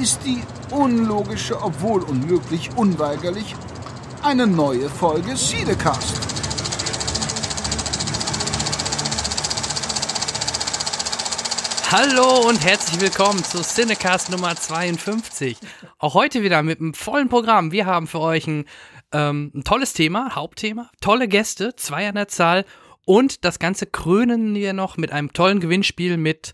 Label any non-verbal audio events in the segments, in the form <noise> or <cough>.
ist die unlogische, obwohl unmöglich, unweigerlich eine neue Folge Siedecast. Hallo und herzlich willkommen zu Cinecast Nummer 52. Auch heute wieder mit einem vollen Programm. Wir haben für euch ein, ähm, ein tolles Thema, Hauptthema, tolle Gäste, zwei an der Zahl und das Ganze krönen wir noch mit einem tollen Gewinnspiel mit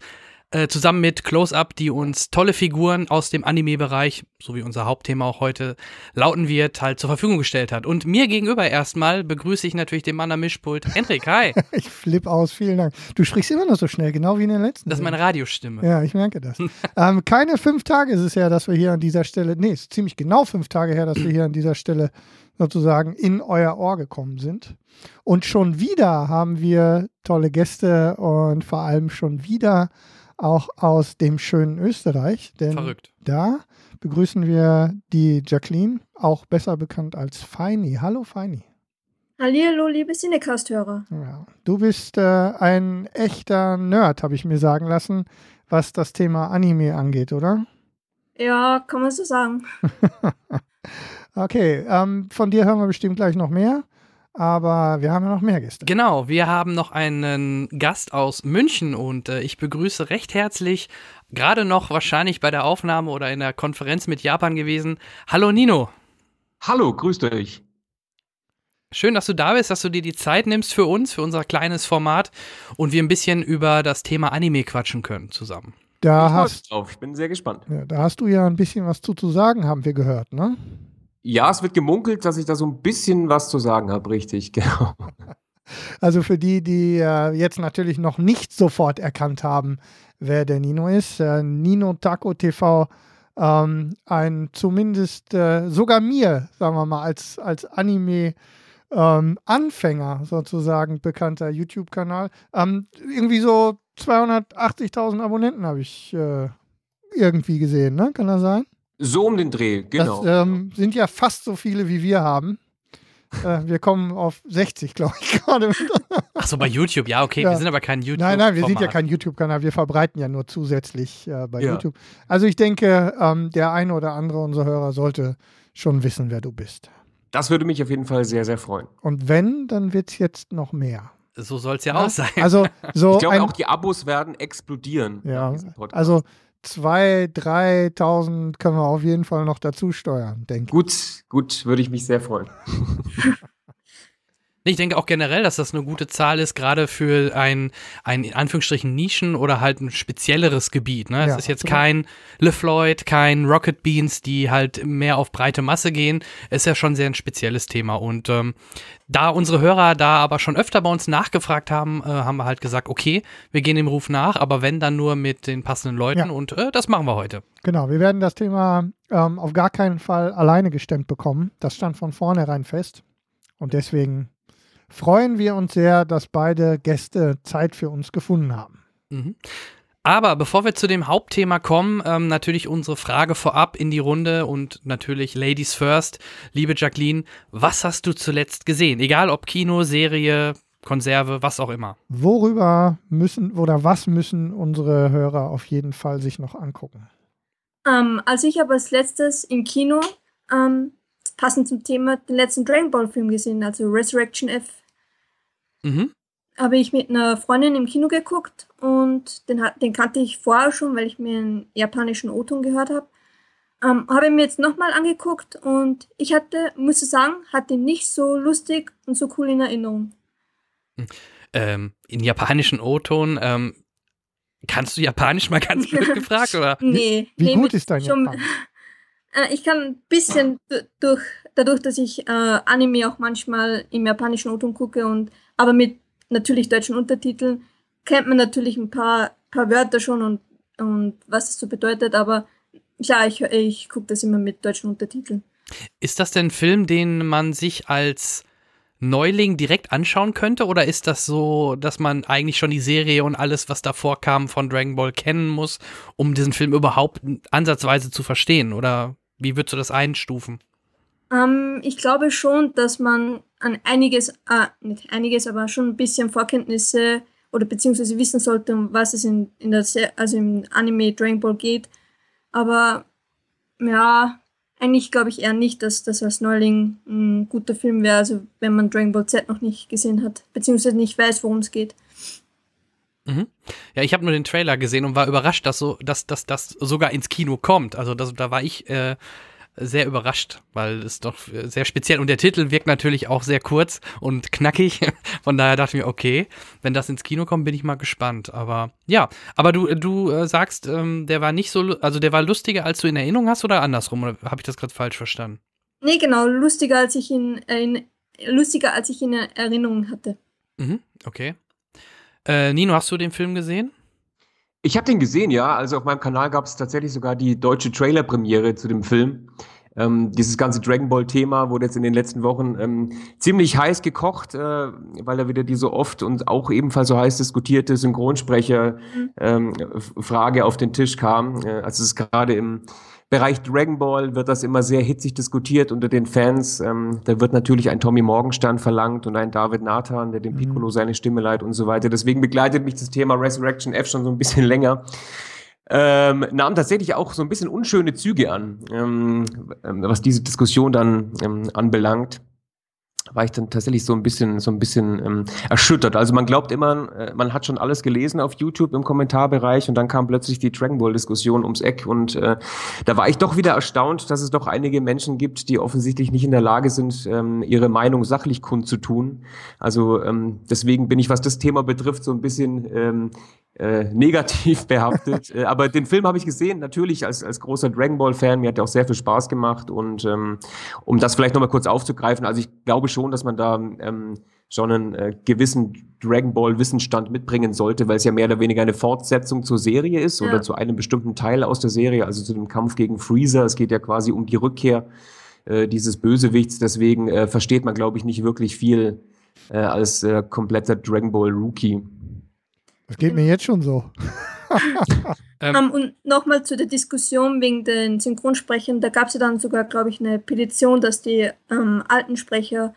äh, zusammen mit Close-Up, die uns tolle Figuren aus dem Anime-Bereich, so wie unser Hauptthema auch heute lauten wird, halt zur Verfügung gestellt hat. Und mir gegenüber erstmal begrüße ich natürlich den Mann am Mischpult, Henrik. Hi. <laughs> ich flippe aus, vielen Dank. Du sprichst immer noch so schnell, genau wie in der letzten. Das ist meine Radiostimme. Ja, ich merke das. <laughs> ähm, keine fünf Tage ist es her, dass wir hier an dieser Stelle, nee, es ist ziemlich genau fünf Tage her, dass wir hier an dieser Stelle sozusagen in euer Ohr gekommen sind. Und schon wieder haben wir tolle Gäste und vor allem schon wieder auch aus dem schönen Österreich. Denn Verrückt. Da begrüßen wir die Jacqueline, auch besser bekannt als Feini. Hallo Feini. Hallo, liebe Cinecast-Hörer. Ja, du bist äh, ein echter Nerd, habe ich mir sagen lassen, was das Thema Anime angeht, oder? Ja, kann man so sagen. <laughs> okay, ähm, von dir hören wir bestimmt gleich noch mehr. Aber wir haben ja noch mehr Gäste. Genau, wir haben noch einen Gast aus München und äh, ich begrüße recht herzlich, gerade noch wahrscheinlich bei der Aufnahme oder in der Konferenz mit Japan gewesen. Hallo Nino. Hallo, grüßt euch. Schön, dass du da bist, dass du dir die Zeit nimmst für uns, für unser kleines Format und wir ein bisschen über das Thema Anime quatschen können zusammen. Da ich hast, drauf. Ich bin sehr gespannt. Ja, da hast du ja ein bisschen was zu, zu sagen, haben wir gehört, ne? Ja, es wird gemunkelt, dass ich da so ein bisschen was zu sagen habe, richtig, <laughs> genau. Also für die, die äh, jetzt natürlich noch nicht sofort erkannt haben, wer der Nino ist, äh, Nino Taco TV, ähm, ein zumindest äh, sogar mir, sagen wir mal, als, als Anime- ähm, Anfänger sozusagen bekannter YouTube-Kanal. Ähm, irgendwie so 280.000 Abonnenten habe ich äh, irgendwie gesehen, ne? Kann das sein? So um den Dreh, genau. Das ähm, sind ja fast so viele, wie wir haben. Äh, wir kommen auf 60, glaube ich, <laughs> gerade. Ach so, bei YouTube, ja, okay. Ja. Wir sind aber kein YouTube. Nein, nein, wir sind ja Format. kein YouTube-Kanal. Wir verbreiten ja nur zusätzlich äh, bei Ja. YouTube. Also ich denke, ähm, der eine oder andere unserer Hörer sollte schon wissen, wer du bist. Das würde mich auf jeden Fall sehr, sehr freuen. Und wenn, dann wird es jetzt noch mehr. So soll es ja, Ja? auch sein. Also <laughs> so Ich glaube auch, die Abos werden explodieren. Ja, nach diesem Podcast. also 2.000, 3.000 können wir auf jeden Fall noch dazu steuern, denke ich. Gut, gut, würde ich mich sehr freuen. <laughs> Ich denke auch generell, dass das eine gute Zahl ist, gerade für ein, ein in Anführungsstrichen Nischen oder halt ein spezielleres Gebiet. Ne? Es Ja, ist jetzt absolut. kein LeFloid, kein Rocket Beans, die halt mehr auf breite Masse gehen. Ist ja schon sehr ein spezielles Thema. Und ähm, da unsere Hörer da aber schon öfter bei uns nachgefragt haben, äh, haben wir halt gesagt, okay, wir gehen dem Ruf nach, aber wenn dann nur mit den passenden Leuten Ja. und äh, das machen wir heute. Genau, wir werden das Thema ähm, auf gar keinen Fall alleine gestemmt bekommen. Das stand von vornherein fest. Und deswegen freuen wir uns sehr, dass beide Gäste Zeit für uns gefunden haben. Mhm. Aber bevor wir zu dem Hauptthema kommen, ähm, natürlich unsere Frage vorab in die Runde und natürlich Ladies first. Liebe Jacqueline, was hast du zuletzt gesehen? Egal ob Kino, Serie, Konserve, was auch immer. Worüber müssen oder was müssen unsere Hörer auf jeden Fall sich noch angucken? Ähm, also ich habe als letztes im Kino, ähm, passend zum Thema, den letzten Dragon Ball Film gesehen, also Resurrection F. Mhm. Habe ich mit einer Freundin im Kino geguckt und den, hat- den kannte ich vorher schon, weil ich mir einen japanischen O-Ton gehört habe. Ähm, habe ich mir jetzt nochmal angeguckt und ich hatte, muss ich sagen, hatte nicht so lustig und so cool in Erinnerung. Ähm, in japanischen O-Ton, ähm, kannst du Japanisch mal ganz <laughs> blöd gefragt, oder? Nee. Wie nee, gut ist dein schon- Japanisch? Äh, ich kann ein bisschen du- durch, dadurch, dass ich äh, Anime auch manchmal im japanischen O-Ton gucke und aber mit natürlich deutschen Untertiteln, kennt man natürlich ein paar, paar Wörter schon und, und was es so bedeutet, aber ja, ich, ich gucke das immer mit deutschen Untertiteln. Ist das denn ein Film, den man sich als Neuling direkt anschauen könnte? Oder ist das so, dass man eigentlich schon die Serie und alles, was davor kam von Dragon Ball kennen muss, um diesen Film überhaupt ansatzweise zu verstehen? Oder wie würdest du das einstufen? Ähm, ich glaube schon, dass man an einiges, äh, nicht einiges, aber schon ein bisschen Vorkenntnisse oder beziehungsweise wissen sollte, um was es in, in der, also im Anime Dragon Ball geht. Aber ja, eigentlich glaube ich eher nicht, dass das als Neuling ein guter Film wäre, also wenn man Dragon Ball Z noch nicht gesehen hat, beziehungsweise nicht weiß, worum es geht. Mhm. Ja, ich habe nur den Trailer gesehen und war überrascht, dass so, dass das sogar ins Kino kommt. Also das, da war ich äh, sehr überrascht, weil es doch sehr speziell und der Titel wirkt natürlich auch sehr kurz und knackig. <laughs> Von daher dachte ich mir, okay, wenn das ins Kino kommt, bin ich mal gespannt. Aber ja, aber du du äh, sagst, ähm, der war nicht so, also der war lustiger, als du in Erinnerung hast oder andersrum? Oder habe ich das gerade falsch verstanden? Nee, genau, lustiger als ich ihn in, lustiger als ich in Erinnerung hatte. Mhm, okay. Äh, Nino, hast du den Film gesehen? Ich habe den gesehen, ja. Also auf meinem Kanal gab es tatsächlich sogar die deutsche Trailer-Premiere zu dem Film. Ähm, dieses ganze Dragon Ball-Thema wurde jetzt in den letzten Wochen ähm, ziemlich heiß gekocht, äh, weil da wieder die so oft und auch ebenfalls so heiß diskutierte Synchronsprecher-Frage ähm, auf den Tisch kam. Äh, also es ist gerade im Bereich Dragon Ball wird das immer sehr hitzig diskutiert unter den Fans. Ähm, da wird natürlich ein Tommy Morgenstern verlangt und ein David Nathan, der dem mhm. Piccolo seine Stimme leiht und so weiter. Deswegen begleitet mich das Thema Resurrection F schon so ein bisschen <laughs> länger. Ähm, nahm tatsächlich auch so ein bisschen unschöne Züge an, ähm, was diese Diskussion dann ähm, anbelangt war ich dann tatsächlich so ein bisschen, so ein bisschen ähm, erschüttert. Also man glaubt immer, äh, man hat schon alles gelesen auf YouTube im Kommentarbereich und dann kam plötzlich die Dragon Ball Diskussion ums Eck und äh, da war ich doch wieder erstaunt, dass es doch einige Menschen gibt, die offensichtlich nicht in der Lage sind, ähm, ihre Meinung sachlich kundzutun. Also ähm, deswegen bin ich, was das Thema betrifft, so ein bisschen ähm, äh, negativ <laughs> behaftet. äh, aber den Film habe ich gesehen, natürlich als, als großer Dragon Ball-Fan. Mir hat der auch sehr viel Spaß gemacht. Und ähm, um das vielleicht nochmal kurz aufzugreifen, also ich glaube schon, dass man da ähm, schon einen äh, gewissen Dragon Ball-Wissensstand mitbringen sollte, weil es ja mehr oder weniger eine Fortsetzung zur Serie ist ja. oder zu einem bestimmten Teil aus der Serie, also zu dem Kampf gegen Freezer. Es geht ja quasi um die Rückkehr äh, dieses Bösewichts. Deswegen äh, versteht man, glaube ich, nicht wirklich viel äh, als äh, kompletter Dragon Ball Rookie. Das geht mir jetzt schon so. ähm. um, und nochmal zu der Diskussion wegen den Synchronsprechern. Da gab es ja dann sogar, glaube ich, eine Petition, dass die ähm, alten Sprecher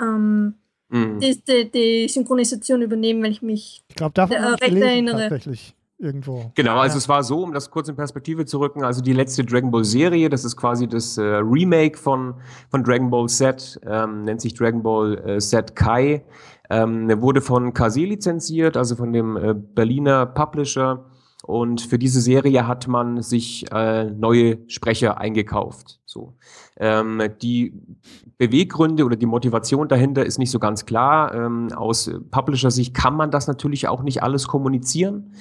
ähm, mhm. die, die, die, Synchronisation übernehmen, wenn ich mich ich glaub, davon äh, recht erinnere. Tatsächlich. Irgendwo. Genau, also ja. es war so, um das kurz in Perspektive zu rücken, also die letzte Dragon Ball Serie, das ist quasi das äh, Remake von, von Dragon Ball Z, ähm, nennt sich Dragon Ball äh, Z Kai. Ähm, er wurde von KZ lizenziert, also von dem äh, Berliner Publisher. Und für diese Serie hat man sich äh, neue Sprecher eingekauft. So. Ähm, die Beweggründe oder die Motivation dahinter ist nicht so ganz klar. Ähm, aus Publisher-Sicht kann man das natürlich auch nicht alles kommunizieren.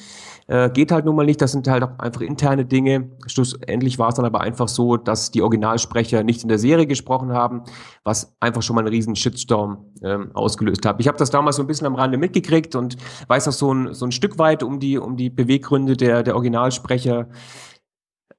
Äh, geht halt nun mal nicht, das sind halt auch einfach interne Dinge. Schlussendlich war es dann aber einfach so, dass die Originalsprecher nicht in der Serie gesprochen haben, was einfach schon mal einen riesen Shitstorm ähm, ausgelöst hat. Ich habe das damals so ein bisschen am Rande mitgekriegt und weiß auch so ein, so ein Stück weit um die, um die Beweggründe der, der Originalsprecher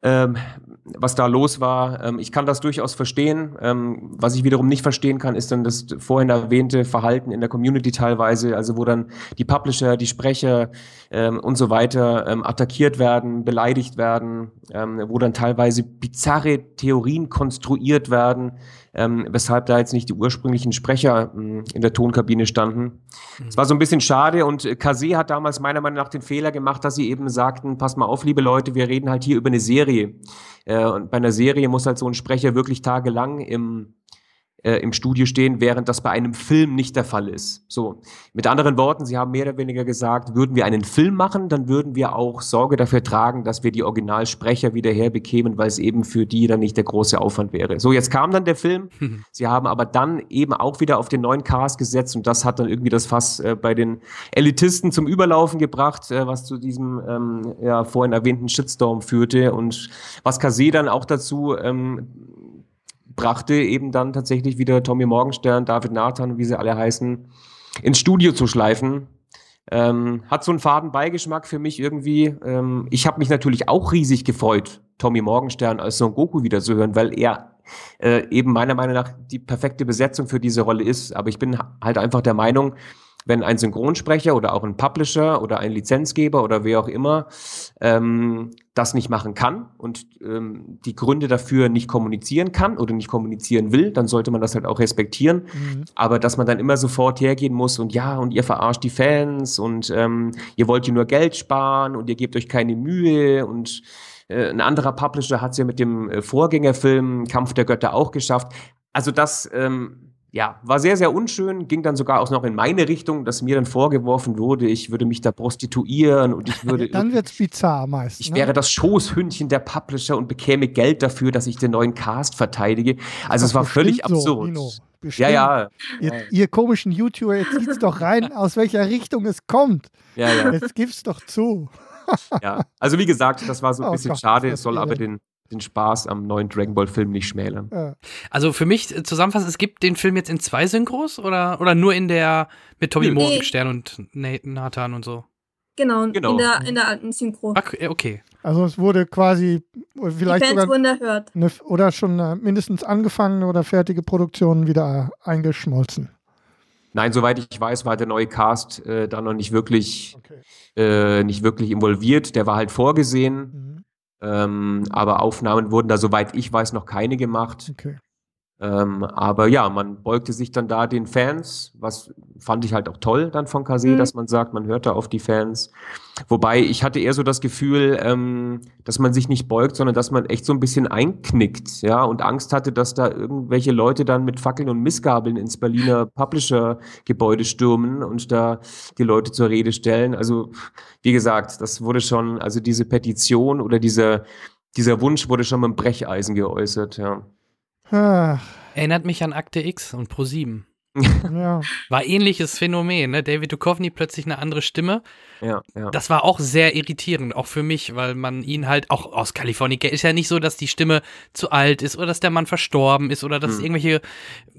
ähm, was da los war. Ähm, ich kann das durchaus verstehen. Ähm, was ich wiederum nicht verstehen kann, ist dann das vorhin erwähnte Verhalten in der Community teilweise, also wo dann die Publisher, die Sprecher ähm, und so weiter ähm, attackiert werden, beleidigt werden, ähm, wo dann teilweise bizarre Theorien konstruiert werden, ähm, weshalb da jetzt nicht die ursprünglichen Sprecher ähm, in der Tonkabine standen. Es mhm. war so ein bisschen schade und Kase hat damals meiner Meinung nach den Fehler gemacht, dass sie eben sagten, pass mal auf, liebe Leute, wir reden halt hier über eine Serie. Äh, und bei einer Serie muss halt so ein Sprecher wirklich tagelang im äh, im Studio stehen, während das bei einem Film nicht der Fall ist. So, mit anderen Worten, Sie haben mehr oder weniger gesagt, würden wir einen Film machen, dann würden wir auch Sorge dafür tragen, dass wir die Originalsprecher wieder herbekämen, weil es eben für die dann nicht der große Aufwand wäre. So, jetzt kam dann der Film. Sie haben aber dann eben auch wieder auf den neuen Cast gesetzt und das hat dann irgendwie das Fass äh, bei den Elitisten zum Überlaufen gebracht, äh, was zu diesem ähm, ja, vorhin erwähnten Shitstorm führte und was Kase dann auch dazu ähm, brachte eben dann tatsächlich wieder Tommy Morgenstern, David Nathan, wie sie alle heißen, ins Studio zu schleifen, Ähm, hat so einen faden Beigeschmack für mich irgendwie. Ähm, ich habe mich natürlich auch riesig gefreut, Tommy Morgenstern als Son Goku wieder zu hören, weil er äh, eben meiner Meinung nach die perfekte Besetzung für diese Rolle ist. Aber ich bin halt einfach der Meinung, wenn ein Synchronsprecher oder auch ein Publisher oder ein Lizenzgeber oder wer auch immer ähm, das nicht machen kann und ähm, die Gründe dafür nicht kommunizieren kann oder nicht kommunizieren will, dann sollte man das halt auch respektieren. Mhm. Aber dass man dann immer sofort hergehen muss und ja, und ihr verarscht die Fans und ähm, ihr wollt ihr nur Geld sparen und ihr gebt euch keine Mühe und äh, ein anderer Publisher hat es ja mit dem äh, Vorgängerfilm Kampf der Götter auch geschafft. Also das ähm, ja, war sehr, sehr unschön, ging dann sogar auch noch in meine Richtung, dass mir dann vorgeworfen wurde, ich würde mich da prostituieren und ich <laughs> würde. dann wird's bizarr meist. Ich ne? wäre das Schoßhündchen der Publisher und bekäme Geld dafür, dass ich den neuen Cast verteidige. Also das es war völlig absurd. So, ja, ja. Ihr, ihr, komischen YouTuber, jetzt zieht's doch rein, <laughs> aus welcher Richtung es kommt. Ja, ja. Jetzt gib's doch zu. ja, also wie gesagt, das war so ein oh bisschen Gott, schade. Es soll aber den, den Spaß am neuen Dragon Ball Film nicht schmälern. Ja. Also für mich äh, zusammenfassend, es gibt den Film jetzt in zwei Synchros oder, oder nur in der mit Tommy nee. Morgenstern und Nathan und so? Genau, genau. In, der, in der alten Synchro. Äh, okay. Also es wurde quasi vielleicht Die Fans sogar wurden erhört. Eine, oder schon äh, mindestens angefangene oder fertige Produktionen wieder eingeschmolzen. Nein, soweit ich weiß, war der neue Cast äh, da noch nicht wirklich, okay. äh, nicht wirklich involviert. Der war halt vorgesehen. Mhm. Ähm, aber Aufnahmen wurden da, soweit ich weiß, noch keine gemacht. Okay. Ähm, aber ja, man beugte sich dann da den Fans, was fand ich halt auch toll dann von Kase, mhm. dass man sagt, man hört da auf die Fans. Wobei ich hatte eher so das Gefühl, ähm, dass man sich nicht beugt, sondern dass man echt so ein bisschen einknickt, ja, und Angst hatte, dass da irgendwelche Leute dann mit Fackeln und Missgabeln ins Berliner Publisher-Gebäude stürmen und da die Leute zur Rede stellen. Also, wie gesagt, das wurde schon, also diese Petition oder dieser, dieser Wunsch wurde schon mit dem Brecheisen geäußert, ja. Ach. Erinnert mich an Akte X und Pro 7. <laughs> Ja. War ähnliches Phänomen, ne? David Duchovny plötzlich eine andere Stimme. Ja, ja. Das war auch sehr irritierend, auch für mich, weil man ihn halt auch aus Kalifornien ist ja nicht so, dass die Stimme zu alt ist oder dass der Mann verstorben ist oder dass hm. es irgendwelche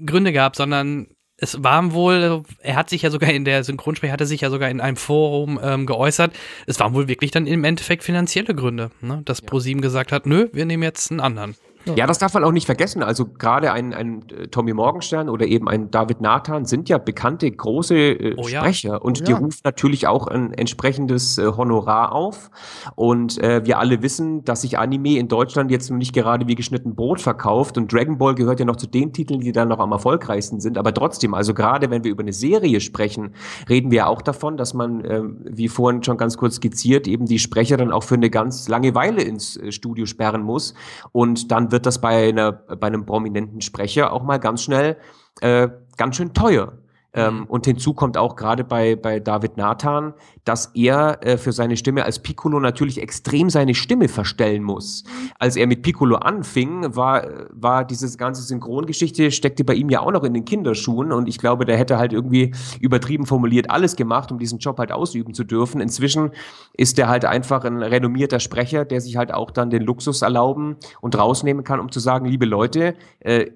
Gründe gab, sondern es war wohl, er hat sich ja sogar in der Synchronsprecher, hatte sich ja sogar in einem Forum ähm, geäußert, es waren wohl wirklich dann im Endeffekt finanzielle Gründe, ne? dass ja. ProSieben gesagt hat, nö, wir nehmen jetzt einen anderen. Ja, das darf man auch nicht vergessen. Also gerade ein, ein äh, Tommy Morgenstern oder eben ein David Nathan sind ja bekannte große äh, oh, Sprecher ja. und oh, die ja. rufen natürlich auch ein entsprechendes äh, Honorar auf. Und äh, wir alle wissen, dass sich Anime in Deutschland jetzt nicht gerade wie geschnitten Brot verkauft und Dragon Ball gehört ja noch zu den Titeln, die dann noch am erfolgreichsten sind. Aber trotzdem, also gerade wenn wir über eine Serie sprechen, reden wir auch davon, dass man, äh, wie vorhin schon ganz kurz skizziert, eben die Sprecher dann auch für eine ganz lange Weile ins äh, Studio sperren muss und dann wird wird das bei, einer, bei einem prominenten Sprecher auch mal ganz schnell äh, ganz schön teuer. Ähm, mhm. und hinzu kommt auch gerade bei, bei David Nathan, dass er äh, für seine Stimme als Piccolo natürlich extrem seine Stimme verstellen muss. Als er mit Piccolo anfing, war, war diese ganze Synchrongeschichte, steckte bei ihm ja auch noch in den Kinderschuhen und ich glaube, der hätte halt irgendwie übertrieben formuliert alles gemacht, um diesen Job halt ausüben zu dürfen. Inzwischen ist er halt einfach ein renommierter Sprecher, der sich halt auch dann den Luxus erlauben und rausnehmen kann, um zu sagen, liebe Leute, äh,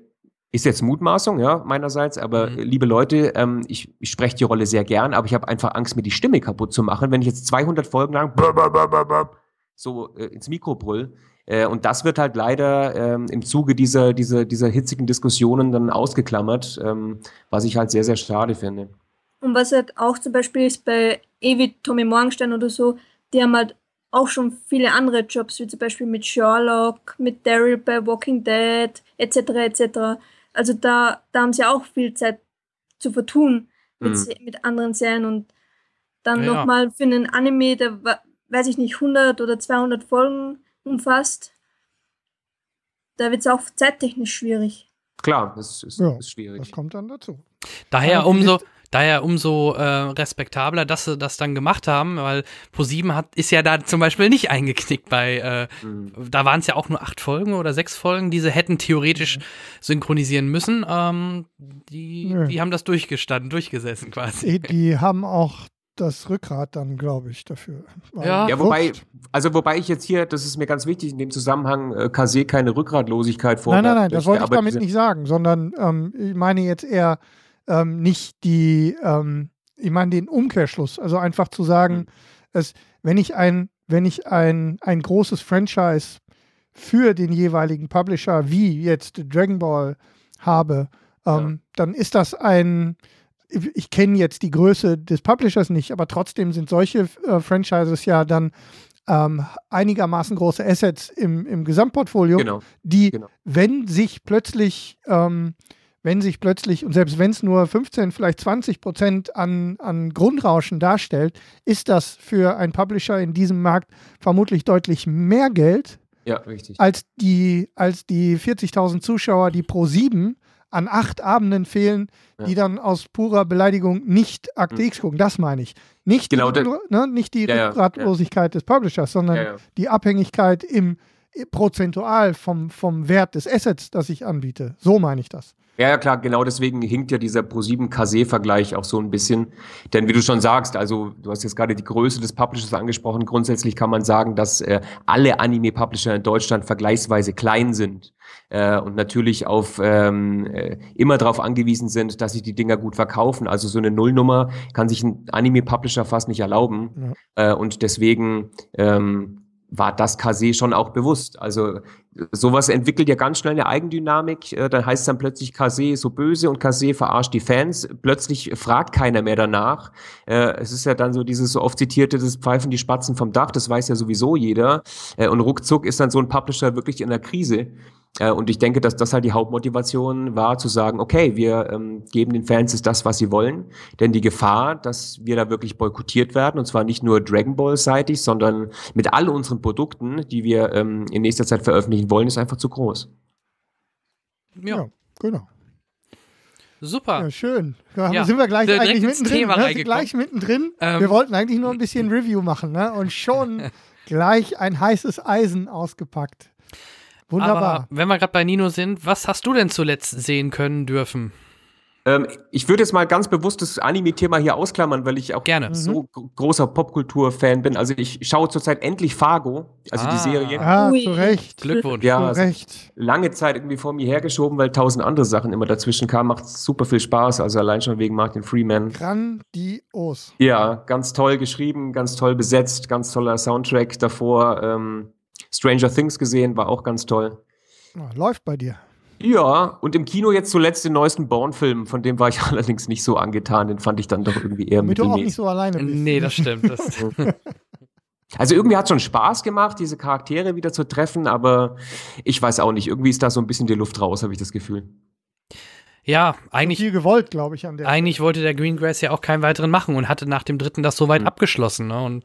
ist jetzt Mutmaßung, ja, meinerseits, aber mhm. liebe Leute, ähm, ich, ich spreche die Rolle sehr gern, aber ich habe einfach Angst, mir die Stimme kaputt zu machen, wenn ich jetzt 200 Folgen lang so äh, ins Mikro brüll. Äh, und das wird halt leider ähm, im Zuge dieser, dieser, dieser hitzigen Diskussionen dann ausgeklammert, ähm, was ich halt sehr, sehr schade finde. Und was halt auch zum Beispiel ist bei Evi Tommy Morgenstern oder so, die haben halt auch schon viele andere Jobs, wie zum Beispiel mit Sherlock, mit Daryl bei Walking Dead, etc. etc. Also da, da haben sie auch viel Zeit zu vertun mit, mhm. mit anderen Serien und dann ja. nochmal für einen Anime, der, weiß ich nicht, 100 oder 200 Folgen umfasst, da wird es auch zeittechnisch schwierig. Klar, das ist, ja, ist schwierig. Das kommt dann dazu. Daher umso, Daher umso äh, respektabler, dass sie das dann gemacht haben, weil ProSieben hat ist ja da zum Beispiel nicht eingeknickt bei, äh, mhm. da waren es ja auch nur acht Folgen oder sechs Folgen, die sie hätten theoretisch mhm. synchronisieren müssen. Ähm, die, die haben das durchgestanden, durchgesessen quasi. Die, die haben auch das Rückgrat dann, glaube ich, dafür. Ja. ja, wobei, also wobei ich jetzt hier, das ist mir ganz wichtig in dem Zusammenhang, äh, Kase keine Rückgratlosigkeit vor. Nein, nein, nein, das wollte ich damit nicht sagen, sondern ähm, ich meine jetzt eher, ähm, nicht die, ähm, ich meine den Umkehrschluss, also einfach zu sagen, Mhm. es, wenn ich ein, wenn ich ein, ein großes Franchise für den jeweiligen Publisher, wie jetzt Dragon Ball habe, ähm, dann ist das ein, ich, ich kenne jetzt die Größe des Publishers nicht, aber trotzdem sind solche äh, Franchises ja dann ähm, einigermaßen große Assets im, im Gesamtportfolio, Genau. die, Genau. wenn sich plötzlich, ähm, wenn sich plötzlich, und selbst wenn es nur 15, vielleicht 20 Prozent an, an Grundrauschen darstellt, ist das für einen Publisher in diesem Markt vermutlich deutlich mehr Geld, Ja, richtig. als die, als die 40.000 Zuschauer, die pro sieben an acht Abenden fehlen, die dann aus purer Beleidigung nicht Akte Mhm. X gucken. Das meine ich. Nicht Genau, die, ne, nicht die Ja, ja, Rückgratlosigkeit des Publishers, sondern Ja, ja. die Abhängigkeit im prozentual vom, vom Wert des Assets, das ich anbiete. So meine ich das. Ja, ja, klar, genau deswegen hinkt ja dieser Pro7 Kase-Vergleich auch so ein bisschen. Denn wie du schon sagst, also du hast jetzt gerade die Größe des Publishers angesprochen. Grundsätzlich kann man sagen, dass äh, alle Anime-Publisher in Deutschland vergleichsweise klein sind äh, und natürlich auf ähm, äh, immer darauf angewiesen sind, dass sich die Dinger gut verkaufen. Also so eine Nullnummer kann sich ein Anime-Publisher fast nicht erlauben. Äh, und deswegen ähm, war das Kase schon auch bewusst. Also sowas entwickelt ja ganz schnell eine Eigendynamik. Äh, dann heißt es dann plötzlich, Kase so böse und Kase verarscht die Fans. Plötzlich fragt keiner mehr danach. Äh, es ist ja dann so dieses so oft zitierte, das pfeifen die Spatzen vom Dach, das weiß ja sowieso jeder. Äh, und ruckzuck ist dann so ein Publisher wirklich in der Krise. Äh, und ich denke, dass das halt die Hauptmotivation war, zu sagen, okay, wir ähm, geben den Fans jetzt das, was sie wollen. Denn die Gefahr, dass wir da wirklich boykottiert werden, und zwar nicht nur Dragon Ball-seitig, sondern mit all unseren Produkten, die wir ähm, in nächster Zeit veröffentlichen wollen, ist einfach zu groß. Ja, Ja, genau. super. Ja, schön. Da Ja, sind wir gleich direkt eigentlich mittendrin. Thema ne? Gleich mittendrin. Ähm. wir wollten eigentlich nur ein bisschen Review machen ne? und schon <laughs> gleich ein heißes Eisen ausgepackt. Wunderbar. Aber wenn wir gerade bei Nino sind, was hast du denn zuletzt sehen können dürfen? Ähm, ich würde jetzt mal ganz bewusst das Anime-Thema hier ausklammern, weil ich auch Gerne. so gro- großer Popkultur-Fan bin. Also ich schaue zurzeit endlich Fargo, also Ah. die Serie. ah, Ui. zu Recht. Glückwunsch. Ja, zu also Recht. lange Zeit irgendwie vor mir hergeschoben, weil tausend andere Sachen immer dazwischen kamen. Macht super viel Spaß, also allein schon wegen Martin Freeman. Grandios. Ja, ganz toll geschrieben, ganz toll besetzt, ganz toller Soundtrack davor. Ähm, Stranger Things gesehen, war auch ganz toll. Ah, läuft bei dir. Ja, und im Kino jetzt zuletzt den neuesten Bourne-Film, von dem war ich <laughs> allerdings nicht so angetan, den fand ich dann doch irgendwie eher Damit du auch nicht so alleine bist. Nee, das stimmt. Das, <laughs> Also irgendwie hat schon Spaß gemacht, diese Charaktere wieder zu treffen, aber ich weiß auch nicht, irgendwie ist da so ein bisschen die Luft raus, habe ich das Gefühl. ja, eigentlich, viel gewollt, glaube ich, an der eigentlich wollte der Greengrass ja auch keinen weiteren machen und hatte nach dem dritten das soweit abgeschlossen. Ne? Und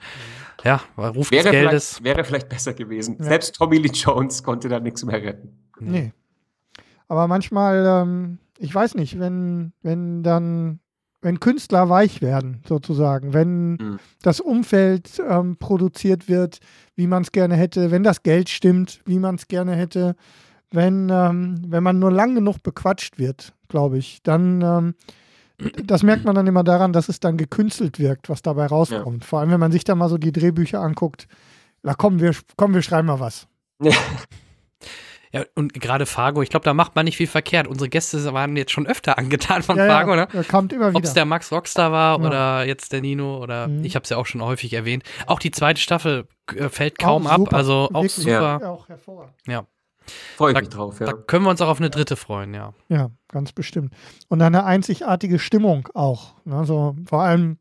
ja, war Ruf des Wäre Geldes. vielleicht, wäre vielleicht besser gewesen. Ja. Selbst Tommy Lee Jones konnte da nichts mehr retten. Nee. Aber manchmal, ähm, ich weiß nicht, wenn, wenn dann, wenn Künstler weich werden, sozusagen, wenn Mhm. das Umfeld ähm, produziert wird, wie man es gerne hätte, wenn das Geld stimmt, wie man es gerne hätte, wenn, ähm, wenn man nur lang genug bequatscht wird, glaube ich, dann ähm, das merkt man dann immer daran, dass es dann gekünstelt wirkt, was dabei rauskommt. Vor allem, wenn man sich da mal so die Drehbücher anguckt. Na komm, wir, komm, wir schreiben mal was. <laughs> Ja, und gerade Fargo, ich glaube, da macht man nicht viel verkehrt. Unsere Gäste waren jetzt schon öfter <laughs> angetan von ja, Fargo, ja, ne? kommt immer Ob es wieder. der Max Rockstar war Ja. oder jetzt der Nino oder Mhm. ich habe es ja auch schon häufig erwähnt. Auch die zweite Staffel äh, fällt kaum ab, also auch super. Ja, auch hervorragend. Freue ich Da- mich drauf, Da ja. können wir uns auch auf eine dritte freuen, ja. Ja, ganz bestimmt. Und eine einzigartige Stimmung auch. Ne? So, vor allem,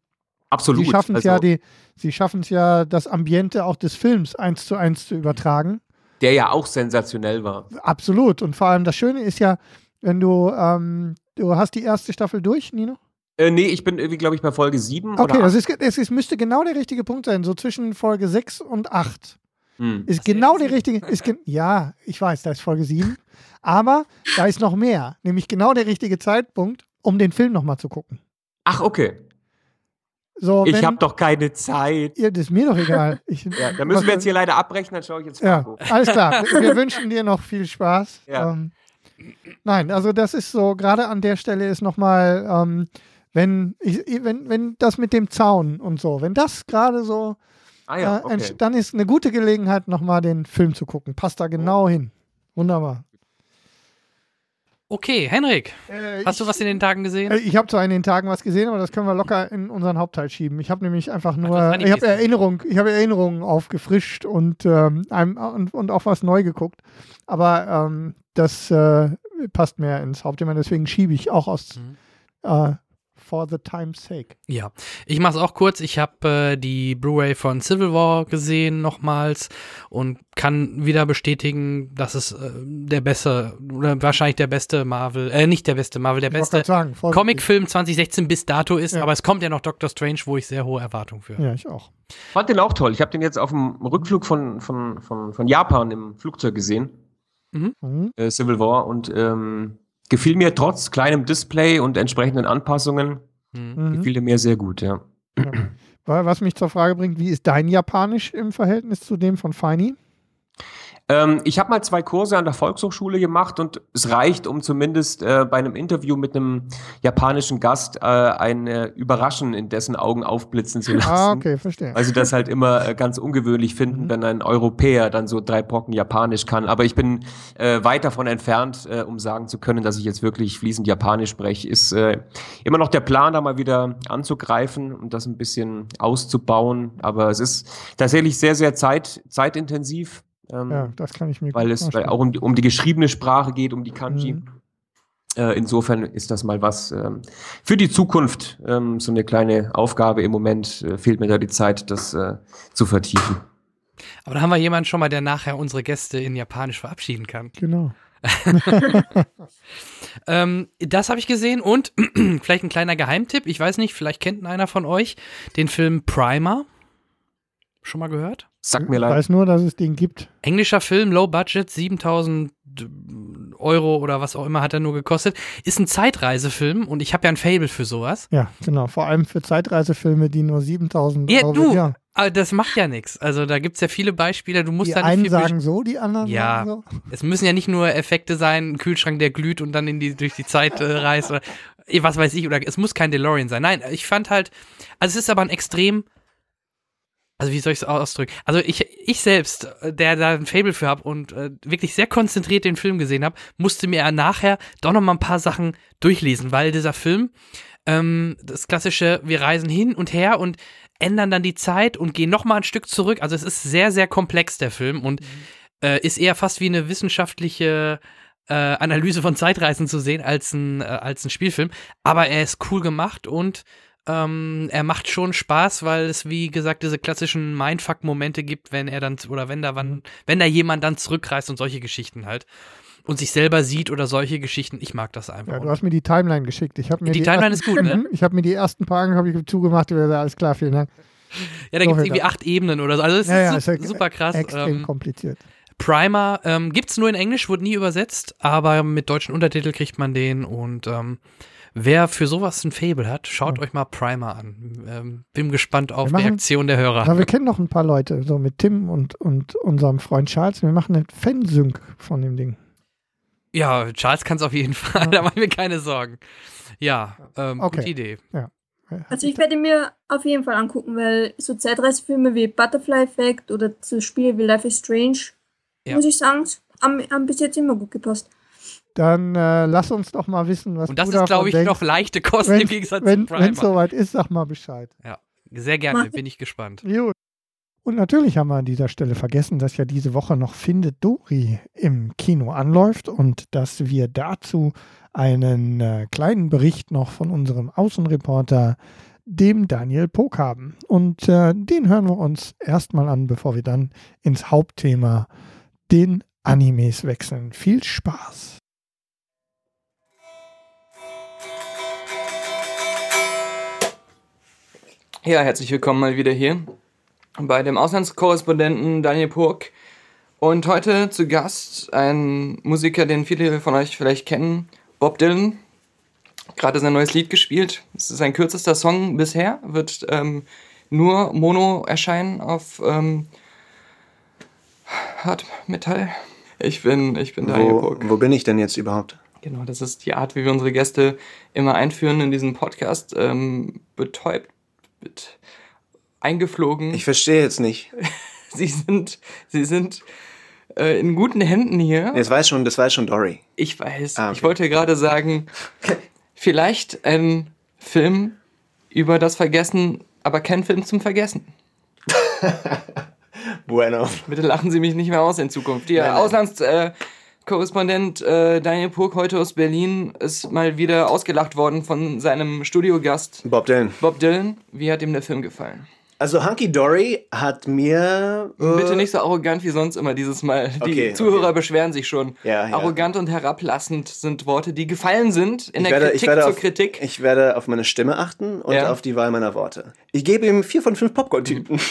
Absolut. sie schaffen es also, ja, die, sie schaffen es ja, das Ambiente auch des Films eins zu eins zu übertragen. Der ja auch sensationell war. Absolut. Und vor allem das Schöne ist ja, wenn du, ähm, du hast die erste Staffel durch, Nino? Äh, nee, ich bin irgendwie, glaube ich, bei Folge 7 Okay, oder das ist, es ist, müsste genau der richtige Punkt sein, so zwischen Folge 6 und 8. Hm. Ist genau der richtige, ist gen ja, ich weiß, da ist Folge 7, aber da ist noch mehr, nämlich genau der richtige Zeitpunkt, um den Film nochmal zu gucken. Ach, okay. So, Ich habe doch keine Zeit. Ja, das ist mir doch egal. <laughs> Ich, Ja, da müssen wir jetzt hier leider abbrechen, dann schaue ich jetzt Ja, Fargo. alles klar. <laughs> Wir wünschen dir noch viel Spaß. Ja. Ähm, nein, also das ist so, gerade an der Stelle ist nochmal, ähm, wenn, ich, wenn, wenn das mit dem Zaun und so, wenn das gerade so, Ah ja, äh, okay. entst- dann ist eine gute Gelegenheit, nochmal den Film zu gucken. Passt da genau hin. Wunderbar. Okay, Henrik, Äh, hast du ich- was in den Tagen gesehen? Äh, Ich habe zwar in den Tagen was gesehen, aber das können wir locker in unseren Hauptteil schieben. Ich habe nämlich einfach nur, das ich habe. Erinnerung, ich habe Erinnerungen aufgefrischt und, ähm, einem, und, und auch was neu geguckt. Aber ähm, das äh, passt mehr ins Hauptthema, deswegen schiebe ich auch aus Mhm. For the time's sake. Ja, ich mach's auch kurz. Ich habe äh, die Blu-ray von Civil War gesehen nochmals und kann wieder bestätigen, dass es äh, der beste oder wahrscheinlich der beste Marvel, äh, nicht der beste Marvel, der Ich beste sagen. Comicfilm 2016 bis dato ist. Ja. Aber es kommt ja noch Doctor Strange, wo ich sehr hohe Erwartungen für. Ja, ich auch. Fand den auch toll. Ich habe den jetzt auf dem Rückflug von, von, von, von Japan im Flugzeug gesehen, Mhm. äh, Civil War, und ähm, gefiel mir trotz kleinem Display und entsprechenden Anpassungen, Mhm. Gefiel mir sehr gut, ja. Wa- Was mich zur Frage bringt, wie ist dein Japanisch im Verhältnis zu dem von Feini? Ähm, ich habe mal zwei Kurse an der Volkshochschule gemacht und es reicht, um zumindest äh, bei einem Interview mit einem japanischen Gast äh, ein äh, Überraschen in dessen Augen aufblitzen zu lassen. Ah, okay, verstehe. Sie das halt immer äh, ganz ungewöhnlich finden, Mhm. wenn ein Europäer dann so drei Brocken Japanisch kann. Aber ich bin äh, weit davon entfernt, äh, um sagen zu können, dass ich jetzt wirklich fließend Japanisch spreche. Ist immer noch der Plan, da mal wieder anzugreifen und das ein bisschen auszubauen. Aber es ist tatsächlich sehr, sehr zeit, zeitintensiv. Ähm, Ja, das kann ich mir weil gut es weil auch um die, um die geschriebene Sprache geht, um die Kanji. Mhm. Äh, insofern ist das mal was ähm, für die Zukunft, ähm, so eine kleine Aufgabe. Im Moment äh, fehlt mir da die Zeit, das äh, zu vertiefen. Aber da haben wir jemanden schon mal, der nachher unsere Gäste in Japanisch verabschieden kann. Genau. <laughs> Ähm, das habe ich gesehen und <clears throat> vielleicht ein kleiner Geheimtipp. Ich weiß nicht, vielleicht kennt einer von euch den Film Primer. Schon mal gehört? Sagt mir Ich leid. weiß nur, dass es den gibt. Englischer Film, Low Budget, 7000 Euro oder was auch immer hat er nur gekostet. Ist ein Zeitreisefilm und ich habe ja ein Fable für sowas. Ja, genau. Vor allem für Zeitreisefilme, die nur 7000 Ja, Euro du, ja. aber das macht ja nichts. Also da gibt es ja viele Beispiele. Du musst Die einen viel sagen so, die anderen Ja. sagen so. Es müssen ja nicht nur Effekte sein, ein Kühlschrank, der glüht und dann in die, durch die Zeit äh, reist oder eh, was weiß ich, oder es muss kein DeLorean sein. Nein, ich fand halt, also es ist aber ein extrem, also wie soll ich es ausdrücken? Also ich, ich selbst, äh, der da ein Fable für habe und äh, wirklich sehr konzentriert den Film gesehen habe, musste mir nachher doch noch mal ein paar Sachen durchlesen, weil dieser Film, ähm, das klassische, wir reisen hin und her und ändern dann die Zeit und gehen noch mal ein Stück zurück. Also es ist sehr, sehr komplex, der Film, und äh, ist eher fast wie eine wissenschaftliche äh, Analyse von Zeitreisen zu sehen als ein, äh, als ein Spielfilm. Aber er ist cool gemacht und ähm, er macht schon Spaß, weil es, wie gesagt, diese klassischen Mindfuck-Momente gibt, wenn er dann, oder wenn da wann, wenn da jemand dann zurückreist und solche Geschichten halt. Und sich selber sieht oder solche Geschichten. Ich mag das einfach. Ja, du hast mir die Timeline geschickt. Ich mir Die Timeline ersten, ist gut, ne? Mhm, <laughs> Ich habe mir die ersten paar habe ich zugemacht. und gesagt, Alles klar, vielen Dank. ja, da so gibt es irgendwie acht Ebenen oder so. Also es Ja, ja, ist, ist ja super krass. Extrem Ähm, kompliziert. Primer ähm, gibt's nur in Englisch, wurde nie übersetzt, aber mit deutschen Untertitel kriegt man den und ähm, wer für sowas ein Fable hat, schaut Ja. euch mal Primer an. Ähm, bin gespannt auf Wir machen- Reaktion der Hörer. Aber wir kennen noch ein paar Leute, so mit Tim und, und unserem Freund Charles. Wir machen eine Fansync von dem Ding. Ja, Charles kann es auf jeden <laughs> Fall, Ja. da mache ich mir keine Sorgen. Ja, ähm, Okay. gute Idee. Also ich werde mir auf jeden Fall angucken, weil so Zeitreisefilme wie Butterfly Effect oder so Spiele wie Life is Strange, Ja. muss ich sagen, haben, haben bis jetzt immer gut gepasst. Dann äh, lass uns doch mal wissen, was Und das du ist, glaube ich, denkst. noch leichte Kosten Wenn im Gegensatz wenn zu es Primer. soweit ist, sag mal Bescheid. Sehr gerne, Mach- bin ich gespannt. Gut. Und natürlich haben wir an dieser Stelle vergessen, dass ja diese Woche noch Findet Dory im Kino anläuft und dass wir dazu einen äh, kleinen Bericht noch von unserem Außenreporter, dem Daniel Pog haben. Und äh, den hören wir uns erstmal an, bevor wir dann ins Hauptthema, den Animes wechseln. Viel Spaß! Ja, herzlich willkommen mal wieder hier bei dem Auslandskorrespondenten Daniel Purk. Und heute zu Gast ein Musiker, den viele von euch vielleicht kennen, Bob Dylan. Gerade sein neues Lied gespielt. Es ist sein kürzester Song bisher, wird ähm, nur Mono erscheinen auf ähm, Hard Metall. Ich bin, ich bin Daniel Wo, Purk. wo bin ich denn jetzt überhaupt? Genau, das ist die Art, wie wir unsere Gäste immer einführen in diesen Podcast. Ähm, betäubt, bet, eingeflogen. Ich verstehe jetzt nicht. <laughs> sie sind, sie sind äh, in guten Händen hier. Das war schon, das war schon Dory. Ich weiß. Ah, okay. Ich wollte gerade sagen, <laughs> vielleicht ein Film über das Vergessen, aber kein Film zum Vergessen. <laughs> Bueno. Bitte lachen Sie mich nicht mehr aus in Zukunft. Ihr Nein, nein. Auslandskorrespondent äh, Daniel Purk heute aus Berlin ist mal wieder ausgelacht worden von seinem Studiogast Bob Dylan. Bob Dylan. Wie hat ihm der Film gefallen? Also Hunky Dory hat mir. Äh, Bitte nicht so arrogant wie sonst immer dieses Mal. Die Okay, Zuhörer okay. beschweren sich schon. Ja, ja. Arrogant und herablassend sind Worte, die gefallen sind in Ich der werde, Kritik ich, werde zur auf, Kritik. ich werde auf meine Stimme achten und Ja. auf die Wahl meiner Worte. Ich gebe ihm vier von fünf Popcorn-Tüten. <laughs>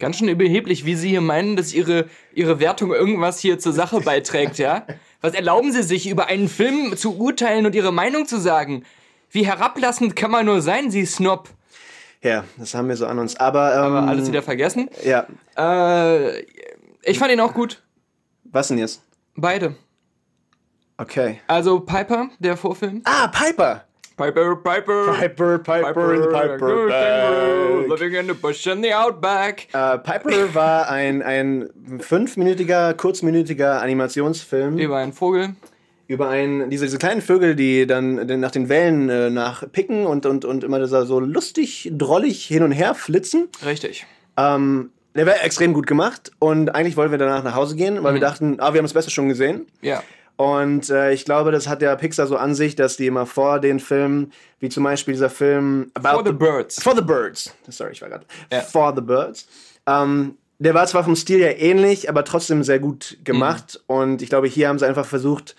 Ganz schön überheblich, wie Sie hier meinen, dass Ihre, Ihre Wertung irgendwas hier zur Sache <laughs> beiträgt, ja? Was erlauben Sie sich, über einen Film zu urteilen und Ihre Meinung zu sagen? Wie herablassend kann man nur sein, Sie Snob? ja, das haben wir so an uns. Aber, ähm, Aber alles wieder vergessen. Ja, Äh, ich fand ihn auch gut. was denn jetzt? Beide. Okay. Also Piper, der Vorfilm. Ah, Piper! Piper, Piper. Piper, Piper, in the Piper. Living in the bush in the outback. Äh, Piper war ein, ein fünfminütiger, kurzminütiger Animationsfilm Über einen Vogel. über einen, diese, diese kleinen Vögel, die dann nach den Wellen äh, nachpicken und, und, und immer so lustig, drollig hin und her flitzen. Richtig. Ähm, der war extrem gut gemacht und eigentlich wollten wir danach nach Hause gehen, weil wir dachten, ah, wir haben das Beste schon gesehen. Ja. Und äh, ich glaube, das hat der Pixar so an sich, dass die immer vor den Filmen, wie zum Beispiel dieser Film About For the Birds. For the Birds. Sorry, ich war gerade. Ja. For the Birds. Ähm, der war zwar vom Stil ja ähnlich, aber trotzdem sehr gut gemacht. Mhm. Und ich glaube, hier haben sie einfach versucht,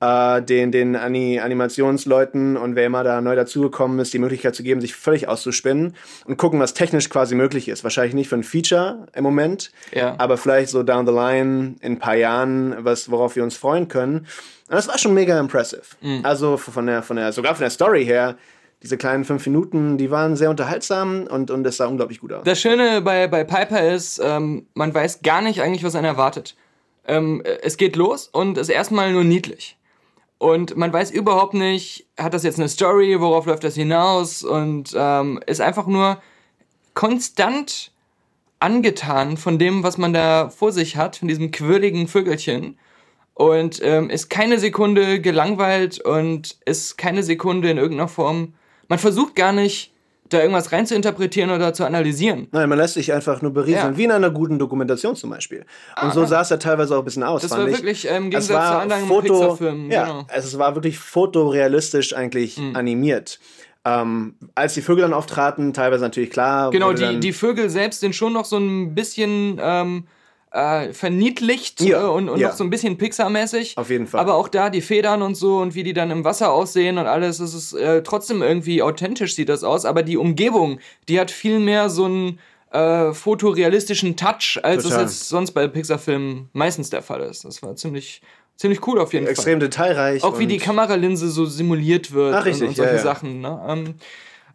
äh, den, den Ani Animationsleuten und wer immer da neu dazugekommen ist, die Möglichkeit zu geben, sich völlig auszuspinnen und gucken, was technisch quasi möglich ist. Wahrscheinlich nicht für ein Feature im Moment, Ja. aber vielleicht so down the line in ein paar Jahren, was, worauf wir uns freuen können. Und das war schon mega impressive. Mhm. Also von der, von der, sogar von der Story her, diese kleinen fünf Minuten, die waren sehr unterhaltsam und, und es sah unglaublich gut aus. Das Schöne bei, bei Piper ist, ähm, man weiß gar nicht eigentlich, was einen erwartet. Ähm, es geht los und ist erstmal nur niedlich. Und man weiß überhaupt nicht, hat das jetzt eine Story, worauf läuft das hinaus und ähm, ist einfach nur konstant angetan von dem, was man da vor sich hat, von diesem quirligen Vögelchen. Und ähm, ist keine Sekunde gelangweilt und ist keine Sekunde in irgendeiner Form. Man versucht gar nicht, da irgendwas rein zu interpretieren oder zu analysieren. Nein, man lässt sich einfach nur berieseln, Ja. wie in einer guten Dokumentation zum Beispiel. Und so sah es ja teilweise auch ein bisschen aus. Das war ich. wirklich, ähm, im Gegensatz war zu anderen Foto, Pixar-Filmen, Ja, genau. Mhm. also es war wirklich fotorealistisch eigentlich animiert. Ähm, als die Vögel dann auftraten, teilweise natürlich klar. Genau, die, die Vögel selbst sind schon noch so ein bisschen ähm, äh, verniedlicht Ja, äh, und, und ja. noch so ein bisschen Pixar-mäßig. Auf jeden Fall. Aber auch da die Federn und so und wie die dann im Wasser aussehen und alles, das ist äh, trotzdem irgendwie authentisch sieht das aus. Aber die Umgebung, die hat viel mehr so einen äh, fotorealistischen Touch, als Total. es jetzt sonst bei Pixar-Filmen meistens der Fall ist. Das war ziemlich, ziemlich cool auf jeden Fall. extrem detailreich. Auch wie die Kameralinse so simuliert wird Ach, richtig, und, und solche ja. Sachen. Ne? Ähm,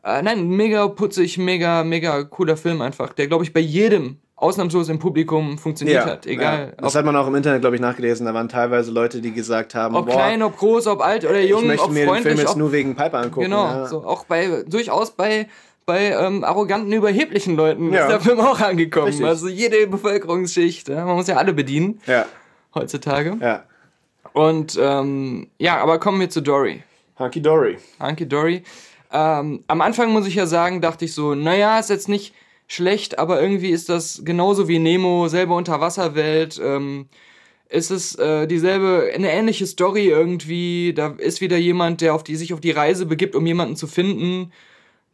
äh, nein, mega putzig, mega, mega cooler Film einfach, der, glaube ich, bei jedem ausnahmslos im Publikum funktioniert hat. Egal, ja. Das hat man auch im Internet, glaube ich, nachgelesen. Da waren teilweise Leute, die gesagt haben, ob boah, klein, ob groß, ob alt oder jung, ich möchte ob mir den Film freundlich, jetzt ob, nur wegen Piper angucken. genau, ja. so, auch bei, durchaus bei, bei ähm, arroganten, überheblichen Leuten Ja. ist der Film auch angekommen. Richtig. Also jede Bevölkerungsschicht, ja, man muss ja alle bedienen ja, heutzutage. ja. Und ähm, ja, aber kommen wir zu Dory. Hunky Dory. Hunky Dory. Ähm, am Anfang muss ich ja sagen, dachte ich so, naja, ist jetzt nicht schlecht, aber irgendwie ist das genauso wie Nemo, selbe Unterwasserwelt. Ähm, ist es äh, dieselbe, eine ähnliche Story irgendwie. Da ist wieder jemand, der auf die, sich auf die Reise begibt, um jemanden zu finden.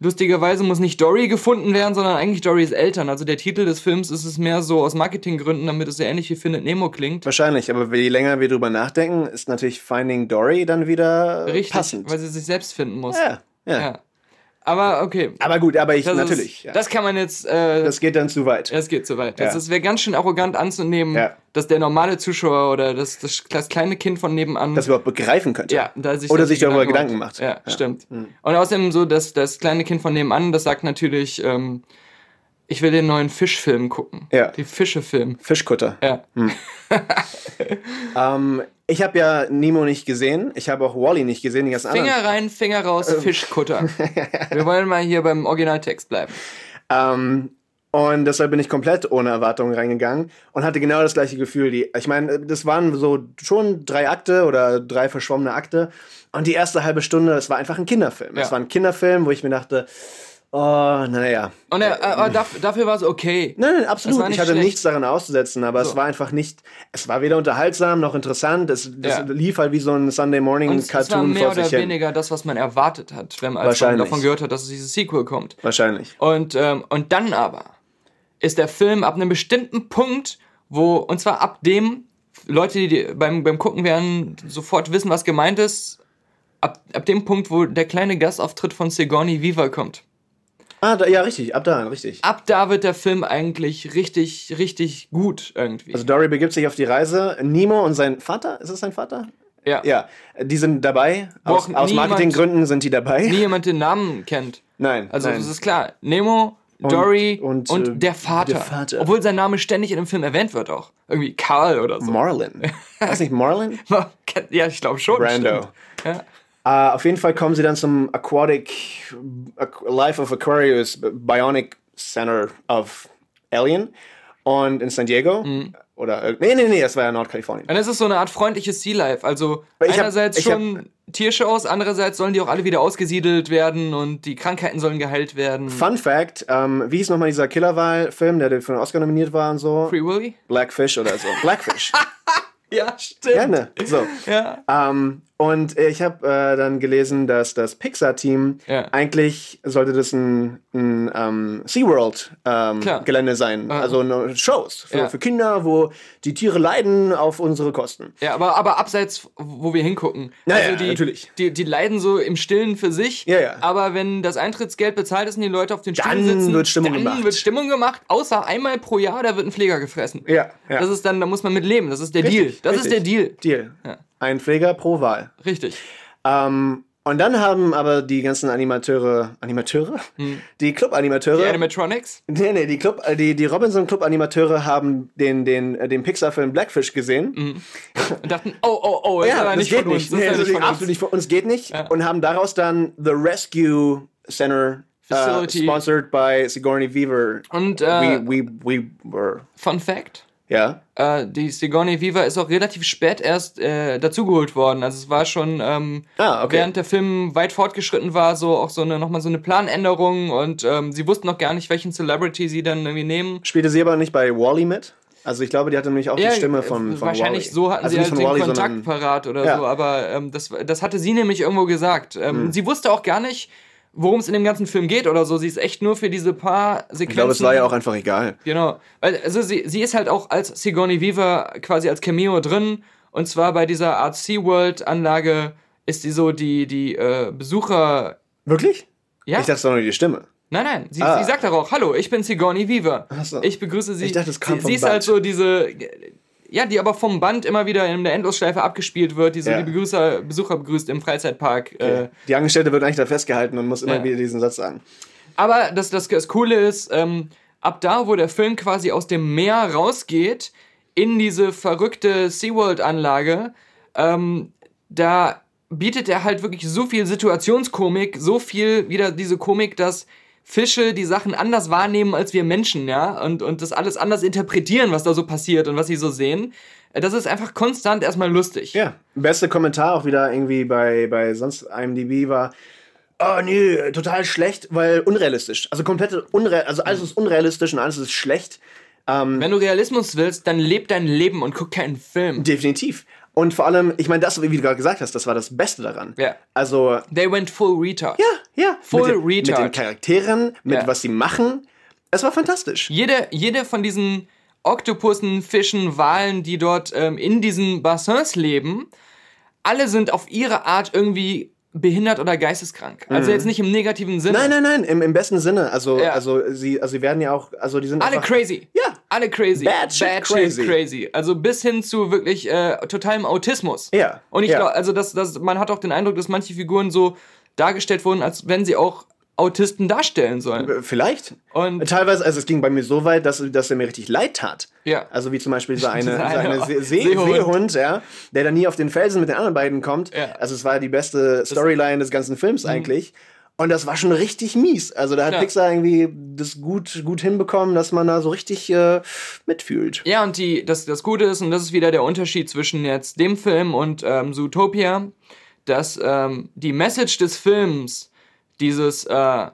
Lustigerweise muss nicht Dory gefunden werden, sondern eigentlich Dorys Eltern. Also der Titel des Films ist es mehr so aus Marketinggründen, damit es so ähnlich wie Findet Nemo klingt. Wahrscheinlich, aber je länger wir drüber nachdenken, ist natürlich Finding Dory dann wieder Richtig, passend. weil sie sich selbst finden muss. Ja, ja, Ja. Aber okay. Aber gut, aber ich Das natürlich. Ist, ja. Das kann man jetzt. Äh, das geht dann zu weit. Es geht zu weit. Ja. Das, das wäre ganz schön arrogant anzunehmen, Ja. dass der normale Zuschauer oder das, das, das kleine Kind von nebenan. Dass überhaupt begreifen könnte. ja, da sich Oder das sich darüber Gedanken macht. Ja, stimmt. Und außerdem so, dass das kleine Kind von nebenan, das sagt natürlich, ähm, ich will den neuen Fischfilm gucken. Ja. Die Fischefilm. Fischkutter. Ja. <laughs> Ähm, ich habe ja Nemo nicht gesehen. Ich habe auch Wally nicht gesehen. Die ganzen Finger anderen. rein, Finger raus, Ähm. Fischkutter. <laughs> Wir wollen mal hier beim Originaltext bleiben. Ähm, Und deshalb bin ich komplett ohne Erwartungen reingegangen und hatte genau das gleiche Gefühl. Die, ich meine, das waren so schon drei Akte oder drei verschwommene Akte. Und die erste halbe Stunde, es war einfach ein Kinderfilm. Ja. Es war ein Kinderfilm, wo ich mir dachte, oh, naja. Und er, äh, aber dafür, dafür war es okay. Nein, nein, absolut. Ich hatte schlecht. nichts daran auszusetzen, aber So. es war einfach nicht, es war weder unterhaltsam noch interessant. Es, das Ja. lief halt wie so ein Sunday Morning Und es, es war Cartoon mehr vor oder sich hin. weniger das, was man erwartet hat, wenn man, als man davon gehört hat, dass es dieses Sequel kommt. Wahrscheinlich. Und, ähm, und dann aber ist der Film ab einem bestimmten Punkt, wo, und zwar ab dem, Leute, die beim, beim Gucken werden, sofort wissen, was gemeint ist, ab, ab dem Punkt, wo der kleine Gastauftritt von Sigourney Weaver kommt. Ah, da, ja, richtig, ab da, richtig. Ab da wird der Film eigentlich richtig, richtig gut irgendwie. Also Dory begibt sich auf die Reise. Nemo und sein Vater, ist es sein Vater? ja. Ja, die sind dabei. Aus, aus niemand- Marketinggründen sind die dabei. Nie jemand den Namen kennt. Nein, Also nein. das ist klar. Nemo, Dory und, und, äh, der, Vater. der Vater. Obwohl sein Name ständig in dem Film erwähnt wird auch. Irgendwie Karl oder so. Marlin. Weiß nicht Marlin? <laughs> ja, ich glaube schon. Brando. Ja. Äh, auf jeden Fall kommen sie dann zum Aquatic Aqu- Life of Aquarius Bionic Center of Alien und in San Diego. Mhm. Oder äh, nee, nee, nee, das war ja Nordkalifornien. Und es ist so eine Art freundliches Sea Life. Also hab- einerseits ich schon Tiershows, andererseits sollen die auch alle wieder ausgesiedelt werden und die Krankheiten sollen geheilt werden. Fun Fact, ähm, wie hieß nochmal dieser Killerwahl-Film, der für den Oscar nominiert war und so? Free Willy? Blackfish oder so. Blackfish. <laughs> Ja, stimmt. Gerne. So. Ja. Ähm, und ich habe äh, dann gelesen, dass das Pixar-Team Ja. eigentlich sollte das ein, ein ähm, SeaWorld-Gelände sein. Ah. Also Shows für, Ja. für Kinder, wo die Tiere leiden auf unsere Kosten. Ja, aber, aber abseits, wo wir hingucken. Ja, also die, natürlich. Die, die leiden so im Stillen für sich. Ja, ja. Aber wenn das Eintrittsgeld bezahlt ist und die Leute auf den Stühlen sitzen, wird Stimmung dann gemacht. wird Stimmung gemacht. Außer einmal pro Jahr, da wird ein Pfleger gefressen. Ja, ja. Das ist dann, da muss man mit leben. Das ist der Deal. Richtig, Das richtig. ist der Deal. Deal. Ja. Ein Pfleger pro Wahl. Richtig. Ähm, und dann haben aber die ganzen Animateure, Animateure? Die Club-Animateure. Hm. Die Animatronics? Nee, nee, die, Club, äh, die, die Robinson Club Animateure haben den, den, äh, den Pixar-Film Blackfish gesehen. Und dachten, oh, oh, oh, aber das nicht geht von nicht. Das Nee, ist das ja ist nicht von absolut uns. nicht von uns, geht nicht. Und haben daraus dann The Rescue Center äh, Facility. sponsored by Sigourney Weaver. Und äh, we, we, we were. Fun Fact, Ja. äh, die Sigourney Weaver ist auch relativ spät erst äh, dazugeholt worden. Also es war schon, ähm, Ah, okay. während der Film weit fortgeschritten war, so auch so eine, nochmal so eine Planänderung und ähm, sie wussten noch gar nicht, welchen Celebrity sie dann irgendwie nehmen. Spielte sie aber nicht bei Wally mit? Also ich glaube, die hatte nämlich auch die Stimme von, von wahrscheinlich Wall-E. so hatten also sie halt den Wall-E, Kontakt parat oder Ja. So, aber ähm, das, das hatte sie nämlich irgendwo gesagt. Ähm, Sie wusste auch gar nicht, worum es in dem ganzen Film geht oder so. Sie ist echt nur für diese paar Sequenzen. Ich glaube, es war ja auch einfach egal. Genau. Also sie, sie ist halt auch als Sigourney Weaver quasi als Cameo drin. Und zwar bei dieser Art SeaWorld-Anlage ist sie so die, die äh, Besucher. Wirklich? Ja? Ich dachte, es war nur die Stimme. nein, nein. Sie, Ah. sie sagt auch, hallo, ich bin Sigourney Weaver. Ach so. Ich begrüße sie. Ich dachte, es kam sie, vom sie ist Band. halt so diese. Ja, die aber vom Band immer wieder in der Endlosschleife abgespielt wird, die so Ja. die Begrüßer, Besucher begrüßt im Freizeitpark. Äh, Die Angestellte wird eigentlich da festgehalten und muss immer Ja. wieder diesen Satz sagen. Aber das, das, das Coole ist, ähm, ab da, wo der Film quasi aus dem Meer rausgeht, in diese verrückte SeaWorld-Anlage, ähm, da bietet er halt wirklich so viel Situationskomik, so viel wieder diese Komik, dass Fische die Sachen anders wahrnehmen als wir Menschen, ja, und, und das alles anders interpretieren, was da so passiert und was sie so sehen. Äh, Das ist einfach konstant erstmal lustig. Ja, beste Kommentar auch wieder irgendwie bei, bei sonst IMDb war, oh nee, total schlecht, weil unrealistisch. Also komplett unreal, also alles ist unrealistisch und alles ist schlecht. Wenn du Realismus willst, dann leb dein Leben und guck keinen Film. Definitiv. Und vor allem, ich meine, das, wie du gerade gesagt hast, das war das Beste daran. Ja. Also, They went full retard. ja, ja. Full mit, den, mit den retard. Charakteren, mit Ja. was sie machen. Es war fantastisch. Jede, jede von diesen Oktopussen, Fischen, Walen, die dort ähm, in diesen Bassins leben, alle sind auf ihre Art irgendwie behindert oder geisteskrank. Also jetzt nicht im negativen Sinne. Mhm. Nein, nein, nein, im, im besten Sinne. Also, Ja. also, sie, also sie werden ja auch, also die sind Alle crazy. Ja. Alle crazy. Bad shit crazy. crazy. Also bis hin zu wirklich äh, totalem Autismus. Ja, Und ich ja. glaube, also das, das, man hat auch den Eindruck, dass manche Figuren so dargestellt wurden, als wenn sie auch Autisten darstellen sollen. Vielleicht. Und- Teilweise, also es ging bei mir so weit, dass, dass er mir richtig leid tat. Ja. Also wie zum Beispiel dieser <laughs> eine, See See Seehund. Seehund, ja, der dann nie auf den Felsen mit den anderen beiden kommt. Ja. Also es war die beste Storyline des ganzen Films Mhm. eigentlich. Und das war schon richtig mies. Also da hat Ja. Pixar irgendwie das gut, gut hinbekommen, dass man da so richtig äh, mitfühlt. Ja, und die, das, das Gute ist, und das ist wieder der Unterschied zwischen jetzt dem Film und ähm, Zootopia, dass ähm, die Message des Films, dieses, äh,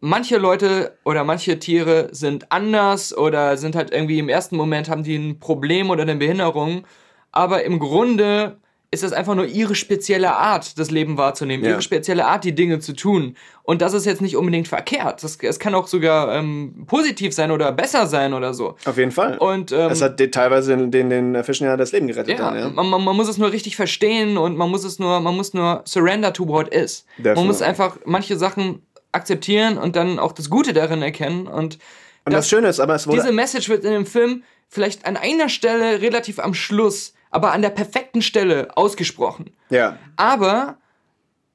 manche Leute oder manche Tiere sind anders oder sind halt irgendwie im ersten Moment haben die ein Problem oder eine Behinderung, aber im Grunde ist es einfach nur ihre spezielle Art, das Leben wahrzunehmen, Ja. ihre spezielle Art, die Dinge zu tun. Und das ist jetzt nicht unbedingt verkehrt. Das, es kann auch sogar ähm, positiv sein oder besser sein oder so. Auf jeden Fall. Und ähm, das hat teilweise den, den, Fischen ja das Leben gerettet. ja, dann, ja. Man, man, man muss es nur richtig verstehen und man muss es nur, man muss nur surrender to what is. Man Definitely. muss einfach manche Sachen akzeptieren und dann auch das Gute darin erkennen. Und, Und das, Schöne ist, aber es wurde. diese Message wird in dem Film vielleicht an einer Stelle relativ am Schluss, aber an der perfekten Stelle ausgesprochen. ja. Aber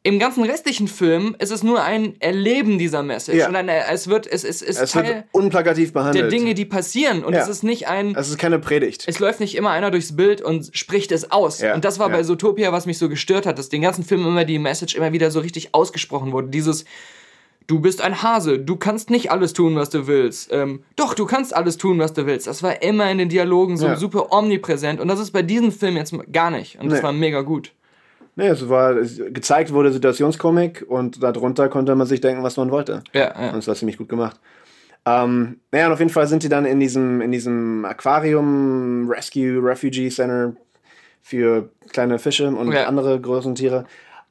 im ganzen restlichen Film ist es nur ein Erleben dieser Message. Ja. Und ein, es wird, es, es ist Es Teil wird unplakativ der behandelt. Dinge, die passieren. Und Ja. es ist nicht ein, es ist keine Predigt. es läuft nicht immer einer durchs Bild und spricht es aus. Ja, und das war bei Zootopia, was mich so gestört hat, dass den ganzen Film immer die Message immer wieder so richtig ausgesprochen wurde. Dieses, du bist ein Hase, du kannst nicht alles tun, was du willst. Ähm, doch, du kannst alles tun, was du willst. Das war immer in den Dialogen so Ja. super omnipräsent. Und das ist bei diesem Film jetzt gar nicht. Und das Nee. war mega gut. Nee, es war gezeigt wurde Situationskomik und darunter konnte man sich denken, was man wollte. Ja, Und ja. es war ziemlich gut gemacht. Ähm, naja, und auf jeden Fall sind die dann in diesem, in diesem Aquarium Rescue Refugee Center für kleine Fische und Ja. andere großen Tiere.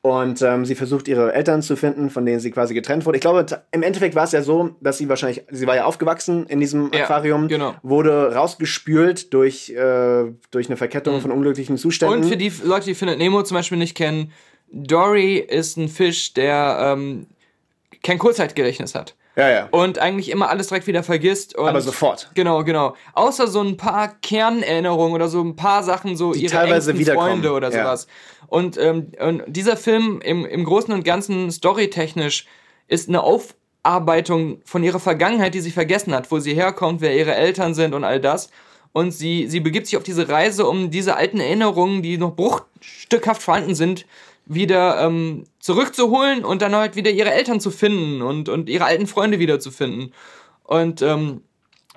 Und ähm, sie versucht, ihre Eltern zu finden, von denen sie quasi getrennt wurde. Ich glaube, im Endeffekt war es ja so, dass sie wahrscheinlich, sie war ja aufgewachsen in diesem Ja, Aquarium, genau. wurde rausgespült durch, äh, durch eine Verkettung von unglücklichen Zuständen. Mhm. Und für die Leute, die Findet Nemo zum Beispiel nicht kennen, Dory ist ein Fisch, der ähm, kein Kurzzeitgedächtnis hat. Ja, ja. Und eigentlich immer alles direkt wieder vergisst. Aber sofort. Genau, genau. Außer so ein paar Kernerinnerungen oder so ein paar Sachen, so ihre teilweise engsten Freunde oder ja. sowas. Und, ähm, und dieser Film im, im Großen und Ganzen storytechnisch ist eine Aufarbeitung von ihrer Vergangenheit, die sie vergessen hat, wo sie herkommt, wer ihre Eltern sind und all das. Und sie, sie begibt sich auf diese Reise, um diese alten Erinnerungen, die noch bruchstückhaft vorhanden sind, wieder ähm, zurückzuholen und dann halt wieder ihre Eltern zu finden und, und ihre alten Freunde wieder zu finden. Und ähm,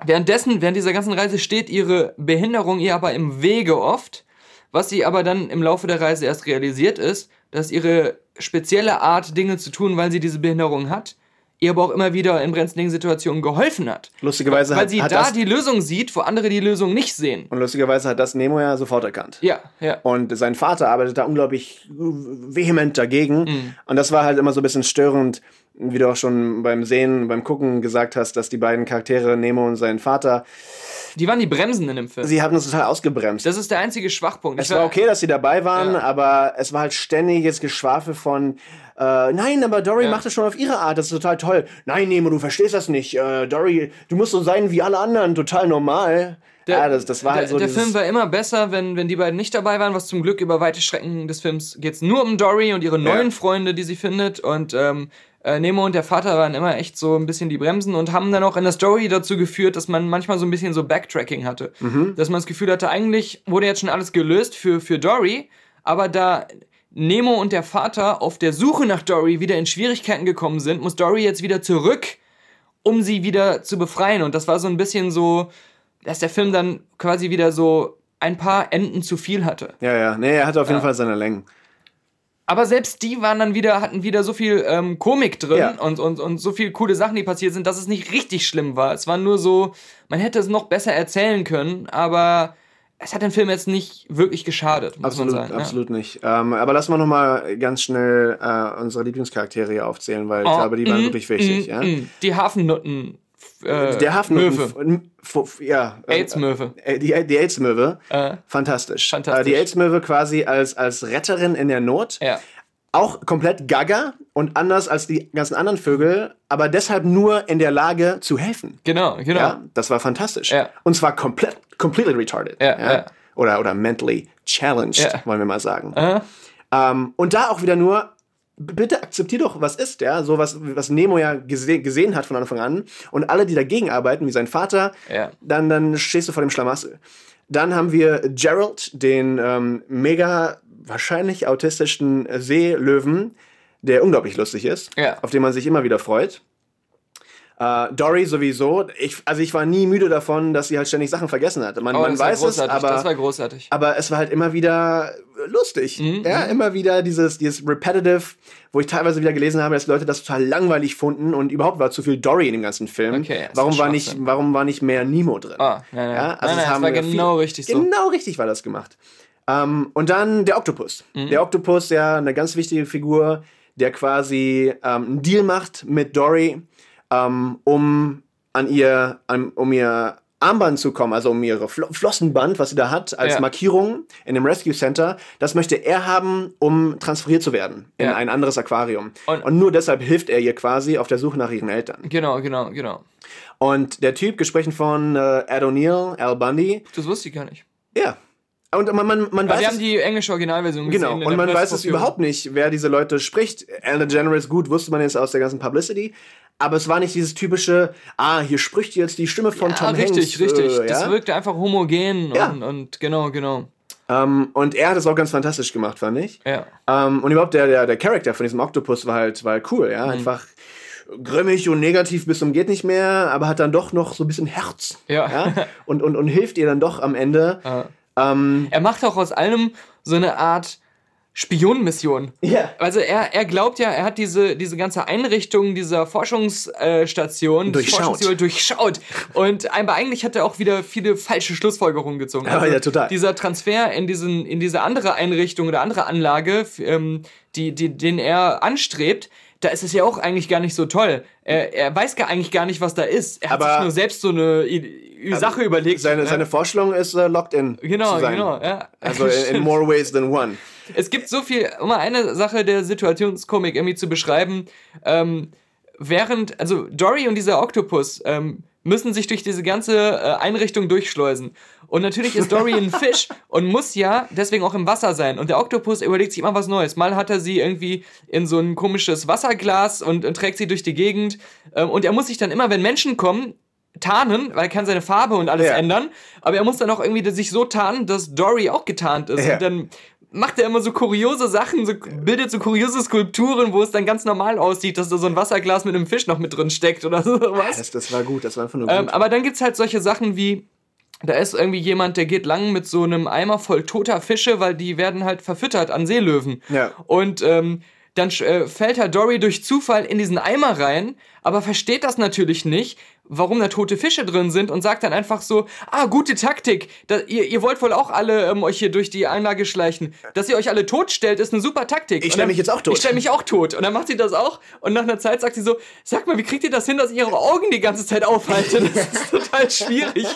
währenddessen, während dieser ganzen Reise steht ihre Behinderung ihr aber im Wege oft, was sie aber dann im Laufe der Reise erst realisiert ist, dass ihre spezielle Art, Dinge zu tun, weil sie diese Behinderung hat, ihr aber auch immer wieder in brenzligen Situationen geholfen hat. Lustigerweise Weil hat, sie hat da das, die Lösung sieht, wo andere die Lösung nicht sehen. und lustigerweise hat das Nemo ja sofort erkannt. Ja, ja. Und sein Vater arbeitet da unglaublich vehement dagegen. Mhm. Und das war halt immer so ein bisschen störend, wie du auch schon beim Sehen, beim Gucken gesagt hast, dass die beiden Charaktere, Nemo und sein Vater, Die waren die Bremsen in dem Film. sie haben uns total ausgebremst. Das ist der einzige Schwachpunkt. es Ich war okay, dass sie dabei waren, Ja. aber es war halt ständiges Geschwafel von äh, nein, aber Dory Ja. macht es schon auf ihre Art, das ist total toll. Nein, Nemo, du verstehst das nicht. Äh, Dory, du musst so sein wie alle anderen, total normal. Der, ja, das, das war der, halt so der Film war immer besser, wenn, wenn die beiden nicht dabei waren, was zum Glück über weite Strecken des Films geht es nur um Dory und ihre neuen Freunde, die sie findet. Und ähm, äh, Nemo und der Vater waren immer echt so ein bisschen die Bremsen und haben dann auch in der Story dazu geführt, dass man manchmal so ein bisschen so Backtracking hatte. Mhm. Dass man das Gefühl hatte, eigentlich wurde jetzt schon alles gelöst für, für Dory, aber da Nemo und der Vater auf der Suche nach Dory wieder in Schwierigkeiten gekommen sind, muss Dory jetzt wieder zurück um sie wieder zu befreien. Und das war so ein bisschen so, dass der Film dann quasi wieder so ein paar Enden zu viel hatte. ja, ja, nee, er hatte auf jeden Fall seine Längen. Aber selbst die waren dann wieder, hatten wieder so viel ähm, Komik drin Ja. und, und, und so viel coole Sachen, die passiert sind, dass es nicht richtig schlimm war. Es war nur so, man hätte es noch besser erzählen können, aber es hat den Film jetzt nicht wirklich geschadet, muss Absolut, man sagen. absolut nicht. Ähm, aber lass mal noch mal ganz schnell äh, unsere Lieblingscharaktere hier aufzählen, weil ich Ja. glaube, die waren Mm, wirklich wichtig. mm, ja? mm. Die Hafennutten. Äh, Der Hafen Möwe. ja, äh, AIDS-Möwe. äh, die, die AIDS-Möwe, Äh, fantastisch. Fantastisch. Äh, die AIDS-Möwe quasi als, als Retterin in der Not. ja. Auch komplett gaga und anders als die ganzen anderen Vögel, aber deshalb nur in der Lage zu helfen. Genau, genau. Ja, das war fantastisch. Ja. Und zwar komplett, completely retarded. Ja, ja. Oder, oder mentally challenged, wollen wir mal sagen. Äh, Ähm, und da auch wieder nur, bitte akzeptier doch, was ist, ja, so was, was Nemo ja gese gesehen hat von Anfang an. Und alle, die dagegen arbeiten, wie sein Vater, Ja. dann, dann stehst du vor dem Schlamassel. Dann haben wir Gerald, den ähm, mega wahrscheinlich autistischen Seelöwen, der unglaublich lustig ist, Ja. auf den man sich immer wieder freut. Äh, Dory sowieso. Ich, also ich war nie müde davon, dass sie halt ständig Sachen vergessen hat. Man, Oh, man weiß es, großartig. aber das war großartig. aber es war halt immer wieder lustig. Mhm, Ja, immer wieder dieses, dieses Repetitive, wo ich teilweise wieder gelesen habe, dass Leute das total langweilig fanden und überhaupt war zu viel Dory in dem ganzen Film. Okay, warum war nicht, warum war nicht mehr Nemo drin? Ah, nein, nein. Ja, nein, also nein, es das war genau viel- richtig so. Genau richtig war das gemacht. Ähm, und dann der Oktopus. Mhm. Der Oktopus, ja, eine ganz wichtige Figur, der quasi ähm, einen Deal macht mit Dory, ähm, um an ihr, an, um ihr Armband zu kommen, also um ihre Flo Flossenband, was sie da hat, als Ja. Markierung in dem Rescue Center. Das möchte er haben, um transferiert zu werden in Ja. ein anderes Aquarium. Und- Und, nur deshalb hilft er ihr quasi auf der Suche nach ihren Eltern. Genau, genau, genau. Und der Typ, gesprochen von äh, Ed O'Neill, Al Bundy, Das wusste ich gar nicht. ja. Und man, man, man weiß wir haben die englische Originalversion gesehen. Genau, und man weiß es überhaupt nicht, wer diese Leute spricht. Ellen DeGeneres, gut, wusste man jetzt aus der ganzen Publicity. Aber es war nicht dieses typische, ah, hier spricht jetzt die Stimme von Ja, Tom richtig, Hanks. richtig. Äh, Das ja? wirkte einfach homogen Ja. und, und genau, genau. ähm, und er hat es auch ganz fantastisch gemacht, fand ich. Ja. Ähm, und überhaupt der, der, der Charakter von diesem Octopus war halt, war halt cool, Mhm. ja. Einfach grimmig und negativ bis zum geht nicht mehr, aber hat dann doch noch so ein bisschen Herz. Ja. <laughs> Und, und, und hilft ihr dann doch am Ende. Ja. Ähm, Er macht auch aus allem so eine Art Spionenmission. ja. Also er, er glaubt ja, er hat diese, diese ganze Einrichtung dieser Forschungsstation Durchschaut. Forschungsübung durchschaut. Und aber eigentlich hat er auch wieder viele falsche Schlussfolgerungen gezogen. Also Ja, total. Dieser Transfer in, diesen, in diese andere Einrichtung oder andere Anlage, ähm, die, die, den er anstrebt, da ist es ja auch eigentlich gar nicht so toll. Er, er weiß gar eigentlich gar nicht, was da ist. Er hat Aber- sich nur selbst so eine I- Sache überlegt. Seine, Ja. seine Vorstellung ist äh, locked in. Genau, zu sein. genau. Ja. Also in, in more ways than one. <laughs> Es gibt so viel, um mal eine Sache der Situationskomik irgendwie zu beschreiben. Ähm, während, also Dory und dieser Oktopus ähm, müssen sich durch diese ganze äh, Einrichtung durchschleusen. Und natürlich ist Dory ein <laughs> Fisch und muss ja deswegen auch im Wasser sein. Und der Oktopus überlegt sich immer was Neues. Mal hat er sie irgendwie in so ein komisches Wasserglas und, und trägt sie durch die Gegend. Ähm, und er muss sich dann immer, wenn Menschen kommen, tarnen, weil er kann seine Farbe und alles Ja. ändern. Aber er muss dann auch irgendwie sich so tarnen, dass Dory auch getarnt ist. Ja. Und dann macht er immer so kuriose Sachen, so, bildet so kuriose Skulpturen, wo es dann ganz normal aussieht, dass da so ein Wasserglas mit einem Fisch noch mit drin steckt oder <laughs> sowas. Das, das war gut, das war einfach nur Ähm, gut. aber dann gibt's halt solche Sachen wie, da ist irgendwie jemand, der geht lang mit so einem Eimer voll toter Fische, weil die werden halt verfüttert an Seelöwen. Ja. Und ähm, dann äh, fällt halt Dory durch Zufall in diesen Eimer rein, aber versteht das natürlich nicht, warum da tote Fische drin sind und sagt dann einfach so, ah, gute Taktik, da, ihr, ihr wollt wohl auch alle ähm, euch hier durch die Einlage schleichen. Dass ihr euch alle totstellt, ist eine super Taktik. Ich Und stell dann- mich jetzt auch tot. Ich stell mich auch tot. Und dann macht sie das auch und nach einer Zeit sagt sie so, sag mal, wie kriegt ihr das hin, dass ich ihre Augen die ganze Zeit aufhalte? Das ist total schwierig.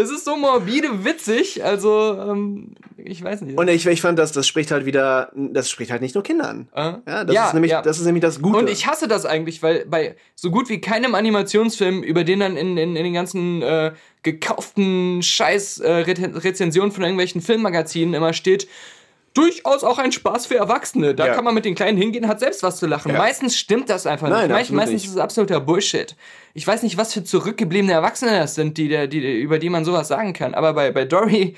Das ist so morbide witzig, also ähm, ich weiß nicht. Und ich, ich fand, dass das spricht halt wieder, das spricht halt nicht nur Kinder an. Äh? Ja, das, Ja, ist nämlich, ja. das ist nämlich das Gute. Und ich hasse das eigentlich, weil bei so gut wie keinem Animationsfilm, über den dann in, in, in den ganzen äh, gekauften Scheiß äh, Re von irgendwelchen Filmmagazinen immer steht, durchaus auch ein Spaß für Erwachsene. Da Ja. kann man mit den Kleinen hingehen, hat selbst was zu lachen. Ja. Meistens stimmt das einfach Nein, nicht. Meist, meistens nicht. ist es absoluter Bullshit. Ich weiß nicht, was für zurückgebliebene Erwachsene das sind, die, die, über die man sowas sagen kann. Aber bei, bei Dory,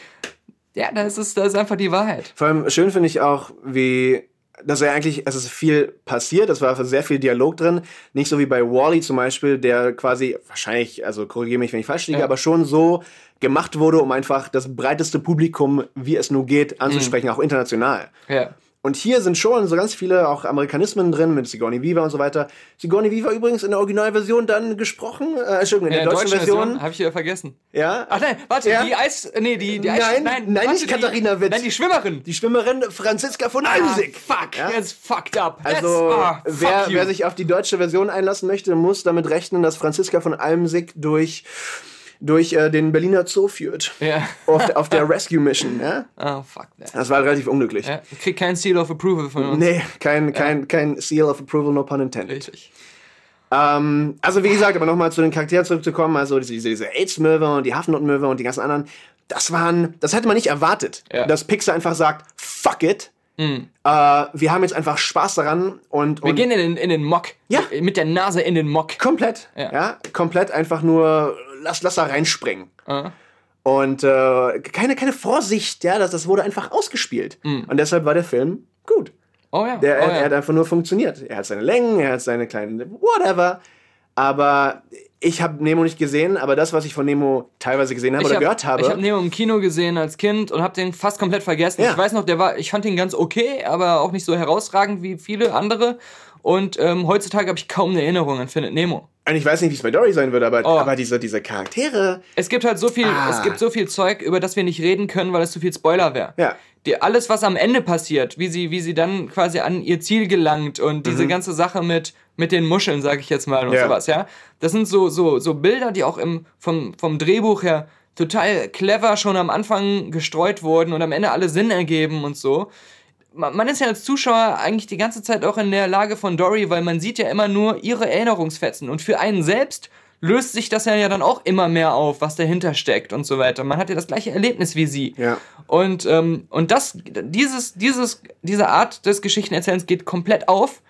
ja, das ist, das ist einfach die Wahrheit. Vor allem schön finde ich auch, wie, dass er eigentlich, es ist viel passiert, es war sehr viel Dialog drin. Nicht so wie bei Wally zum Beispiel, der quasi, wahrscheinlich, also korrigiere mich, wenn ich falsch liege, Ja. aber schon so gemacht wurde, um einfach das breiteste Publikum, wie es nur geht, anzusprechen, auch international. Ja. Und hier sind schon so ganz viele auch Amerikanismen drin mit Sigourney Weaver und so weiter. Sigourney Weaver übrigens in der Originalversion dann gesprochen, äh, Entschuldigung, in der, deutschen, Version. habe ich ja vergessen. Ja. Ach nein, warte, Ja. die Eis. Nee, die, die Eis. Nein, nein, warte, nicht Katharina Witt. Nein, die Schwimmerin. Die Schwimmerin Franziska von Ah, Almsig. fuck, Ja? that's fucked up. Also, ah, wer, fuck you. wer sich auf die deutsche Version einlassen möchte, muss damit rechnen, dass Franziska von Almsig durch, durch äh, den Berliner Zoo führt. Ja. Auf, der- auf der Rescue Mission. Ja? Oh, <laughs> fuck that. Das war relativ unglücklich. Ja, ich krieg kein Seal of Approval von uns. Nee, kein, kein, kein Seal of Approval, no pun intended. Richtig. Ähm, also wie gesagt, aber nochmal zu den Charakteren zurückzukommen, also diese, diese AIDS-Möwe und die Hafennotenmöwe und die ganzen anderen, das waren, das hätte man nicht erwartet, Ja. dass Pixar einfach sagt, fuck it, äh, wir haben jetzt einfach Spaß daran und, Wir und gehen in den, in den Mock. Ja. Mit der Nase in den Mock. komplett, Ja. ja. komplett einfach nur, lass, lass da reinspringen. Ah. Und äh, keine, keine Vorsicht, ja, das, das wurde einfach ausgespielt. Mhm. Und deshalb war der Film gut. Oh ja, Der, oh er, ja. er hat einfach nur funktioniert. Er hat seine Längen, er hat seine kleinen whatever. Aber ich habe Nemo nicht gesehen, aber das, was ich von Nemo teilweise gesehen habe Ich oder hab- gehört habe, Ich habe Nemo im Kino gesehen als Kind und habe den fast komplett vergessen. Ja. Ich weiß noch, der war, ich fand ihn ganz okay, aber auch nicht so herausragend wie viele andere. Und ähm, heutzutage habe ich kaum eine Erinnerung an Findet Nemo. Und ich weiß nicht, wie es bei Dory sein wird, aber, Oh. aber diese, diese Charaktere, Es gibt halt so viel, Ah. es gibt so viel Zeug, über das wir nicht reden können, weil es zu viel Spoiler wäre. ja. Die, alles, was am Ende passiert, wie sie, wie sie dann quasi an ihr Ziel gelangt und diese ganze Sache mit, mit den Muscheln, sag ich jetzt mal, und Mhm. Ja. sowas, ja. Das sind so, so, so Bilder, die auch im, vom, vom Drehbuch her total clever schon am Anfang gestreut wurden und am Ende alle Sinn ergeben und so. Man ist ja als Zuschauer eigentlich die ganze Zeit auch in der Lage von Dory, weil man sieht ja immer nur ihre Erinnerungsfetzen. Und für einen selbst löst sich das ja dann auch immer mehr auf, was dahinter steckt und so weiter. Man hat ja das gleiche Erlebnis wie sie. Ja. Und, ähm, und das, dieses, dieses, diese Art des Geschichtenerzählens geht komplett auf.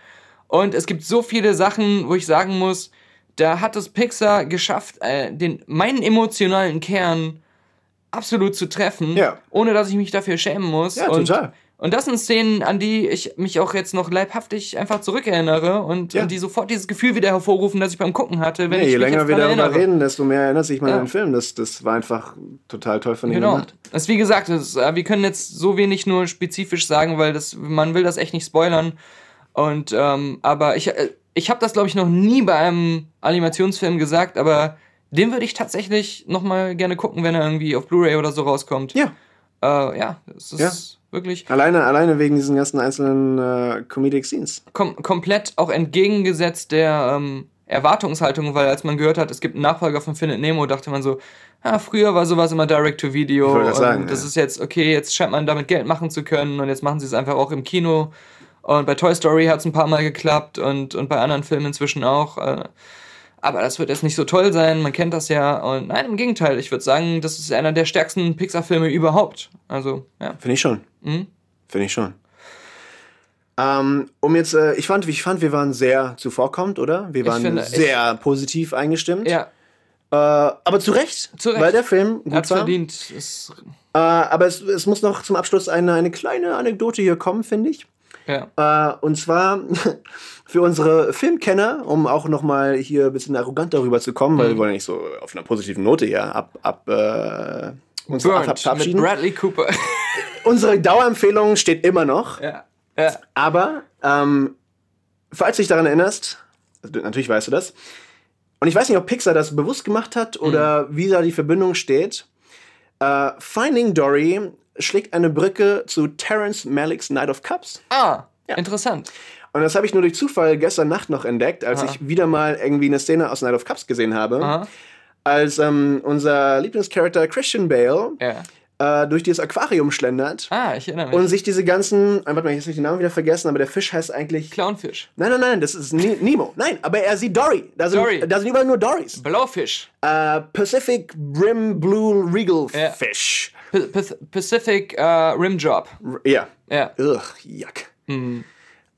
Und es gibt so viele Sachen, wo ich sagen muss, da hat es Pixar geschafft, äh, den, meinen emotionalen Kern absolut zu treffen, Ja. ohne dass ich mich dafür schämen muss. Ja, und, total. Und das sind Szenen, an die ich mich auch jetzt noch leibhaftig einfach zurückerinnere und, Ja. und die sofort dieses Gefühl wieder hervorrufen, das ich beim Gucken hatte, wenn ich je länger wir darüber erinnere. reden, desto mehr erinnert sich man Ja. an den Film. Das, das war einfach total toll von ihm Genau. gemacht. Das ist wie gesagt, das, äh, wir können jetzt so wenig nur spezifisch sagen, weil das, man will das echt nicht spoilern. Und ähm, aber ich, äh, ich habe das glaube ich noch nie bei einem Animationsfilm gesagt, aber den würde ich tatsächlich noch mal gerne gucken, wenn er irgendwie auf Blu-ray oder so rauskommt. Ja. Äh, ja, das ist Ja. Wirklich Alleine, alleine wegen diesen ganzen einzelnen äh, Comedic Scenes. kom komplett auch entgegengesetzt der ähm, Erwartungshaltung, weil als man gehört hat, es gibt einen Nachfolger von Findet Nemo, dachte man so, ah, früher war sowas immer Direct-to-Video Ich das sagen, das ja. ist jetzt, okay, jetzt scheint man damit Geld machen zu können und jetzt machen sie es einfach auch im Kino und bei Toy Story hat es ein paar Mal geklappt und, und bei anderen Filmen inzwischen auch, äh, aber das wird jetzt nicht so toll sein, man kennt das ja und nein, im Gegenteil, ich würde sagen, das ist einer der stärksten Pixar-Filme überhaupt, also, ja. Finde ich schon. Mhm. Finde ich schon. Ähm, um jetzt, äh, ich fand, ich fand, wir waren sehr zuvorkommend, oder? Wir waren finde, sehr positiv eingestimmt. Ja, Äh, aber zu Recht, Zu Recht. weil der Film gut war. verdient. Äh, aber es, es muss noch zum Abschluss eine, eine kleine Anekdote hier kommen, finde ich. ja. Äh, und zwar <laughs> für unsere Filmkenner, um auch nochmal hier ein bisschen arrogant darüber zu kommen, Mhm. weil wir wollen ja nicht so auf einer positiven Note hier ab, ab, äh, uns ab, mit verabschieden. Bradley Cooper. <laughs> Unsere Dauerempfehlung steht immer noch. ja. Ja. Aber, ähm, falls du dich daran erinnerst, also, natürlich weißt du das, und ich weiß nicht, ob Pixar das bewusst gemacht hat oder wie da die Verbindung steht. Äh, Finding Dory schlägt eine Brücke zu Terrence Malicks Night of Cups. Ah, interessant. Und das habe ich nur durch Zufall gestern Nacht noch entdeckt, als Aha. ich wieder mal irgendwie eine Szene aus Night of Cups gesehen habe. Aha. Als ähm, unser Lieblingscharakter Christian Bale Ja. äh, durch dieses Aquarium schlendert Ah, ich erinnere mich. und sich diese ganzen, äh, warte mal, jetzt habe ich den Namen wieder vergessen, aber der Fisch heißt eigentlich Clownfisch. Nein, nein, nein, das ist Ni- Nemo. Nein, aber er sieht Dory. Da sind, Dory. Da sind überall nur Dorys. Blaufisch. Äh, Pacific Brim Blue Regal Ja. Fish. P Pacific äh, Rim Job. R ja. Ja. Ugh, yuck. Mhm.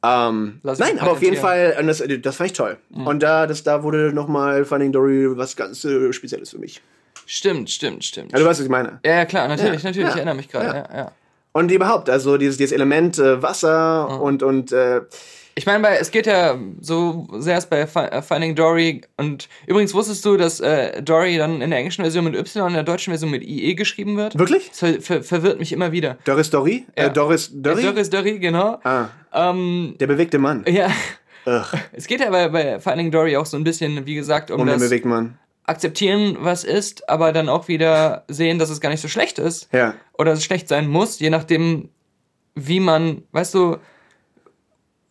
Ähm, nein, aber auf jeden. Fall, das, das fand ich toll. Mhm. Und da, das, da wurde nochmal Finding Dory was ganz äh, Spezielles für mich. Stimmt, stimmt, stimmt. Ja, du weißt, was ich meine. ja, ja, klar, natürlich, Ja, natürlich. ja, Ich erinnere mich gerade. Und überhaupt, also dieses, dieses Element äh, Wasser Mhm. und, und äh, Ich meine, es geht ja so sehr erst bei äh, Finding Dory. Und übrigens wusstest du, dass äh, Dory dann in der englischen Version mit Y und in der deutschen Version mit IE geschrieben wird? wirklich? Das ver ver verwirrt mich immer wieder. Doris Dory? Ja. Äh, Doris Dory? Doris Dory, genau. Ah, Ähm, der bewegte Mann. ja. Ugh, Es geht ja bei, bei Finding Dory auch so ein bisschen, wie gesagt, um, um das akzeptieren, was ist, aber dann auch wieder sehen, dass es gar nicht so schlecht ist. Ja. Oder dass es schlecht sein muss, je nachdem, wie man, weißt du,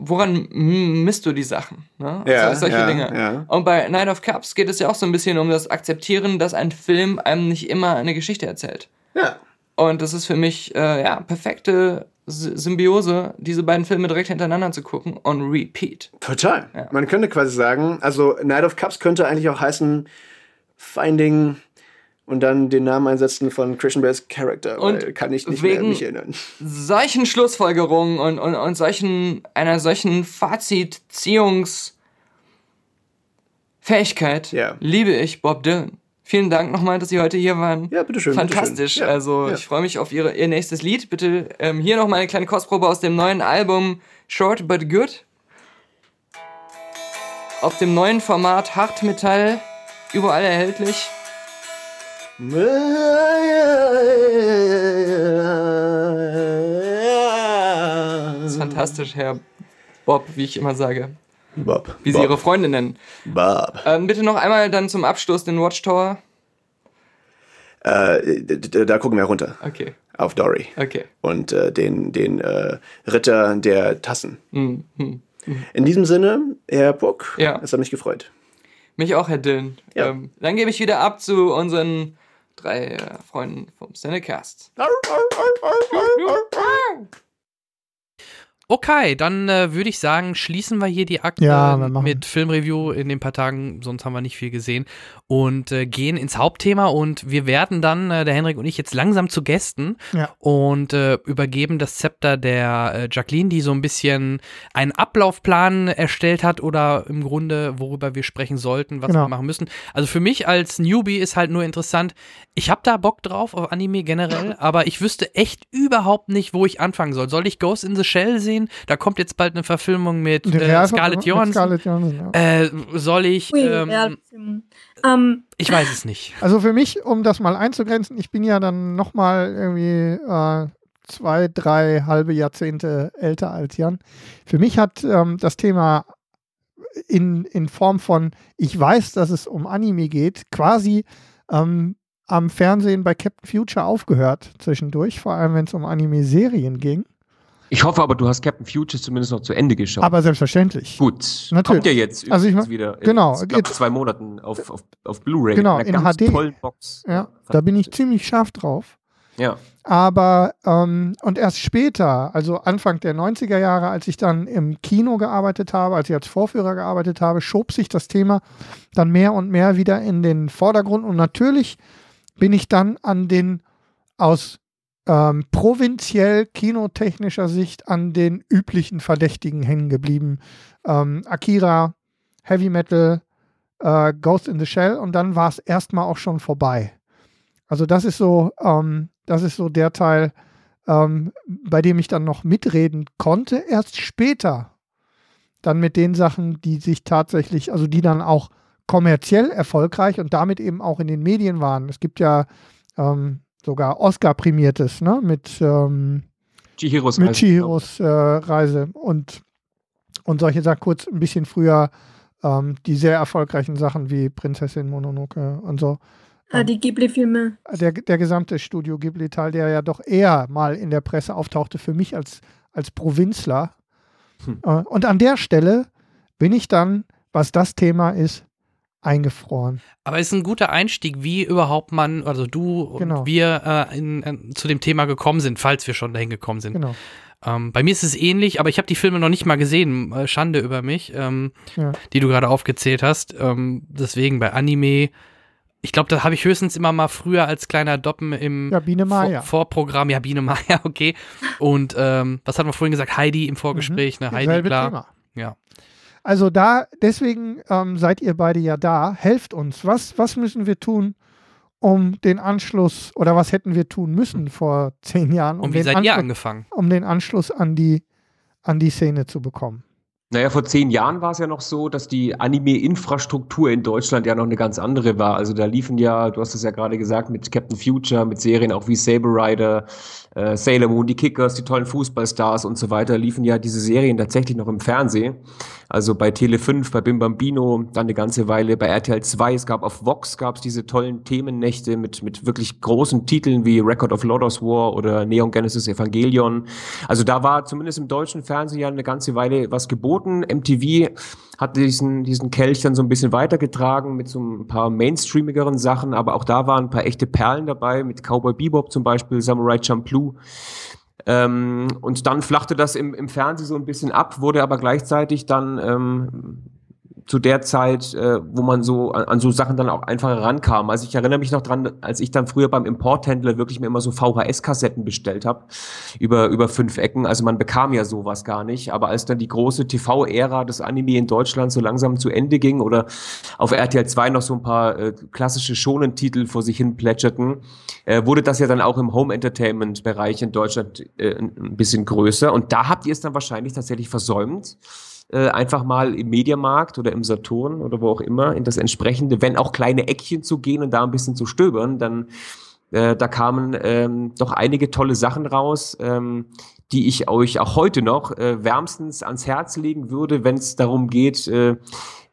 woran misst du die Sachen? Ne? Ja, So- solche ja, Dinge. ja. Und bei Night of Cups geht es ja auch so ein bisschen um das Akzeptieren, dass ein Film einem nicht immer eine Geschichte erzählt. Ja. Und das ist für mich, äh, ja, perfekte Symbiose, diese beiden Filme direkt hintereinander zu gucken on repeat. Total. Ja. Man könnte quasi sagen, also Night of Cups könnte eigentlich auch heißen Finding und dann den Namen einsetzen von Christian Bales Charakter, Und weil kann ich nicht mehr wegen- mich erinnern. solchen Schlussfolgerungen und, und, und solchen, einer solchen Fazitziehungsfähigkeit Ja. liebe ich Bob Dylan. Vielen Dank nochmal, dass Sie heute hier waren. Ja, bitteschön. Fantastisch. bitteschön. Ja, also ja. ich freue mich auf Ihre, Ihr nächstes Lied. Bitte ähm, hier nochmal eine kleine Kostprobe aus dem neuen Album Short But Good. Auf dem neuen Format Hartmetall. Überall erhältlich. Das ist fantastisch, Herr Bob, wie ich immer sage. Bob. Wie Sie Bob. Ihre Freunde nennen. Bob. Ähm, bitte noch einmal dann zum Abschluss den Watchtower. Äh, da gucken wir runter. Okay, Auf Dory. okay. Und äh, den, den äh, Ritter der Tassen. Hm, hm. In diesem Sinne, Herr Puck, Ja. es hat mich gefreut. Mich auch, Herr Dillon. Ja. Ähm, dann gebe ich wieder ab zu unseren drei äh, Freunden vom Cinecast. Okay, dann äh, würde ich sagen, schließen wir hier die Akte Ja, mit Filmreview in den paar Tagen, sonst haben wir nicht viel gesehen und äh, gehen ins Hauptthema und wir werden dann, äh, der Henrik und ich, jetzt langsam zu Gästen Ja. und äh, übergeben das Zepter der äh, Jacqueline, die so ein bisschen einen Ablaufplan erstellt hat oder im Grunde, worüber wir sprechen sollten, was Genau. wir machen müssen. Also für mich als Newbie ist halt nur interessant, ich habe da Bock drauf auf Anime generell, aber ich wüsste echt überhaupt nicht, wo ich anfangen soll. Soll ich Ghost in the Shell sehen? Da kommt jetzt bald eine Verfilmung mit äh, Scarlett mit Johansson. Scarlett Johansson, ja. Äh, soll ich? Ähm, ähm, ich weiß es nicht. <laughs> Also für mich, um das mal einzugrenzen, ich bin ja dann nochmal irgendwie äh, zwei, drei halbe Jahrzehnte älter als Jan. Für mich hat ähm, das Thema in, in Form von, ich weiß, dass es um Anime geht, quasi ähm, am Fernsehen bei Captain Future aufgehört zwischendurch, vor allem wenn es um Anime-Serien ging. Ich hoffe aber, du hast Captain Future zumindest noch zu Ende geschaut. Aber selbstverständlich. Gut, Natürlich. kommt ja jetzt Also ich wieder in genau, ich glaub, zwei Monaten auf, auf, auf Blu-ray. Genau, in ganz HD. tollen Box. Ja, da bin ich ziemlich scharf drauf. Ja. Aber, ähm, und erst später, also Anfang der 90er Jahre, als ich dann im Kino gearbeitet habe, als ich als Vorführer gearbeitet habe, schob sich das Thema dann mehr und mehr wieder in den Vordergrund. Und natürlich bin ich dann an den aus ähm, provinziell kinotechnischer Sicht an den üblichen Verdächtigen hängen geblieben. Ähm, Akira, Heavy Metal, äh, Ghost in the Shell und dann war es erstmal auch schon vorbei. Also das ist so, ähm, das ist so der Teil, ähm, bei dem ich dann noch mitreden konnte. Erst später dann mit den Sachen, die sich tatsächlich, also die dann auch kommerziell erfolgreich und damit eben auch in den Medien waren. Es gibt ja ähm, sogar Oscar-prämiertes, ne, mit ähm, Chihiros mit Reise. Chihiros äh, Reise und, und solche Sachen kurz ein bisschen früher ähm, die sehr erfolgreichen Sachen wie Prinzessin Mononoke und so. äh, die Ghibli-Filme. Der, der gesamte Studio Ghibli-Teil, der ja doch eher mal in der Presse auftauchte, für mich als, als Provinzler. Hm. Äh, und an der Stelle bin ich dann, was das Thema ist, eingefroren. Aber es ist ein guter Einstieg, wie überhaupt man, also du und Genau. wir äh, in, in, zu dem Thema gekommen sind, falls wir schon dahin gekommen sind. Genau. Ähm, bei mir ist es ähnlich, aber ich habe die Filme noch nicht mal gesehen. Äh, Schande über mich, ähm, Ja. die du gerade aufgezählt hast. Ähm, deswegen bei Anime, ich glaube, da habe ich höchstens immer mal früher als kleiner Doppen im Ja, Biene Maya. Vor Vorprogramm, ja, Biene Maya, <laughs> okay. Und ähm, was hatten wir vorhin gesagt? Heidi im Vorgespräch, ne? Heidi, Selbe klar. Thema. Ja. Also da, deswegen ähm, seid ihr beide ja da. Helft uns. Was, was müssen wir tun, um den Anschluss, oder was hätten wir tun müssen vor zehn Jahren, um, Und wie den, seid ihr Anschluss, angefangen? um den Anschluss an die, an die Szene zu bekommen? Naja, vor zehn Jahren war es ja noch so, dass die Anime-Infrastruktur in Deutschland ja noch eine ganz andere war. Also da liefen ja, du hast es ja gerade gesagt, mit Captain Future, mit Serien auch wie Saber Rider, äh, Sailor Moon, die Kickers, die tollen Fußballstars und so weiter, liefen ja diese Serien tatsächlich noch im Fernsehen. Also bei Tele 5, bei Bim Bambino, dann eine ganze Weile bei RTL 2. Es gab auf Vox gab es diese tollen Themennächte mit, mit wirklich großen Titeln wie Record of Lodoss War oder Neon Genesis Evangelion. Also da war zumindest im deutschen Fernsehen ja eine ganze Weile was geboten. MTV hat diesen, diesen Kelch dann so ein bisschen weitergetragen mit so ein paar mainstreamigeren Sachen, aber auch da waren ein paar echte Perlen dabei, mit Cowboy Bebop zum Beispiel, Samurai Champloo. Ähm, und dann flachte das im, im Fernsehen so ein bisschen ab, wurde aber gleichzeitig dann ähm, zu der Zeit, äh, wo man so an, an, so Sachen dann auch einfach rankam. Also ich erinnere mich noch dran, als ich dann früher beim Importhändler wirklich mir immer so VHS-Kassetten bestellt habe über über fünf Ecken. Also man bekam ja sowas gar nicht. Aber als dann die große TV-Ära des Anime in Deutschland so langsam zu Ende ging oder auf RTL 2 noch so ein paar äh, klassische Schonentitel vor sich hin plätscherten, äh, wurde das ja dann auch im Home-Entertainment-Bereich in Deutschland äh, ein bisschen größer. Und da habt ihr es dann wahrscheinlich tatsächlich versäumt äh, einfach mal im Mediamarkt oder im Saturn oder wo auch immer in das entsprechende, wenn auch kleine Eckchen zu gehen und da ein bisschen zu stöbern, dann äh, da kamen ähm, doch einige tolle Sachen raus, ähm, die ich euch auch heute noch äh, wärmstens ans Herz legen würde, wenn es darum geht, äh,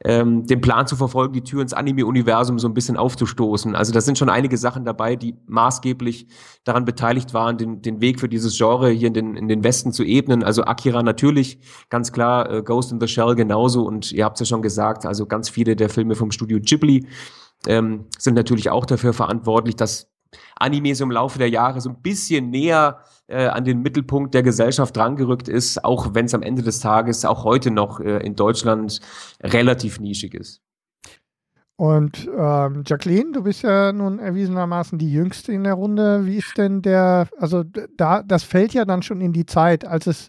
ähm, den Plan zu verfolgen, die Tür ins Anime-Universum so ein bisschen aufzustoßen. Also da sind schon einige Sachen dabei, die maßgeblich daran beteiligt waren, den, den Weg für dieses Genre hier in den, in den Westen zu ebnen. Also Akira natürlich, ganz klar, äh, Ghost in the Shell genauso und ihr habt es ja schon gesagt, also ganz viele der Filme vom Studio Ghibli ähm, sind natürlich auch dafür verantwortlich, dass Anime so im Laufe der Jahre so ein bisschen näher äh, an den Mittelpunkt der Gesellschaft drangerückt ist, auch wenn es am Ende des Tages auch heute noch äh, in Deutschland relativ nischig ist. Und ähm, Jacqueline, du bist ja nun erwiesenermaßen die Jüngste in der Runde. Wie ist denn der, also da, das fällt ja dann schon in die Zeit, als es,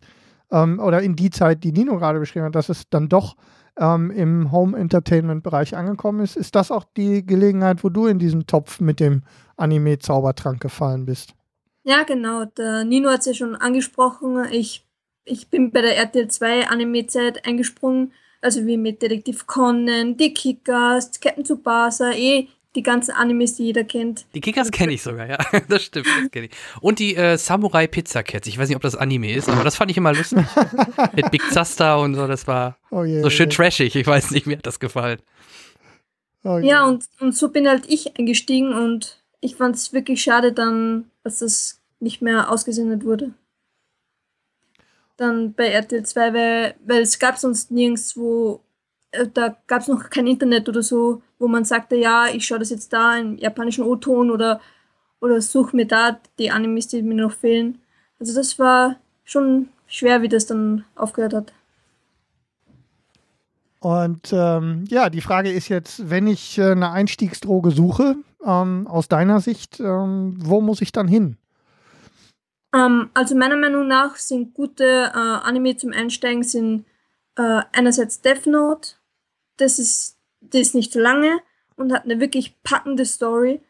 ähm, oder in die Zeit, die Nino gerade beschrieben hat, dass es dann doch ähm, im Home-Entertainment-Bereich angekommen ist. Ist das auch die Gelegenheit, wo du in diesen Topf mit dem Anime-Zaubertrank gefallen bist? Ja, genau. Der Nino hat es ja schon angesprochen. Ich, ich bin bei der RTL 2 Anime-Zeit eingesprungen. Also wie mit Detektiv Conan, die Kickers, Captain Tsubasa, eh die ganzen Animes, die jeder kennt. Die Kickers kenne ich sogar, ja. <laughs> Das stimmt, das kenne ich. Und die äh, Samurai Pizza Cats. Ich weiß nicht, ob das Anime ist, aber das fand ich immer lustig. <laughs> mit Big Zasta und so, das war oh yeah, so schön yeah. trashig. Ich weiß nicht, mir hat das gefallen. Oh yeah. Ja, und, und so bin halt ich eingestiegen und ich fand es wirklich schade dann, dass das nicht mehr ausgesendet wurde. Dann bei RTL 2, weil, weil es gab sonst nirgendwo, äh, da gab es noch kein Internet oder so, wo man sagte, ja, ich schaue das jetzt da im japanischen O-Ton oder, oder suche mir da die Animes, die mir noch fehlen. Also das war schon schwer, wie das dann aufgehört hat. Und ähm, ja, die Frage ist jetzt, wenn ich äh, eine Einstiegsdroge suche, ähm, aus deiner Sicht, ähm, wo muss ich dann hin? Ähm, also meiner Meinung nach sind gute äh, Anime zum Einsteigen sind äh, einerseits Death Note, das ist, das ist nicht so lange und hat eine wirklich packende Story.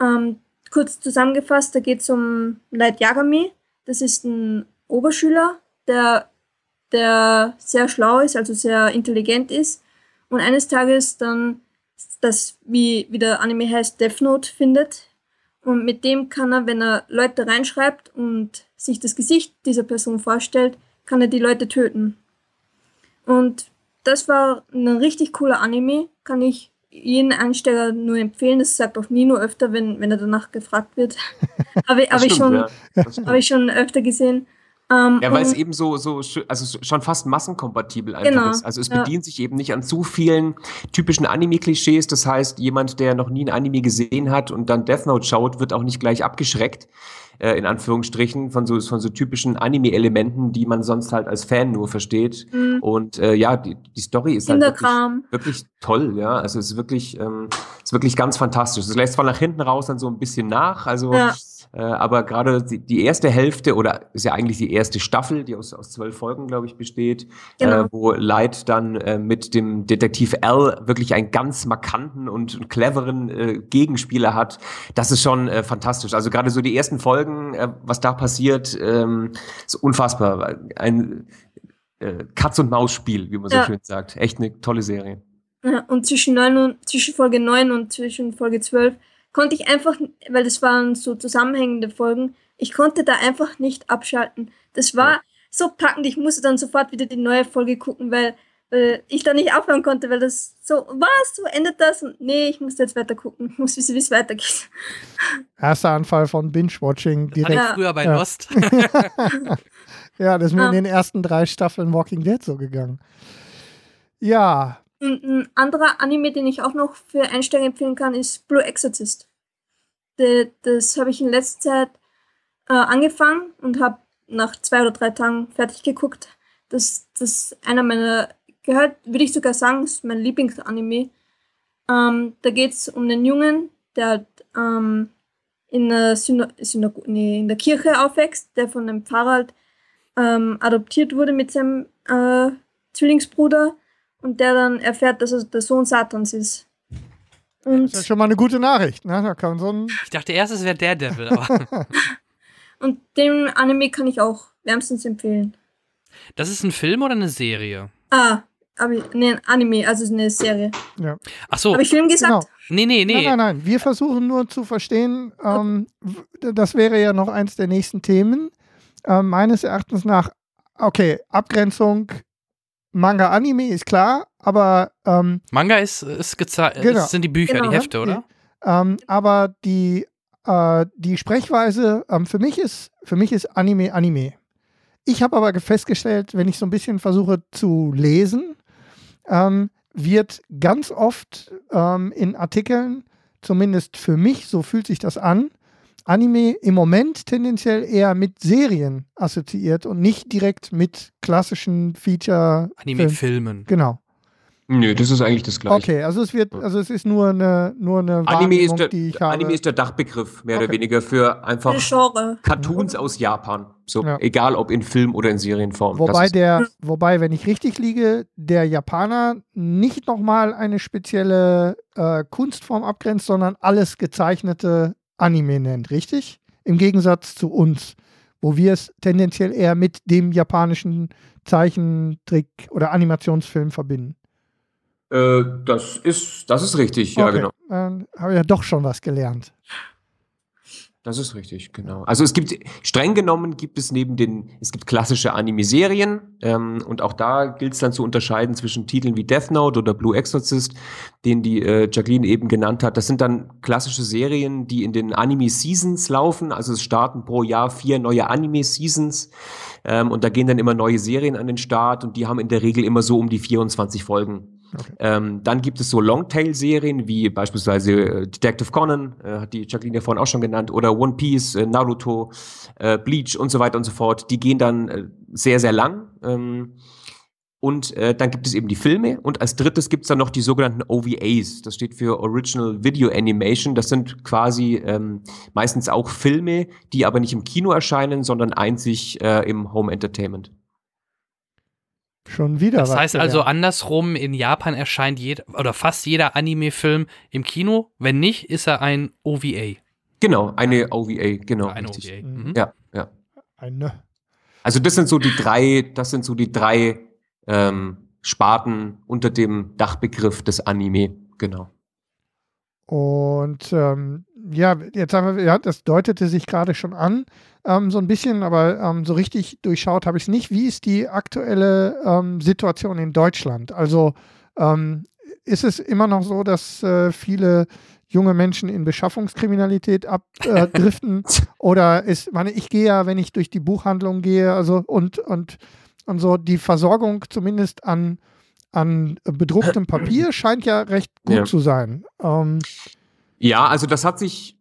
Ähm, kurz zusammengefasst, da geht es um Light Yagami. Das ist ein Oberschüler, der, der sehr schlau ist, also sehr intelligent ist und eines Tages dann das, wie, wie der Anime heißt, Death Note findet. Und mit dem kann er, wenn er Leute reinschreibt und sich das Gesicht dieser Person vorstellt, kann er die Leute töten. Und das war ein richtig cooler Anime, kann ich jeden Einsteiger nur empfehlen. Das sagt auch Nino öfter, wenn, wenn er danach gefragt wird. <laughs> habe hab ich, schon, ja. hab ich schon öfter gesehen. Ähm, ja, weil es eben so, so, also schon fast massenkompatibel einfach genau, ist. Also es ja. bedient sich eben nicht an zu vielen typischen Anime-Klischees. Das heißt, jemand, der noch nie ein Anime gesehen hat und dann Death Note schaut, wird auch nicht gleich abgeschreckt, äh, in Anführungsstrichen, von so, von so typischen Anime-Elementen, die man sonst halt als Fan nur versteht. Mhm. Und äh, ja, die, die Story ist halt wirklich, wirklich, toll, ja. Also es ist wirklich, ähm, ist wirklich ganz fantastisch. Es lässt zwar nach hinten raus dann so ein bisschen nach, also ja äh, aber gerade die, die, erste Hälfte, oder ist ja eigentlich die erste Staffel, die aus, aus zwölf Folgen, glaube ich, besteht, äh, genau. äh, wo Light dann äh, mit dem Detektiv L wirklich einen ganz markanten und cleveren äh, Gegenspieler hat. Das ist schon fantastisch. Also gerade so die ersten Folgen, was da passiert, ähm, ist unfassbar. Ein Katz-und-Maus-Spiel, wie man so ja. schön sagt. Echt eine tolle Serie. Ja, und zwischen, neun und, zwischen Folge 9 und zwischen Folge 12 konnte ich einfach, weil das waren so zusammenhängende Folgen, ich konnte da einfach nicht abschalten. Das war ja. so packend, ich musste dann sofort wieder die neue Folge gucken, weil, weil ich da nicht aufhören konnte, weil das so, was, so endet das? Und nee, ich musste jetzt weiter gucken, ich <laughs> muss wissen, wie es weitergeht. Erster Anfall von Binge-Watching direkt. Ja. früher bei ja. Lost. <laughs> ja, das ist mir in den ersten drei Staffeln Walking Dead so gegangen. Ja, ein anderer Anime, den ich auch noch für Einsteiger empfehlen kann, ist Blue Exorcist. Das habe ich in letzter Zeit äh, angefangen und habe nach zwei oder drei Tagen fertig geguckt. Das, das einer meiner gehört, würde ich sogar sagen, ist mein Lieblingsanime. Ähm, da geht es um einen Jungen, der ähm, in, der Syno Syno nee, in der Kirche aufwächst, der von einem Pfarrer halt, ähm, adoptiert wurde mit seinem äh, Zwillingsbruder und der dann erfährt, dass er der Sohn Satans ist. Und das ist ja schon mal eine gute Nachricht. Ne? Da kann so ein ich dachte erst, es wäre Daredevil, aber. <laughs> und den Anime kann ich auch wärmstens empfehlen. Das ist ein Film oder eine Serie? Ah, aber nee, ein Anime, also eine Serie. Ja. Ach so. Habe ich Film gesagt? Genau. Nee, nee, nee. Nein, nein, nein. Wir versuchen nur zu verstehen, ähm, das wäre ja noch eins der nächsten Themen. Ähm, meines Erachtens nach, okay, Abgrenzung Manga-Anime ist klar, aber aber Manga ist, ist gezeigt. Genau. Das sind die Bücher, Genau. die Hefte, oder? Ähm, aber die, äh, die Sprechweise, ähm, für, mich ist, für mich ist Anime Anime. Ich habe aber festgestellt, wenn ich so ein bisschen versuche zu lesen, ähm, wird ganz oft ähm, in Artikeln, zumindest für mich, so fühlt sich das an, Anime im Moment tendenziell eher mit Serien assoziiert und nicht direkt mit klassischen Feature. Anime-Filmen. Genau. Nö, das ist eigentlich das Gleiche. Okay, also es wird, also es ist nur eine, nur eine Anime, ist der, die ich habe. Anime ist der Dachbegriff, mehr oder Okay. weniger, für einfach. Cartoons aus Japan. So, Ja. egal ob in Film oder in Serienform. Wobei der, wobei, wenn ich richtig liege, der Japaner nicht nochmal eine spezielle äh, Kunstform abgrenzt, sondern alles gezeichnete Anime nennt, richtig? Im Gegensatz zu uns, wo wir es tendenziell eher mit dem japanischen Zeichentrick oder Animationsfilm verbinden. Äh, das ist, das ist richtig, ja, Okay, genau. Dann habe ich ja doch schon was gelernt. Das ist richtig, genau. Also es gibt, streng genommen gibt es neben den, es gibt klassische Anime-Serien ähm, und auch da gilt es dann zu unterscheiden zwischen Titeln wie Death Note oder Blue Exorcist, den die äh, Jacqueline eben genannt hat. Das sind dann klassische Serien, die in den Anime-Seasons laufen. Also es starten pro Jahr vier neue Anime-Seasons ähm, und da gehen dann immer neue Serien an den Start und die haben in der Regel immer so um die 24 Folgen. Ähm, dann gibt es so Longtail-Serien wie beispielsweise äh, Detective Conan, äh, hat die Jacqueline ja vorhin auch schon genannt, oder One Piece, äh, Naruto, äh, Bleach und so weiter und so fort. Die gehen dann äh, sehr, sehr lang. Ähm, und äh, dann gibt es eben die Filme und als drittes gibt es dann noch die sogenannten OVAs. Das steht für Original Video Animation. Das sind quasi ähm, meistens auch Filme, die aber nicht im Kino erscheinen, sondern einzig im Home Entertainment. Schon wieder Das was heißt also andersrum, in Japan erscheint jeder oder fast jeder Anime-Film im Kino. Wenn nicht, ist er ein OVA. Genau, eine OVA, genau. Ein richtig. OVA. Mhm. Ja, ja. Eine. Also das sind so die drei, das sind so die drei ähm, Sparten unter dem Dachbegriff des Anime, genau. Und ähm, ja, jetzt haben wir, ja, das deutete sich gerade schon an, ähm, so ein bisschen, aber ähm, so richtig durchschaut habe ich es nicht. Wie ist die aktuelle ähm, Situation in Deutschland? Also ähm, ist es immer noch so, dass äh, viele junge Menschen in Beschaffungskriminalität abdriften? <laughs> oder ist, meine, ich gehe ja, wenn ich durch die Buchhandlung gehe, also und, und, und so die Versorgung zumindest an, an bedrucktem Papier scheint ja recht gut Ja. zu sein. Ähm, Ja, also das hat sich,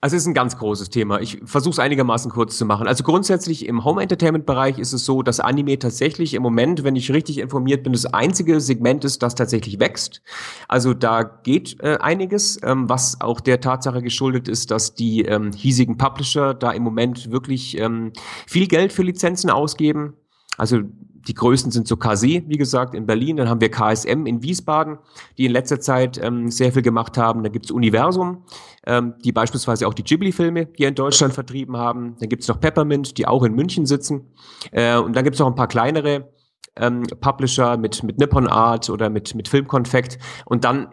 also es ist ein ganz großes Thema. Ich versuche es einigermaßen kurz zu machen. Also grundsätzlich im Home Entertainment Bereich ist es so, dass Anime tatsächlich im Moment, wenn ich richtig informiert bin, das einzige Segment ist, das tatsächlich wächst. Also da geht äh, einiges, ähm, was auch der Tatsache geschuldet ist, dass die ähm, hiesigen Publisher da im Moment wirklich ähm, viel Geld für Lizenzen ausgeben. Also die größten sind so KC, wie gesagt, in Berlin. Dann haben wir KSM in Wiesbaden, die in letzter Zeit ähm, sehr viel gemacht haben. Dann gibt's Universum, ähm, die beispielsweise auch die Ghibli-Filme hier in Deutschland vertrieben haben. Dann gibt's noch Peppermint, die auch in München sitzen. Äh, und dann gibt's noch ein paar kleinere ähm, Publisher mit, mit Nippon Art oder mit, mit Filmkonfekt. Und dann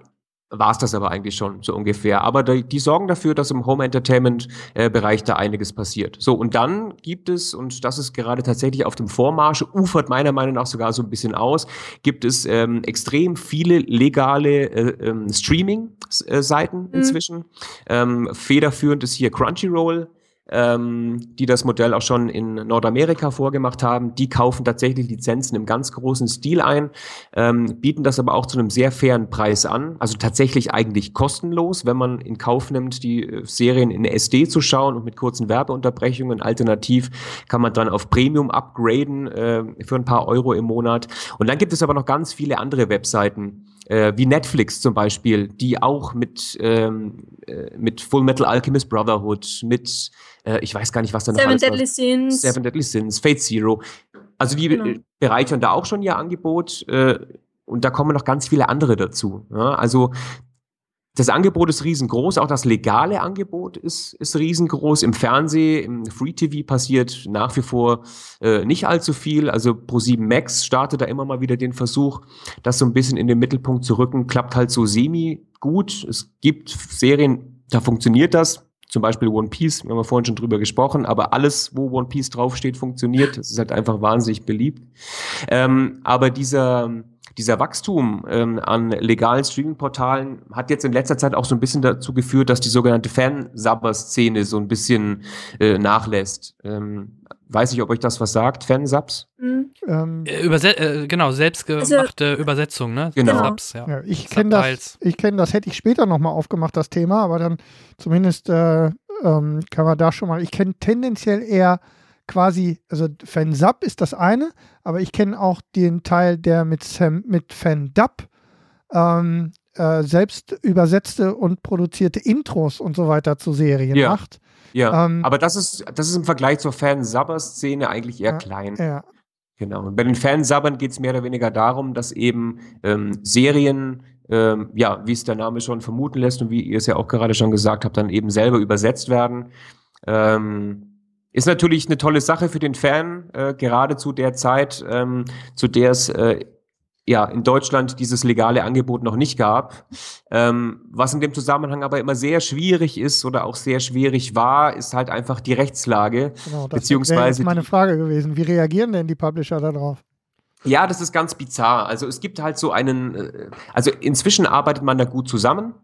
war's das aber eigentlich schon so ungefähr. Aber die, die sorgen dafür, dass im Home Entertainment äh, Bereich da einiges passiert. So und dann gibt es und das ist gerade tatsächlich auf dem Vormarsch, ufert meiner Meinung nach sogar so ein bisschen aus, gibt es ähm, extrem viele legale äh, ähm, Streaming-Seiten inzwischen. Ähm, federführend ist hier Crunchyroll. Ähm, die das Modell auch schon in Nordamerika vorgemacht haben. Die kaufen tatsächlich Lizenzen im ganz großen Stil ein, ähm, bieten das aber auch zu einem sehr fairen Preis an. Also tatsächlich eigentlich kostenlos, wenn man in Kauf nimmt, die äh, Serien in SD zu schauen und mit kurzen Werbeunterbrechungen. Alternativ kann man dann auf Premium upgraden äh, für ein paar Euro im Monat. Und dann gibt es aber noch ganz viele andere Webseiten, äh, wie Netflix zum Beispiel, die auch mit, ähm, äh, mit Full Metal Alchemist Brotherhood, mit, äh, ich weiß gar nicht, was da noch Seven alles war. Deadly Sins. Seven Deadly Sins, Fate Zero. Also die Genau. bereichern da auch schon ihr Angebot äh, und da kommen noch ganz viele andere dazu. Ja? Also das Angebot ist riesengroß, auch das legale Angebot ist, ist riesengroß. Im Fernsehen, im Free TV passiert nach wie vor äh, nicht allzu viel. Also Pro7 Max startet da immer mal wieder den Versuch, das so ein bisschen in den Mittelpunkt zu rücken. Klappt halt so semi gut. Es gibt Serien, da funktioniert das. Zum Beispiel One Piece, wir haben ja vorhin schon drüber gesprochen, aber alles, wo One Piece draufsteht, funktioniert. Das ist halt einfach wahnsinnig beliebt. Ähm, aber dieser, dieser Wachstum ähm, an legalen Streaming-Portalen hat jetzt in letzter Zeit auch so ein bisschen dazu geführt, dass die sogenannte Fansubber-Szene so ein bisschen äh, nachlässt. Ähm, weiß nicht, ob euch das was sagt, Fansubs? Mhm. Ähm, Äh, Überse äh, genau, selbstgemachte Übersetzung, ne? Genau. Subs, ja. Ja, ich kenne das, ich kenne das, hätte ich später nochmal aufgemacht, das Thema, aber dann zumindest äh, ähm, kann man da schon mal, ich kenne tendenziell eher quasi, also Fansub ist das eine, aber ich kenne auch den Teil, der mit, Sam, mit Fandub ähm, äh, selbst übersetzte und produzierte Intros und so weiter zu Serien Ja. macht. Ja, Ähm, aber das ist, das ist im Vergleich zur Fansubber-Szene eigentlich eher Ja, klein. Ja, Genau. Und bei den Fansubbern geht es mehr oder weniger darum, dass eben ähm, Serien, ähm, ja, wie es der Name schon vermuten lässt und wie ihr es ja auch gerade schon gesagt habt, dann eben selber übersetzt werden. Ähm, ist natürlich eine tolle Sache für den Fan, äh, gerade zu der Zeit, ähm, zu der es äh, ja in Deutschland dieses legale Angebot noch nicht gab. Ähm, was in dem Zusammenhang aber immer sehr schwierig ist oder auch sehr schwierig war, ist halt einfach die Rechtslage. genau. Das wäre Beziehungsweise jetzt meine Frage gewesen. Wie reagieren denn die Publisher darauf? Ja, das ist ganz bizarr. Also es gibt halt so einen, äh, also inzwischen arbeitet man da gut zusammen.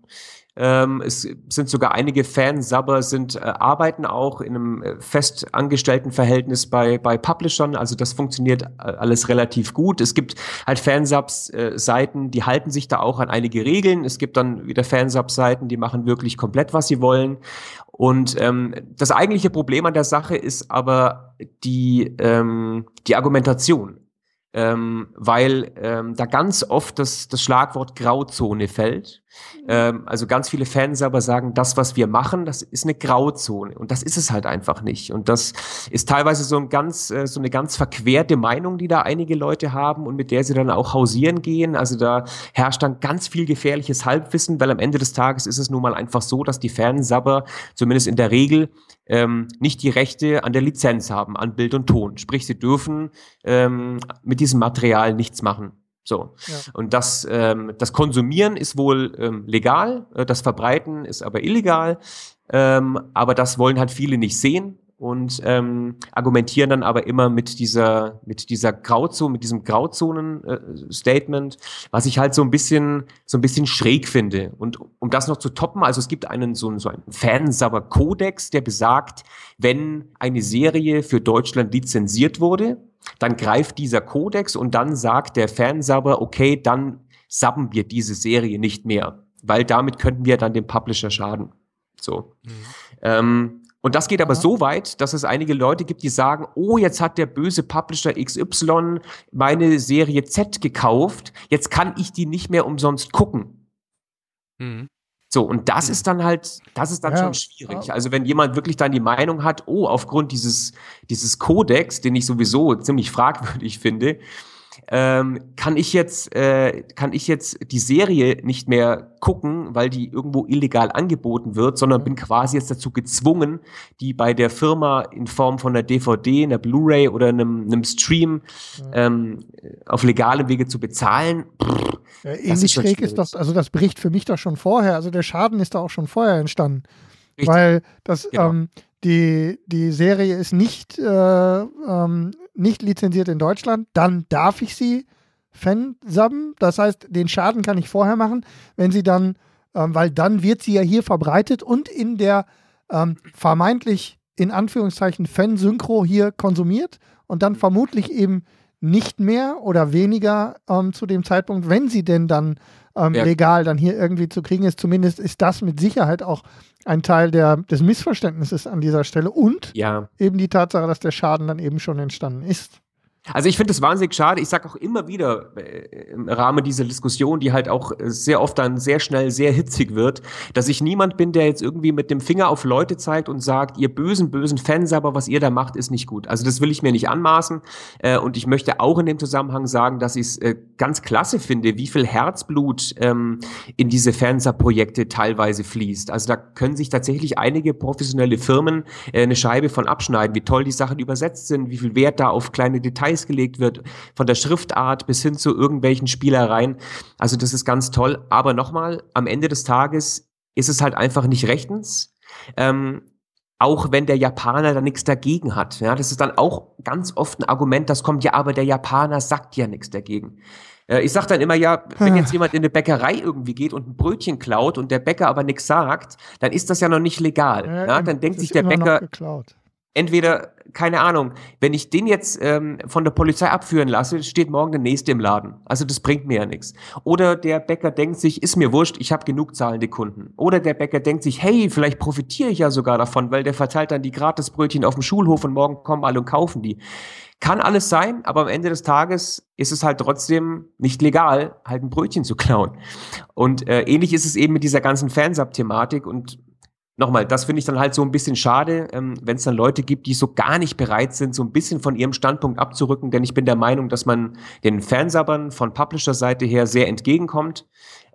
Ähm, es sind sogar einige Fansubber sind, äh, arbeiten auch in einem äh, fest angestellten Verhältnis bei, bei Publishern. Also das funktioniert äh, alles relativ gut. Es gibt halt Fansubs-Seiten, die halten sich da auch an einige Regeln. Es gibt dann wieder Fansubs-Seiten, die machen wirklich komplett, was sie wollen. Und ähm, das eigentliche Problem an der Sache ist aber die, ähm, die Argumentation ähm, weil ähm, da ganz oft das, das Schlagwort Grauzone fällt. Ähm, also ganz viele Fans aber sagen, das, was wir machen, das ist eine Grauzone und das ist es halt einfach nicht. Und das ist teilweise so ein ganz, äh, so eine ganz verquerte Meinung, die da einige Leute haben und mit der sie dann auch hausieren gehen. Also da herrscht dann ganz viel gefährliches Halbwissen, weil am Ende des Tages ist es nun mal einfach so, dass die Fansabber zumindest in der Regel ähm, nicht die Rechte an der Lizenz haben, an Bild und Ton. Sprich, sie dürfen ähm, mit diesem Material nichts machen. So. Ja. Und das, ähm, das Konsumieren ist wohl ähm, legal, äh, das Verbreiten ist aber illegal. Ähm, aber das wollen halt viele nicht sehen und ähm, argumentieren dann aber immer mit dieser, mit dieser Grauzone, mit diesem Grauzonen-Statement, was ich halt so ein bisschen, so ein bisschen schräg finde. Und um das noch zu toppen, also es gibt einen so, einen- so einen Fansabber-Kodex, der besagt, wenn eine Serie für Deutschland lizenziert wurde, dann greift dieser Kodex und dann sagt der Fansabber, okay, dann subben wir diese Serie nicht mehr, weil damit könnten wir dann dem Publisher schaden. So. Ähm, und das geht aber so weit, dass es einige Leute gibt, die sagen, oh, jetzt hat der böse Publisher XY meine Serie Z gekauft, jetzt kann ich die nicht mehr umsonst gucken. Mhm. So, und das ist dann halt, das ist dann Ja. schon schwierig. Also wenn jemand wirklich dann die Meinung hat, oh, aufgrund dieses, dieses Kodex, den ich sowieso ziemlich fragwürdig <laughs> finde, ähm, kann ich jetzt, äh, kann ich jetzt die Serie nicht mehr gucken, weil die irgendwo illegal angeboten wird, sondern bin quasi jetzt dazu gezwungen, die bei der Firma in Form von einer DVD, einer Blu-ray oder einem, einem Stream ähm, auf legalem Wege zu bezahlen. Pff, Ja, ähnlich schräg ist das, also das bricht für mich doch schon vorher, also der Schaden ist da auch schon vorher entstanden. Richtig. Weil das, Genau. ähm, die, die Serie ist nicht, äh, ähm, nicht lizenziert in Deutschland, dann darf ich sie fansubben. Das heißt, den Schaden kann ich vorher machen, wenn sie dann, ähm, weil dann wird sie ja hier verbreitet und in der ähm, vermeintlich in Anführungszeichen Fansynchro hier konsumiert und dann vermutlich eben nicht mehr oder weniger ähm, zu dem Zeitpunkt, wenn sie denn dann ähm, ja. legal dann hier irgendwie zu kriegen ist. Zumindest ist das mit Sicherheit auch ein Teil der, des Missverständnisses an dieser Stelle und ja. eben die Tatsache, dass der Schaden dann eben schon entstanden ist. Also ich finde es wahnsinnig schade. Ich sage auch immer wieder äh, im Rahmen dieser Diskussion, die halt auch äh, sehr oft dann sehr schnell sehr hitzig wird, dass ich niemand bin, der jetzt irgendwie mit dem Finger auf Leute zeigt und sagt, ihr bösen, bösen Fans, aber was ihr da macht, ist nicht gut. Also das will ich mir nicht anmaßen. Äh, und ich möchte auch in dem Zusammenhang sagen, dass ich es ganz klasse finde, wie viel Herzblut ähm, in diese Fanser-Projekte teilweise fließt. Also da können sich tatsächlich einige professionelle Firmen eine Scheibe von abschneiden, wie toll die Sachen übersetzt sind, wie viel Wert da auf kleine Details Details gelegt wird, von der Schriftart bis hin zu irgendwelchen Spielereien. Also das ist ganz toll. Aber nochmal, am Ende des Tages ist es halt einfach nicht rechtens. Ähm, auch wenn der Japaner da nichts dagegen hat. Ja, das ist dann auch ganz oft ein Argument, das kommt, ja, aber der Japaner sagt ja nichts dagegen. Äh, ich sag dann immer, ja, wenn jetzt jemand in eine Bäckerei irgendwie geht und ein Brötchen klaut und der Bäcker aber nichts sagt, dann ist das ja noch nicht legal. Ja, ja dann denkt sich der Bäcker, entweder, keine Ahnung, wenn ich den jetzt ähm, von der Polizei abführen lasse, steht morgen der nächste im Laden. Also das bringt mir ja nichts. Oder der Bäcker denkt sich, ist mir wurscht, ich habe genug zahlende Kunden. Oder der Bäcker denkt sich, hey, vielleicht profitiere ich ja sogar davon, weil der verteilt dann die Gratisbrötchen auf dem Schulhof und morgen kommen alle und kaufen die. Kann alles sein, aber am Ende des Tages ist es halt trotzdem nicht legal, halt ein Brötchen zu klauen. Und äh, ähnlich ist es eben mit dieser ganzen Fansub-Thematik und nochmal, das finde ich dann halt so ein bisschen schade, ähm, wenn es dann Leute gibt, die so gar nicht bereit sind, so ein bisschen von ihrem Standpunkt abzurücken, denn ich bin der Meinung, dass man den Fansabbern von Publisher-Seite her sehr entgegenkommt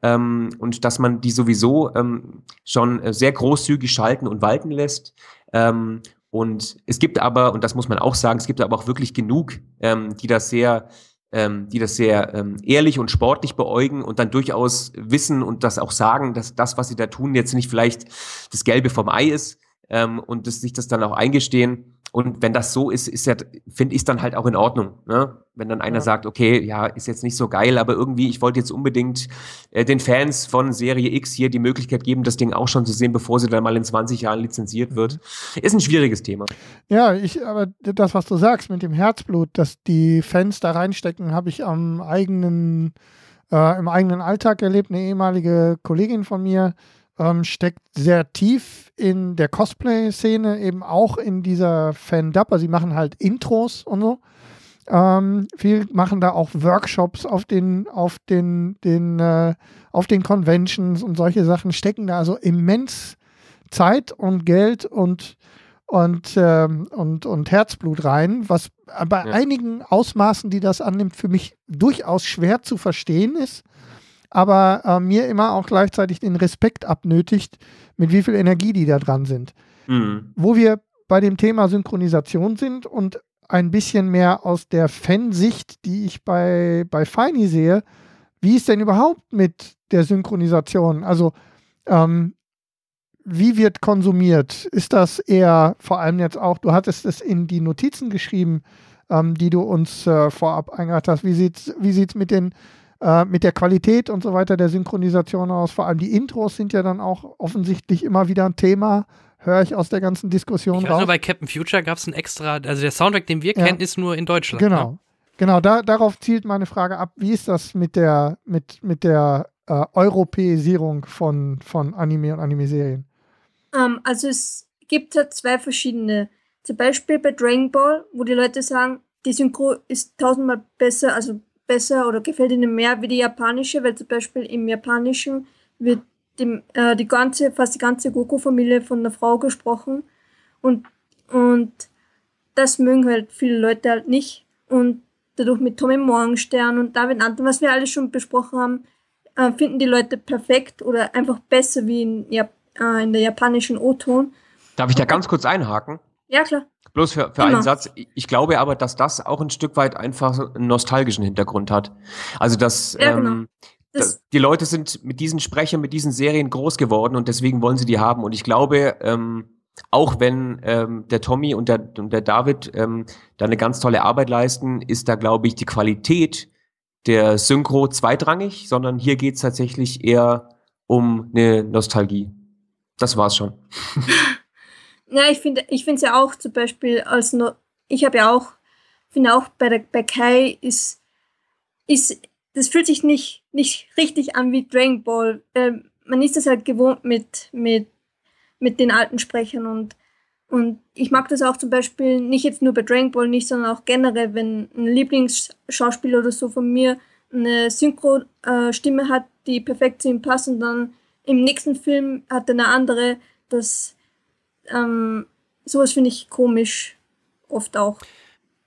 ähm, und dass man die sowieso ähm, schon äh, sehr großzügig schalten und walten lässt. Ähm, und es gibt aber, und das muss man auch sagen, es gibt aber auch wirklich genug, ähm, die das sehr ähm, die das sehr ähm, ehrlich und sportlich beäugen und dann durchaus wissen und das auch sagen, dass das, was sie da tun, jetzt nicht vielleicht das Gelbe vom Ei ist ähm, und das, sich das dann auch eingestehen. Und wenn das so ist, ist ja, finde ich es dann halt auch in Ordnung. Ne? Wenn dann einer ja. sagt, okay, ja, ist jetzt nicht so geil, aber irgendwie, ich wollte jetzt unbedingt äh, den Fans von Serie X hier die Möglichkeit geben, das Ding auch schon zu sehen, bevor sie dann mal in 20 Jahren lizenziert wird. Ist ein schwieriges Thema. Ja, ich, aber das, was du sagst mit dem Herzblut, dass die Fans da reinstecken, habe ich am eigenen, äh, im eigenen Alltag erlebt. Eine ehemalige Kollegin von mir, ähm, steckt sehr tief in der Cosplay-Szene, eben auch in dieser Fan-Dub. Also sie machen halt Intros und so. Ähm, viel machen da auch Workshops auf den, auf den, den, äh, auf den Conventions und solche Sachen, stecken da also immens Zeit und Geld und, und, ähm, und, und Herzblut rein, was bei ja. einigen Ausmaßen, die das annimmt, für mich durchaus schwer zu verstehen ist aber äh, mir immer auch gleichzeitig den Respekt abnötigt, mit wie viel Energie die da dran sind. Mhm. Wo wir bei dem Thema Synchronisation sind und ein bisschen mehr aus der Fansicht, die ich bei, bei Feini sehe, wie ist denn überhaupt mit der Synchronisation? Also, ähm, wie wird konsumiert? Ist das eher vor allem jetzt auch, du hattest es in die Notizen geschrieben, ähm, die du uns äh, vorab eingereicht hast. Wie sieht es wie sieht's mit den äh, mit der Qualität und so weiter der Synchronisation aus. Vor allem die Intros sind ja dann auch offensichtlich immer wieder ein Thema. Höre ich aus der ganzen Diskussion ich raus. Nur bei Captain Future gab es ein extra, also der Soundtrack, den wir ja. kennen, ist nur in Deutschland. Genau. Ne? Genau, da, darauf zielt meine Frage ab. Wie ist das mit der, mit, mit der äh, Europäisierung von, von Anime und Anime-Serien? Um, ähm, also es gibt ja zwei verschiedene. Zum Beispiel bei Dragon Ball, wo die Leute sagen, die Synchro ist tausendmal besser, also besser oder gefällt Ihnen mehr wie die japanische, weil zum Beispiel im Japanischen wird die, äh, die ganze, fast die ganze Goku-Familie von einer Frau gesprochen und, und das mögen halt viele Leute halt nicht und dadurch mit Tommy Morgenstern und David Anton, was wir alle schon besprochen haben, äh, finden die Leute perfekt oder einfach besser wie in, Jap äh, in der japanischen O-Ton. Darf ich da ganz kurz einhaken? Ja, klar. Bloß für, für einen Satz. Ich glaube aber, dass das auch ein Stück weit einfach einen nostalgischen Hintergrund hat. Also, dass ja, genau. ähm, das die Leute sind mit diesen Sprechern, mit diesen Serien groß geworden und deswegen wollen sie die haben. Und ich glaube, ähm, auch wenn ähm, der Tommy und der, und der David ähm, da eine ganz tolle Arbeit leisten, ist da, glaube ich, die Qualität der Synchro zweitrangig, sondern hier geht es tatsächlich eher um eine Nostalgie. Das war's schon. <laughs> Ja, ich finde ich es ja auch zum Beispiel als no, ich habe ja auch, finde auch bei, der, bei Kai ist, ist, das fühlt sich nicht, nicht richtig an wie Dragon Ball. Äh, man ist das halt gewohnt mit, mit, mit den alten Sprechern und, und ich mag das auch zum Beispiel nicht jetzt nur bei Dragon Ball nicht, sondern auch generell, wenn ein Lieblingsschauspieler oder so von mir eine Synchro-Stimme äh, hat, die perfekt zu ihm passt und dann im nächsten Film hat er eine andere, das ähm, sowas finde ich komisch oft auch.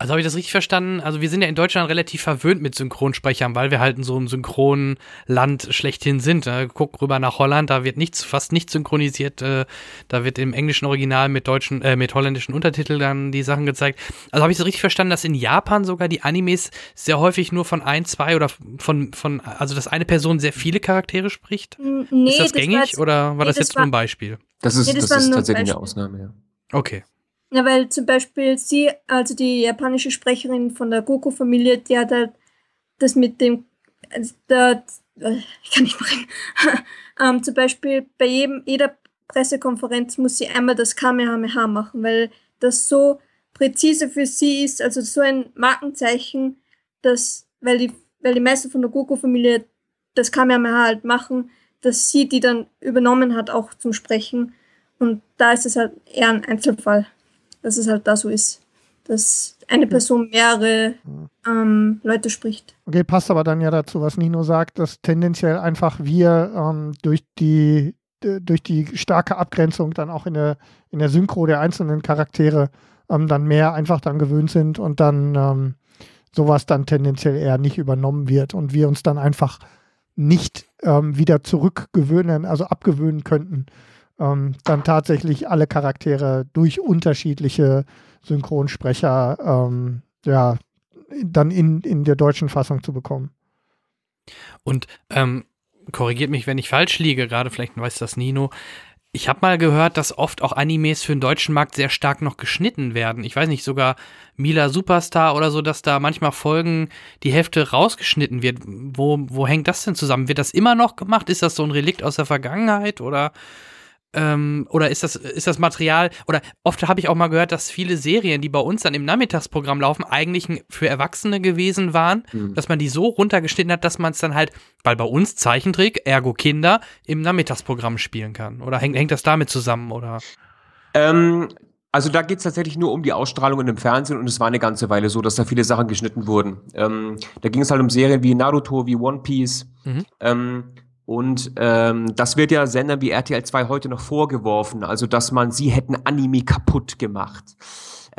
Also habe ich das richtig verstanden? Also wir sind ja in Deutschland relativ verwöhnt mit Synchronsprechern, weil wir halt in so einem Synchronland schlechthin sind. Ne? Guck rüber nach Holland, da wird nichts, fast nichts synchronisiert. Äh, da wird im englischen Original mit deutschen, äh, mit holländischen Untertiteln dann die Sachen gezeigt. Also habe ich so richtig verstanden, dass in Japan sogar die Animes sehr häufig nur von ein, zwei oder von, von also dass eine Person sehr viele Charaktere spricht? Nee, ist das, das gängig oder war nee, das jetzt das war, nur ein Beispiel? Das ist, nee, das, das ist tatsächlich eine Ausnahme, ja. Okay. Ja, weil zum Beispiel sie, also die japanische Sprecherin von der Goku-Familie, die hat halt das mit dem, also der, äh, ich kann nicht bringen, <laughs> ähm, zum Beispiel bei jedem, jeder Pressekonferenz muss sie einmal das Kamehameha machen, weil das so präzise für sie ist, also so ein Markenzeichen, dass, weil die, weil die meisten von der Goku-Familie das Kamehameha halt machen, dass sie die dann übernommen hat, auch zum Sprechen. Und da ist es halt eher ein Einzelfall dass es halt da so ist, dass eine Person mehrere ähm, Leute spricht. Okay, passt aber dann ja dazu, was Nino sagt, dass tendenziell einfach wir ähm, durch die durch die starke Abgrenzung dann auch in der, in der Synchro der einzelnen Charaktere ähm, dann mehr einfach dann gewöhnt sind und dann ähm, sowas dann tendenziell eher nicht übernommen wird und wir uns dann einfach nicht ähm, wieder zurückgewöhnen, also abgewöhnen könnten, ähm, dann tatsächlich alle Charaktere durch unterschiedliche Synchronsprecher ähm, ja, dann in, in der deutschen Fassung zu bekommen. Und ähm, korrigiert mich, wenn ich falsch liege, gerade vielleicht weiß das Nino. Ich habe mal gehört, dass oft auch Animes für den deutschen Markt sehr stark noch geschnitten werden. Ich weiß nicht, sogar Mila Superstar oder so, dass da manchmal Folgen die Hälfte rausgeschnitten wird. Wo, wo hängt das denn zusammen? Wird das immer noch gemacht? Ist das so ein Relikt aus der Vergangenheit oder ähm, oder ist das, ist das Material, oder oft habe ich auch mal gehört, dass viele Serien, die bei uns dann im Nachmittagsprogramm laufen, eigentlich für Erwachsene gewesen waren, mhm. dass man die so runtergeschnitten hat, dass man es dann halt, weil bei uns Zeichentrick, ergo Kinder, im Nachmittagsprogramm spielen kann. Oder hängt, hängt das damit zusammen, oder? Ähm, also da geht es tatsächlich nur um die Ausstrahlungen im Fernsehen und es war eine ganze Weile so, dass da viele Sachen geschnitten wurden. Ähm, da ging es halt um Serien wie Naruto, wie One Piece. Mhm. Ähm, und ähm, das wird ja Sendern wie RTL 2 heute noch vorgeworfen, also dass man sie hätten Anime kaputt gemacht.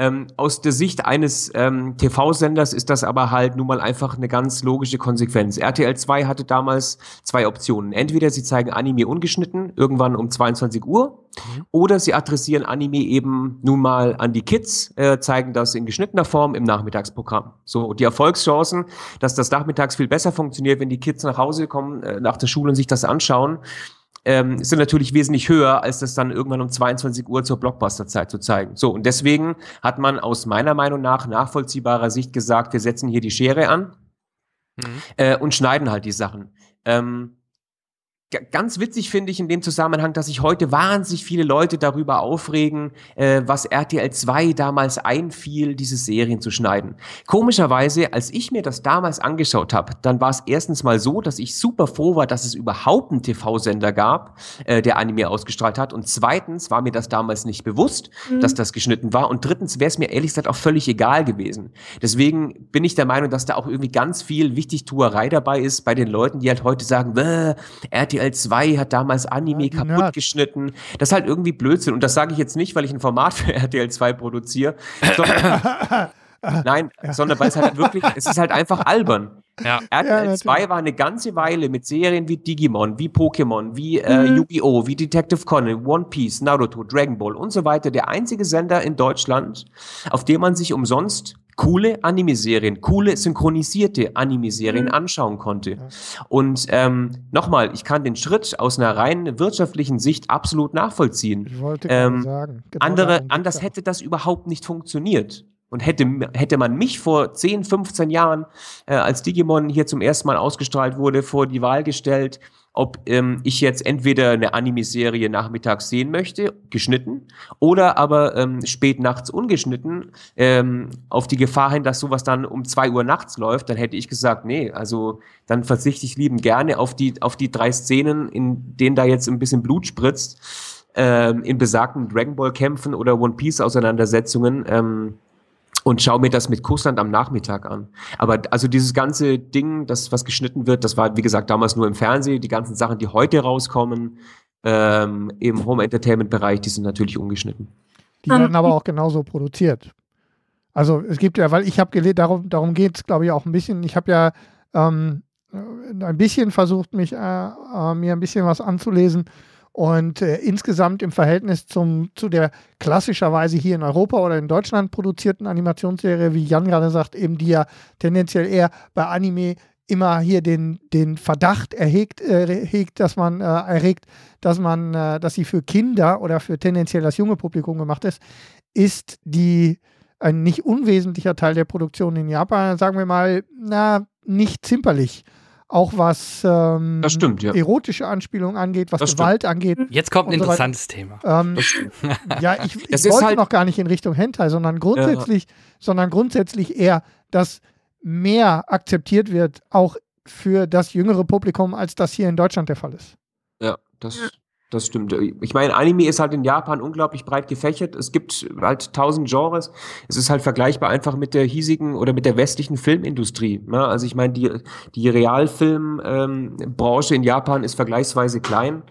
Ähm, aus der Sicht eines ähm, TV-Senders ist das aber halt nun mal einfach eine ganz logische Konsequenz. RTL 2 hatte damals zwei Optionen. Entweder sie zeigen Anime ungeschnitten, irgendwann um 22 Uhr, mhm. oder sie adressieren Anime eben nun mal an die Kids, äh, zeigen das in geschnittener Form im Nachmittagsprogramm. So, die Erfolgschancen, dass das nachmittags viel besser funktioniert, wenn die Kids nach Hause kommen, äh, nach der Schule und sich das anschauen, ähm, sind natürlich wesentlich höher, als das dann irgendwann um 22 Uhr zur Blockbuster-Zeit zu zeigen. So, und deswegen hat man aus meiner Meinung nach nachvollziehbarer Sicht gesagt, wir setzen hier die Schere an mhm. äh, und schneiden halt die Sachen. Ähm, Ganz witzig finde ich in dem Zusammenhang, dass sich heute wahnsinnig viele Leute darüber aufregen, äh, was RTL 2 damals einfiel, diese Serien zu schneiden. Komischerweise, als ich mir das damals angeschaut habe, dann war es erstens mal so, dass ich super froh war, dass es überhaupt einen TV-Sender gab, äh, der Anime ausgestrahlt hat. Und zweitens war mir das damals nicht bewusst, mhm. dass das geschnitten war. Und drittens wäre es mir ehrlich gesagt auch völlig egal gewesen. Deswegen bin ich der Meinung, dass da auch irgendwie ganz viel Wichtigtuerei dabei ist bei den Leuten, die halt heute sagen, RTL RTL 2 hat damals Anime ja, kaputt Nerd. geschnitten. Das ist halt irgendwie Blödsinn. Und das sage ich jetzt nicht, weil ich ein Format für <laughs> RTL 2 produziere, <laughs> Nein, ja. sondern weil es halt wirklich, es ist halt einfach albern. Ja. RTL ja, 2 war eine ganze Weile mit Serien wie Digimon, wie Pokémon, wie äh, mhm. Yu-Gi-Oh!, wie Detective Conan, One Piece, Naruto, Dragon Ball und so weiter der einzige Sender in Deutschland, auf dem man sich umsonst coole Anime-Serien, coole synchronisierte Anime-Serien mhm. anschauen konnte. Und ähm, nochmal, ich kann den Schritt aus einer rein wirtschaftlichen Sicht absolut nachvollziehen. Ich wollte ähm, sagen. Genau andere, anders hätte das überhaupt nicht funktioniert. Und hätte, hätte man mich vor 10, 15 Jahren, äh, als Digimon hier zum ersten Mal ausgestrahlt wurde, vor die Wahl gestellt, ob ähm, ich jetzt entweder eine Anime-Serie nachmittags sehen möchte, geschnitten, oder aber ähm, spät nachts ungeschnitten, ähm, auf die Gefahr hin, dass sowas dann um zwei Uhr nachts läuft, dann hätte ich gesagt, nee, also dann verzichte ich lieben gerne auf die, auf die drei Szenen, in denen da jetzt ein bisschen Blut spritzt, ähm, in besagten Dragon Ball-Kämpfen oder One Piece-Auseinandersetzungen. Ähm, und schaue mir das mit Kussland am Nachmittag an. Aber also dieses ganze Ding, das was geschnitten wird, das war wie gesagt damals nur im Fernsehen. Die ganzen Sachen, die heute rauskommen ähm, im Home Entertainment Bereich, die sind natürlich ungeschnitten. Die werden aber auch genauso produziert. Also es gibt ja, weil ich habe gelesen, darum, darum geht es, glaube ich, auch ein bisschen. Ich habe ja ähm, ein bisschen versucht, mich äh, äh, mir ein bisschen was anzulesen. Und äh, insgesamt im Verhältnis zum, zu der klassischerweise hier in Europa oder in Deutschland produzierten Animationsserie, wie Jan gerade sagt, eben die ja tendenziell eher bei Anime immer hier den, den Verdacht erhegt, äh, dass man äh, erregt, dass man, äh, dass sie für Kinder oder für tendenziell das junge Publikum gemacht ist, ist die ein nicht unwesentlicher Teil der Produktion in Japan, sagen wir mal, na, nicht zimperlich auch was ähm, Das stimmt, ja. erotische Anspielungen angeht, was Das stimmt. Gewalt angeht. Jetzt kommt ein Und so interessantes Thema. Ähm, Das stimmt. <laughs> ja, ich, ich wollte halt- noch gar nicht in Richtung Hentai, sondern grundsätzlich, sondern grundsätzlich eher, dass mehr akzeptiert wird, auch für das jüngere Publikum, als das hier in Deutschland der Fall ist. Ja, das, das stimmt. Ich meine, Anime ist halt in Japan unglaublich breit gefächert. Es gibt halt tausend Genres. Es ist halt vergleichbar einfach mit der hiesigen oder mit der westlichen Filmindustrie. Ne? Also ich meine, die, die Realfilmbranche in Japan ist vergleichsweise klein.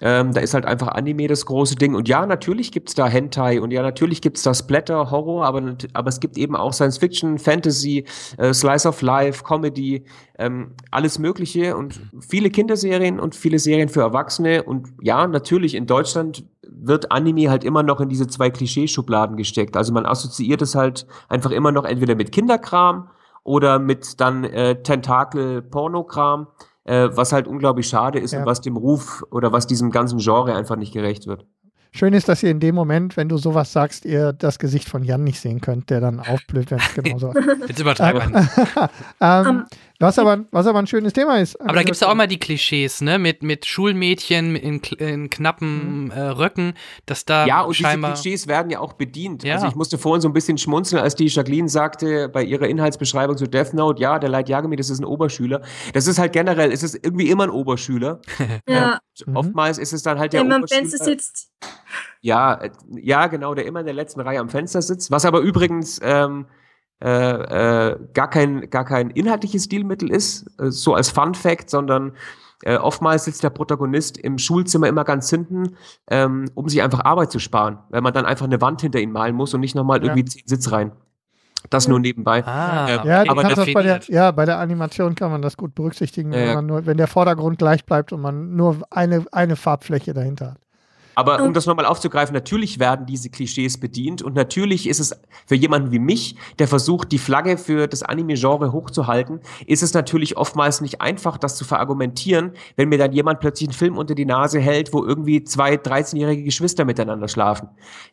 Ähm, da ist halt einfach Anime das große Ding. Und ja, natürlich gibt's da Hentai und ja, natürlich gibt's da Splatter, Horror, aber, aber es gibt eben auch Science Fiction, Fantasy, äh, Slice of Life, Comedy, ähm, alles Mögliche und viele Kinderserien und viele Serien für Erwachsene. Und ja, natürlich in Deutschland wird Anime halt immer noch in diese zwei Klischeeschubladen gesteckt. Also man assoziiert es halt einfach immer noch entweder mit Kinderkram oder mit dann äh, Tentakel-Pornokram, äh, was halt unglaublich schade ist Ja. und was dem Ruf oder was diesem ganzen Genre einfach nicht gerecht wird. Schön ist, dass ihr in dem Moment, wenn du sowas sagst, ihr das Gesicht von Jan nicht sehen könnt, der dann aufblüht, wenn es <laughs> genau so Jetzt übertreiben wir <laughs> nicht. Ähm, was, aber, was aber ein schönes Thema ist. Aber da gibt es ja auch immer die Klischees, ne? Mit, mit Schulmädchen in, in knappen äh, Röcken, dass da Ja, und scheinbar. diese Klischees werden ja auch bedient. Ja. Also ich musste vorhin so ein bisschen schmunzeln, als die Jacqueline sagte bei ihrer Inhaltsbeschreibung zu Death Note, ja, der Light Yagami, das ist ein Oberschüler. Das ist halt generell, es ist irgendwie immer ein Oberschüler. <laughs> Ja, Mhm. Oftmals ist es dann halt der der immer am Oberschüler. Fenster sitzt. Ja, äh, ja, genau, der immer in der letzten Reihe am Fenster sitzt, was aber übrigens ähm, äh, äh, gar kein gar kein inhaltliches Stilmittel ist, äh, so als Fun Fact, sondern äh, oftmals sitzt der Protagonist im Schulzimmer immer ganz hinten, ähm, um sich einfach Arbeit zu sparen, weil man dann einfach eine Wand hinter ihm malen muss und nicht nochmal Ja. irgendwie zehn Sitzreihen. Das nur nebenbei. Ah, Ja, Ja, aber das bei der, ja, bei der Animation kann man das gut berücksichtigen, Ja, wenn, ja. man nur, wenn der Vordergrund gleich bleibt und man nur eine, eine Farbfläche dahinter hat. Aber um das nochmal aufzugreifen, natürlich werden diese Klischees bedient und natürlich ist es für jemanden wie mich, der versucht, die Flagge für das Anime-Genre hochzuhalten, ist es natürlich oftmals nicht einfach, das zu verargumentieren, wenn mir dann jemand plötzlich einen Film unter die Nase hält, wo irgendwie zwei 13-jährige Geschwister miteinander schlafen.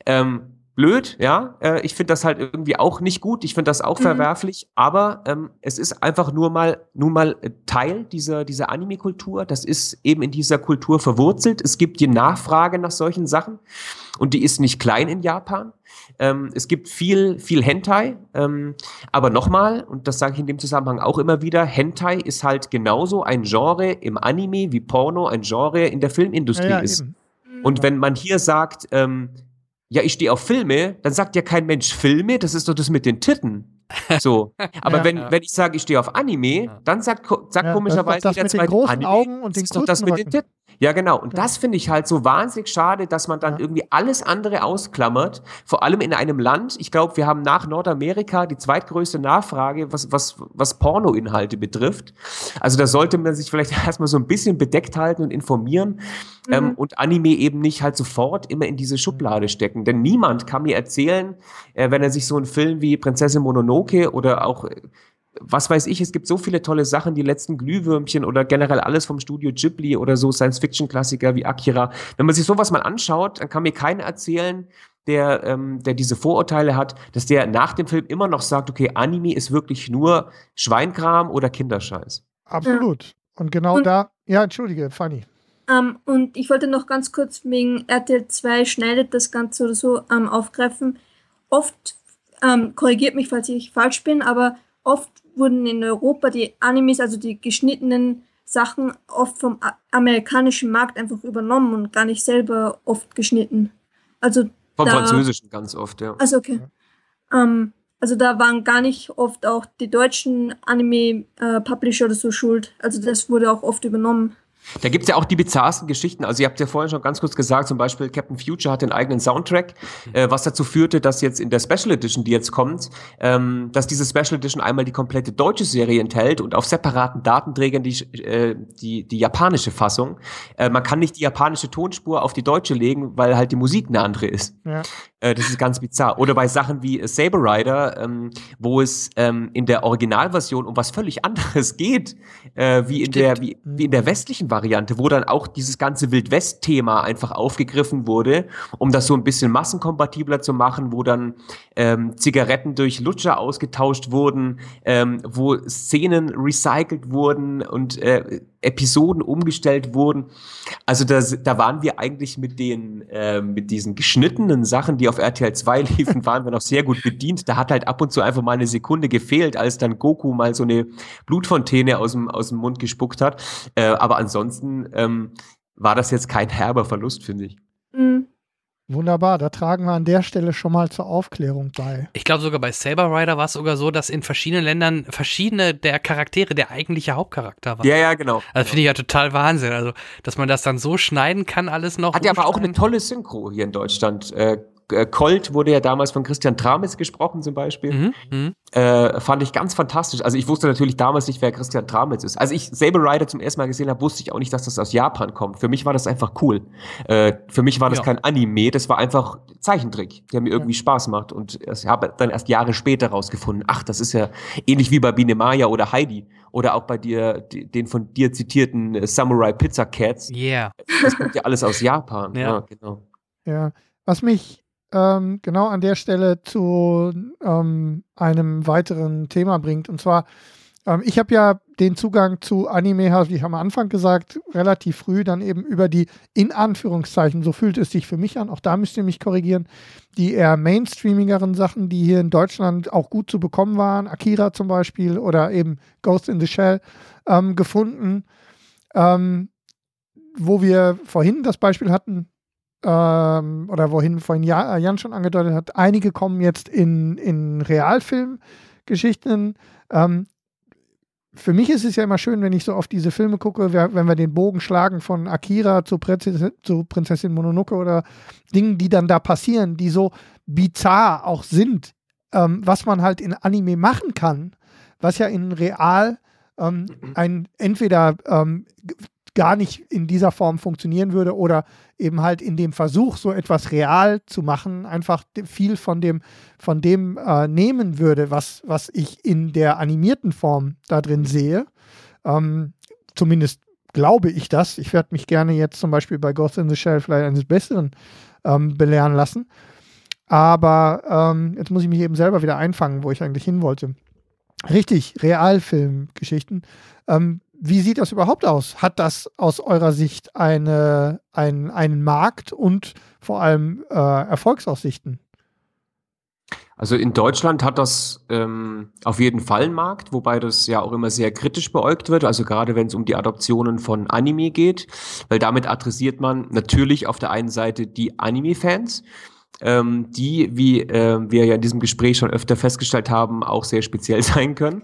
Ähm, blöd, ja. Äh, ich finde das halt irgendwie auch nicht gut. Ich finde das auch Mhm. verwerflich. Aber ähm, es ist einfach nur mal, nun mal äh, Teil dieser, dieser Anime-Kultur. Das ist eben in dieser Kultur verwurzelt. Es gibt die Nachfrage nach solchen Sachen. Und die ist nicht klein in Japan. Ähm, es gibt viel, viel Hentai. Ähm, aber nochmal, und das sage ich in dem Zusammenhang auch immer wieder, Hentai ist halt genauso ein Genre im Anime wie Porno ein Genre in der Filmindustrie Ja, ja, ist. eben. Und wenn man hier sagt, ähm, ja, ich stehe auf Filme, dann sagt ja kein Mensch Filme, das ist doch das mit den Titten. So. <laughs> Aber Ja. wenn, Ja. wenn ich sage, ich stehe auf Anime, dann sagt, sagt Ja, komischerweise das das jeder mit den zweite großen Anime, Augen und das den ist doch das mit den. Titten. Ja, genau. Und das finde ich halt so wahnsinnig schade, dass man dann Ja. irgendwie alles andere ausklammert. Vor allem in einem Land, ich glaube, wir haben nach Nordamerika die zweitgrößte Nachfrage, was, was, was Pornoinhalte betrifft. Also da sollte man sich vielleicht <laughs> erstmal so ein bisschen bedeckt halten und informieren ähm, Mhm. und Anime eben nicht halt sofort immer in diese Schublade stecken. Denn niemand kann mir erzählen, äh, wenn er sich so einen Film wie Prinzessin Mononoke oder auch äh, was weiß ich, es gibt so viele tolle Sachen, die letzten Glühwürmchen oder generell alles vom Studio Ghibli oder so Science-Fiction-Klassiker wie Akira. Wenn man sich sowas mal anschaut, dann kann mir keiner erzählen, der, ähm, der diese Vorurteile hat, dass der nach dem Film immer noch sagt, okay, Anime ist wirklich nur Schweinkram oder Kinderscheiß. Absolut. Und genau Und- da, ja, entschuldige, Fanny. Ähm, und ich wollte noch ganz kurz wegen RTL 2 schneidet das Ganze oder so ähm, aufgreifen. Oft, ähm, korrigiert mich, falls ich falsch bin, aber oft wurden in Europa die Animes, also die geschnittenen Sachen, oft vom amerikanischen Markt einfach übernommen und gar nicht selber oft geschnitten. Also Vom Da- Französischen ganz oft, ja. Also okay. Ähm, also da waren gar nicht oft auch die deutschen Anime-Publisher oder so schuld. Also das wurde auch oft übernommen. Da gibt's ja auch die bizarrsten Geschichten. Also ihr habt ja vorhin schon ganz kurz gesagt, zum Beispiel Captain Future hat den eigenen Soundtrack, äh, was dazu führte, dass jetzt in der Special Edition, die jetzt kommt, ähm, dass diese Special Edition einmal die komplette deutsche Serie enthält und auf separaten Datenträgern die, äh, die, die japanische Fassung. Äh, man kann nicht die japanische Tonspur auf die deutsche legen, weil halt die Musik eine andere ist. Ja. Äh, das ist ganz bizarr. Oder bei Sachen wie Saber Rider, ähm, wo es ähm, in der Originalversion um was völlig anderes geht, äh, wie, in der, wie, wie in der westlichen Variante, wo dann auch dieses ganze Wild-West-Thema einfach aufgegriffen wurde, um das so ein bisschen massenkompatibler zu machen, wo dann ähm, Zigaretten durch Lutscher ausgetauscht wurden, ähm, wo Szenen recycelt wurden und äh, Episoden umgestellt wurden. Also da, da waren wir eigentlich mit den äh, mit diesen geschnittenen Sachen, die auf RTL 2 <laughs> liefen, waren wir noch sehr gut bedient. Da hat halt ab und zu einfach mal eine Sekunde gefehlt, als dann Goku mal so eine Blutfontäne aus dem aus dem Mund gespuckt hat. Äh, aber ansonsten ähm, war das jetzt kein herber Verlust, finde ich. Mhm. Wunderbar, da tragen wir an der Stelle schon mal zur Aufklärung bei. Ich glaube sogar bei Saber Rider war es sogar so, dass in verschiedenen Ländern verschiedene der Charaktere der eigentliche Hauptcharakter war. Ja, ja, genau. Also finde ich ja total Wahnsinn. Also, dass man das dann so schneiden kann, alles noch. Hat ja aber auch eine tolle Synchro hier in Deutschland. Äh, Colt wurde ja damals von Christian Tramitz gesprochen zum Beispiel. Mhm, mhm. Äh, fand ich ganz fantastisch. Also ich wusste natürlich damals nicht, wer Christian Tramitz ist. Als ich Saber Rider zum ersten Mal gesehen habe, wusste ich auch nicht, dass das aus Japan kommt. Für mich war das einfach cool. Äh, für mich war das Ja. kein Anime, das war einfach Zeichentrick, der mir irgendwie Spaß macht. Und ich habe dann erst Jahre später rausgefunden, ach, das ist ja ähnlich wie bei Biene Maya oder Heidi oder auch bei dir, den von dir zitierten äh, Samurai Pizza Cats. Yeah. Das kommt ja alles aus Japan. <laughs> Ja. Ja, genau. Ja, was mich ähm, genau an der Stelle zu ähm, einem weiteren Thema bringt. Und zwar, ähm, ich habe ja den Zugang zu Anime, habe ich am Anfang gesagt, relativ früh dann eben über die, in Anführungszeichen, so fühlt es sich für mich an, auch da müsst ihr mich korrigieren, die eher mainstreamigeren Sachen, die hier in Deutschland auch gut zu bekommen waren, Akira zum Beispiel oder eben Ghost in the Shell, ähm, gefunden. Ähm, wo wir vorhin das Beispiel hatten, ähm, oder wohin vorhin Ja- Jan schon angedeutet hat, einige kommen jetzt in, in Realfilmgeschichten. Ähm, für mich ist es ja immer schön, wenn ich so auf diese Filme gucke, wenn wir den Bogen schlagen von Akira zu, Prinzessin, zu Prinzessin Mononoke oder Dingen, die dann da passieren, die so bizarr auch sind, ähm, was man halt in Anime machen kann, was ja in Real ähm, ein entweder ähm, gar nicht in dieser Form funktionieren würde oder eben halt in dem Versuch, so etwas real zu machen, einfach viel von dem, von dem äh, nehmen würde, was, was ich in der animierten Form da drin sehe. Ähm, zumindest glaube ich das. Ich werde mich gerne jetzt zum Beispiel bei Ghost in the Shell vielleicht eines Besseren ähm, belehren lassen. Aber ähm, jetzt muss ich mich eben selber wieder einfangen, wo ich eigentlich hin wollte. Richtig, Realfilmgeschichten. Ähm, wie sieht das überhaupt aus? Hat das aus eurer Sicht eine, ein, einen Markt und vor allem äh, Erfolgsaussichten? Also in Deutschland hat das ähm, auf jeden Fall einen Markt, wobei das ja auch immer sehr kritisch beäugt wird. Also gerade wenn es um die Adoptionen von Anime geht, weil damit adressiert man natürlich auf der einen Seite die Anime-Fans, ähm, die, wie äh, wir ja in diesem Gespräch schon öfter festgestellt haben, auch sehr speziell <laughs> sein können.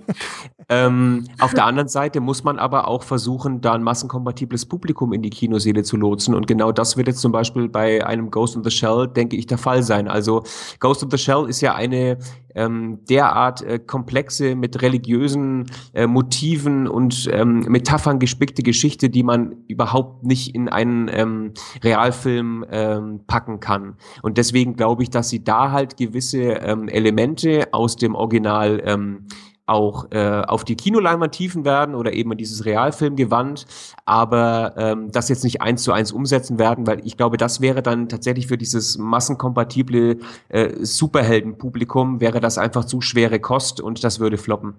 ähm, auf der anderen Seite muss man aber auch versuchen, da ein massenkompatibles Publikum in die Kinoseele zu lotsen. Und genau das wird jetzt zum Beispiel bei einem Ghost in the Shell, denke ich, der Fall sein. Also Ghost in the Shell ist ja eine ähm, derart äh, komplexe, mit religiösen äh, Motiven und ähm, Metaphern gespickte Geschichte, die man überhaupt nicht in einen ähm, Realfilm ähm, packen kann. Und deswegen glaube ich, dass sie da halt gewisse ähm, Elemente aus dem Original ähm, auch äh, auf die Kinoleinwand tiefen werden oder eben in dieses Realfilmgewand, aber ähm, das jetzt nicht eins zu eins umsetzen werden, weil ich glaube, das wäre dann tatsächlich für dieses massenkompatible äh, Superheldenpublikum wäre das einfach zu schwere Kost und das würde floppen.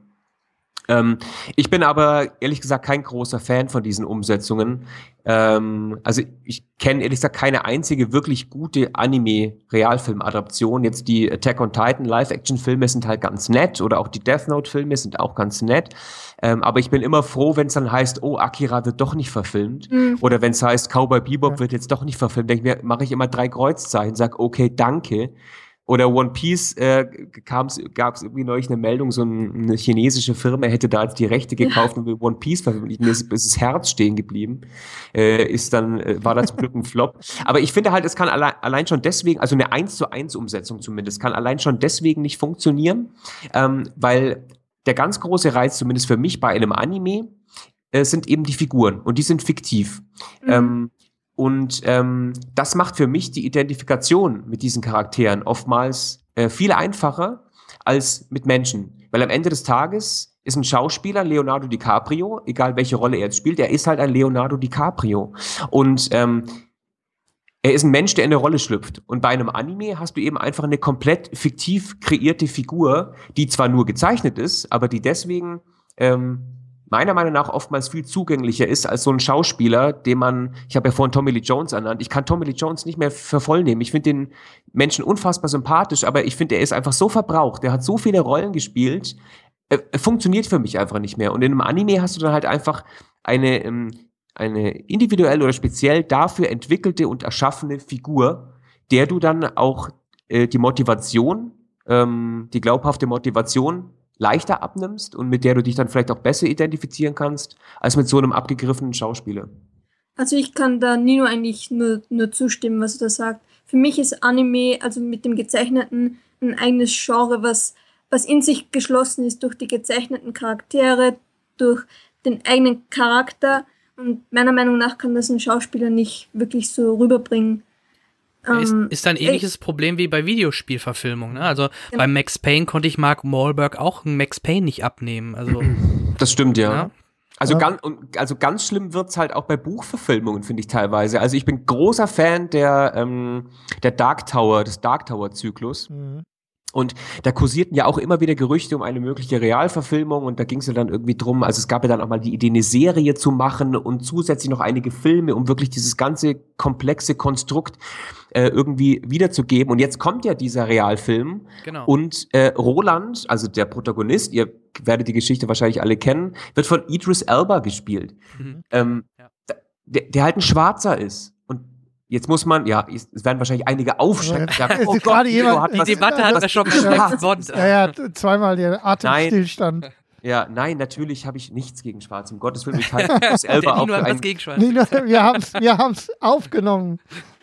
Ähm, ich bin aber ehrlich gesagt kein großer Fan von diesen Umsetzungen. Ähm, also ich kenne ehrlich gesagt keine einzige wirklich gute Anime-Realfilm-Adaption. Jetzt die Attack on Titan Live-Action-Filme sind halt ganz nett oder auch die Death Note-Filme sind auch ganz nett. Ähm, aber ich bin immer froh, wenn es dann heißt, oh, Akira wird doch nicht verfilmt. Mhm. Oder wenn es heißt, Cowboy Bebop ja. wird jetzt doch nicht verfilmt. Denke mir, mache ich immer drei Kreuzzeichen, sag, okay, danke. Oder One Piece äh, gab es irgendwie neulich eine Meldung, so ein, eine chinesische Firma hätte da jetzt die Rechte gekauft ja. und will One Piece veröffentlichen. Mir ist, ist das Herz stehen geblieben. Äh, ist dann, äh, war da zum Glück ein Flop. Aber ich finde halt, es kann allein, allein schon deswegen, also eine 1 zu 1 Umsetzung zumindest, kann allein schon deswegen nicht funktionieren, ähm, weil der ganz große Reiz, zumindest für mich bei einem Anime, äh, sind eben die Figuren und die sind fiktiv. Mhm. Ähm, und ähm, das macht für mich die Identifikation mit diesen Charakteren oftmals äh, viel einfacher als mit Menschen. Weil am Ende des Tages ist ein Schauspieler, Leonardo DiCaprio, egal welche Rolle er jetzt spielt, er ist halt ein Leonardo DiCaprio. Und ähm, er ist ein Mensch, der in eine Rolle schlüpft. Und bei einem Anime hast du eben einfach eine komplett fiktiv kreierte Figur, die zwar nur gezeichnet ist, aber die deswegen ähm, meiner Meinung nach oftmals viel zugänglicher ist als so ein Schauspieler, den man, ich habe ja vorhin Tommy Lee Jones ernannt, ich kann Tommy Lee Jones nicht mehr für voll nehmen. Ich finde den Menschen unfassbar sympathisch, aber ich finde, er ist einfach so verbraucht, der hat so viele Rollen gespielt, er, funktioniert für mich einfach nicht mehr. Und in einem Anime hast du dann halt einfach eine, ähm, eine individuell oder speziell dafür entwickelte und erschaffene Figur, der du dann auch äh, die Motivation, ähm, die glaubhafte Motivation leichter abnimmst und mit der du dich dann vielleicht auch besser identifizieren kannst, als mit so einem abgegriffenen Schauspieler. Also ich kann da Nino eigentlich nur, nur zustimmen, was er da sagt. Für mich ist Anime, also mit dem Gezeichneten, ein eigenes Genre, was, was in sich geschlossen ist durch die gezeichneten Charaktere, durch den eigenen Charakter. Und meiner Meinung nach kann das ein Schauspieler nicht wirklich so rüberbringen. Ist, ähm, ist ein ähnliches ich, Problem wie bei Videospielverfilmungen. Ne? Also genau. bei Max Payne konnte ich Mark Wahlberg auch einen Max Payne nicht abnehmen. Also, <clears throat> das stimmt, ja. ja? Also, ja. ganz, also ganz schlimm wird's halt auch bei Buchverfilmungen, finde ich teilweise. Also ich bin großer Fan der, ähm, der Dark Tower, des Dark Tower-Zyklus. Mhm. Und da kursierten ja auch immer wieder Gerüchte um eine mögliche Realverfilmung und da ging es ja dann irgendwie drum, also es gab ja dann auch mal die Idee, eine Serie zu machen und zusätzlich noch einige Filme, um wirklich dieses ganze komplexe Konstrukt äh, irgendwie wiederzugeben. Und jetzt kommt ja dieser Realfilm genau. und äh, Roland, also der Protagonist, ihr werdet die Geschichte wahrscheinlich alle kennen, wird von Idris Elba gespielt, mhm. ähm, ja. der, der halt ein Schwarzer ist. Jetzt muss man, ja, es werden wahrscheinlich einige aufschrecken. Ja, <laughs> oh Gott, jemand, die Debatte hat er schon mit Ja, ja, zweimal der Atemstillstand. Nein. Ja, nein, natürlich habe ich nichts gegen Schwarz. Um Gottes Willen, ich halte <laughs> das Elba auch gegen Schwarz. wir haben es wir aufgenommen.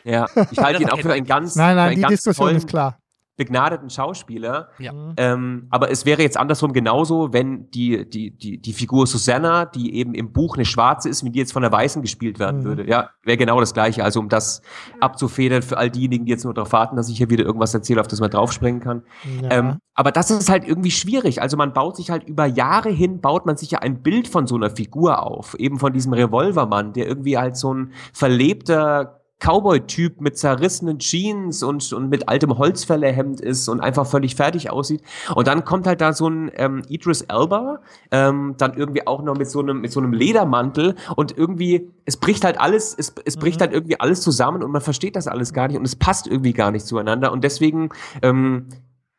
Ja, ich halte ihn auch für einen ganz, nein, nein, die Diskussion tollen, ist klar begnadeten Schauspieler. Ja. Mhm. Ähm, aber es wäre jetzt andersrum genauso, wenn die, die, die, die Figur Susanna, die eben im Buch eine Schwarze ist, mit die jetzt von der Weißen gespielt werden mhm. würde. Ja, wäre genau das Gleiche. Also um das abzufedern für all diejenigen, die jetzt nur darauf warten, dass ich hier wieder irgendwas erzähle, auf das man draufspringen kann. Ja. Ähm, aber das ist halt irgendwie schwierig. Also man baut sich halt über Jahre hin, baut man sich ja ein Bild von so einer Figur auf. Eben von diesem Revolvermann, der irgendwie halt so ein verlebter Cowboy-Typ mit zerrissenen Jeans und, und mit altem Holzfällerhemd ist und einfach völlig fertig aussieht. Und dann kommt halt da so ein ähm, Idris Elba, ähm, dann irgendwie auch noch mit so einem, mit so einem Ledermantel und irgendwie, es bricht halt alles, es, es bricht mhm. halt irgendwie alles zusammen und man versteht das alles gar nicht und es passt irgendwie gar nicht zueinander. Und deswegen ähm,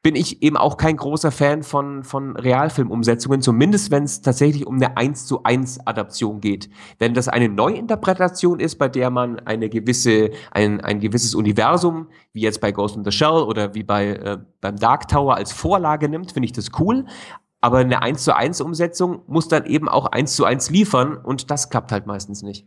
bin ich eben auch kein großer Fan von, von Realfilmumsetzungen, zumindest wenn es tatsächlich um eine 1 zu 1 Adaption geht. Wenn das eine Neuinterpretation ist, bei der man eine gewisse, ein, ein gewisses Universum, wie jetzt bei Ghost in the Shell oder wie bei, äh, beim Dark Tower als Vorlage nimmt, finde ich das cool. Aber eine 1 zu 1 Umsetzung muss dann eben auch 1 zu 1 liefern und das klappt halt meistens nicht.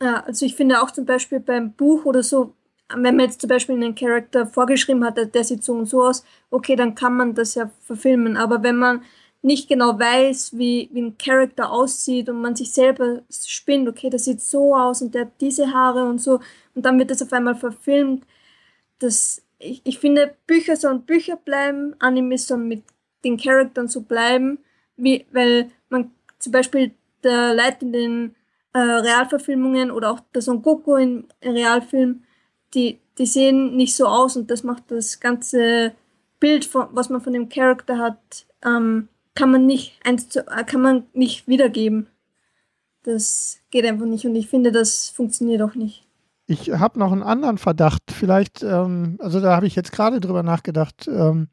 Ja, also ich finde auch zum Beispiel beim Buch oder so, wenn man jetzt zum Beispiel einen Charakter vorgeschrieben hat, der sieht so und so aus, okay, dann kann man das ja verfilmen. Aber wenn man nicht genau weiß, wie, wie ein Charakter aussieht und man sich selber spinnt, okay, das sieht so aus und der hat diese Haare und so, und dann wird das auf einmal verfilmt, das, ich, ich finde, Bücher sollen Bücher bleiben, Anime sollen mit den Charakteren so bleiben, wie, weil man zum Beispiel der Leute in den äh, Realverfilmungen oder auch der Son Goku in Realfilm, die, die sehen nicht so aus und das macht das ganze Bild, von, was man von dem Charakter hat, ähm, kann man nicht eins zu, äh, kann man nicht wiedergeben. Das geht einfach nicht und ich finde, das funktioniert auch nicht. Ich habe noch einen anderen Verdacht. Vielleicht, ähm, also da habe ich jetzt gerade drüber nachgedacht. Ähm,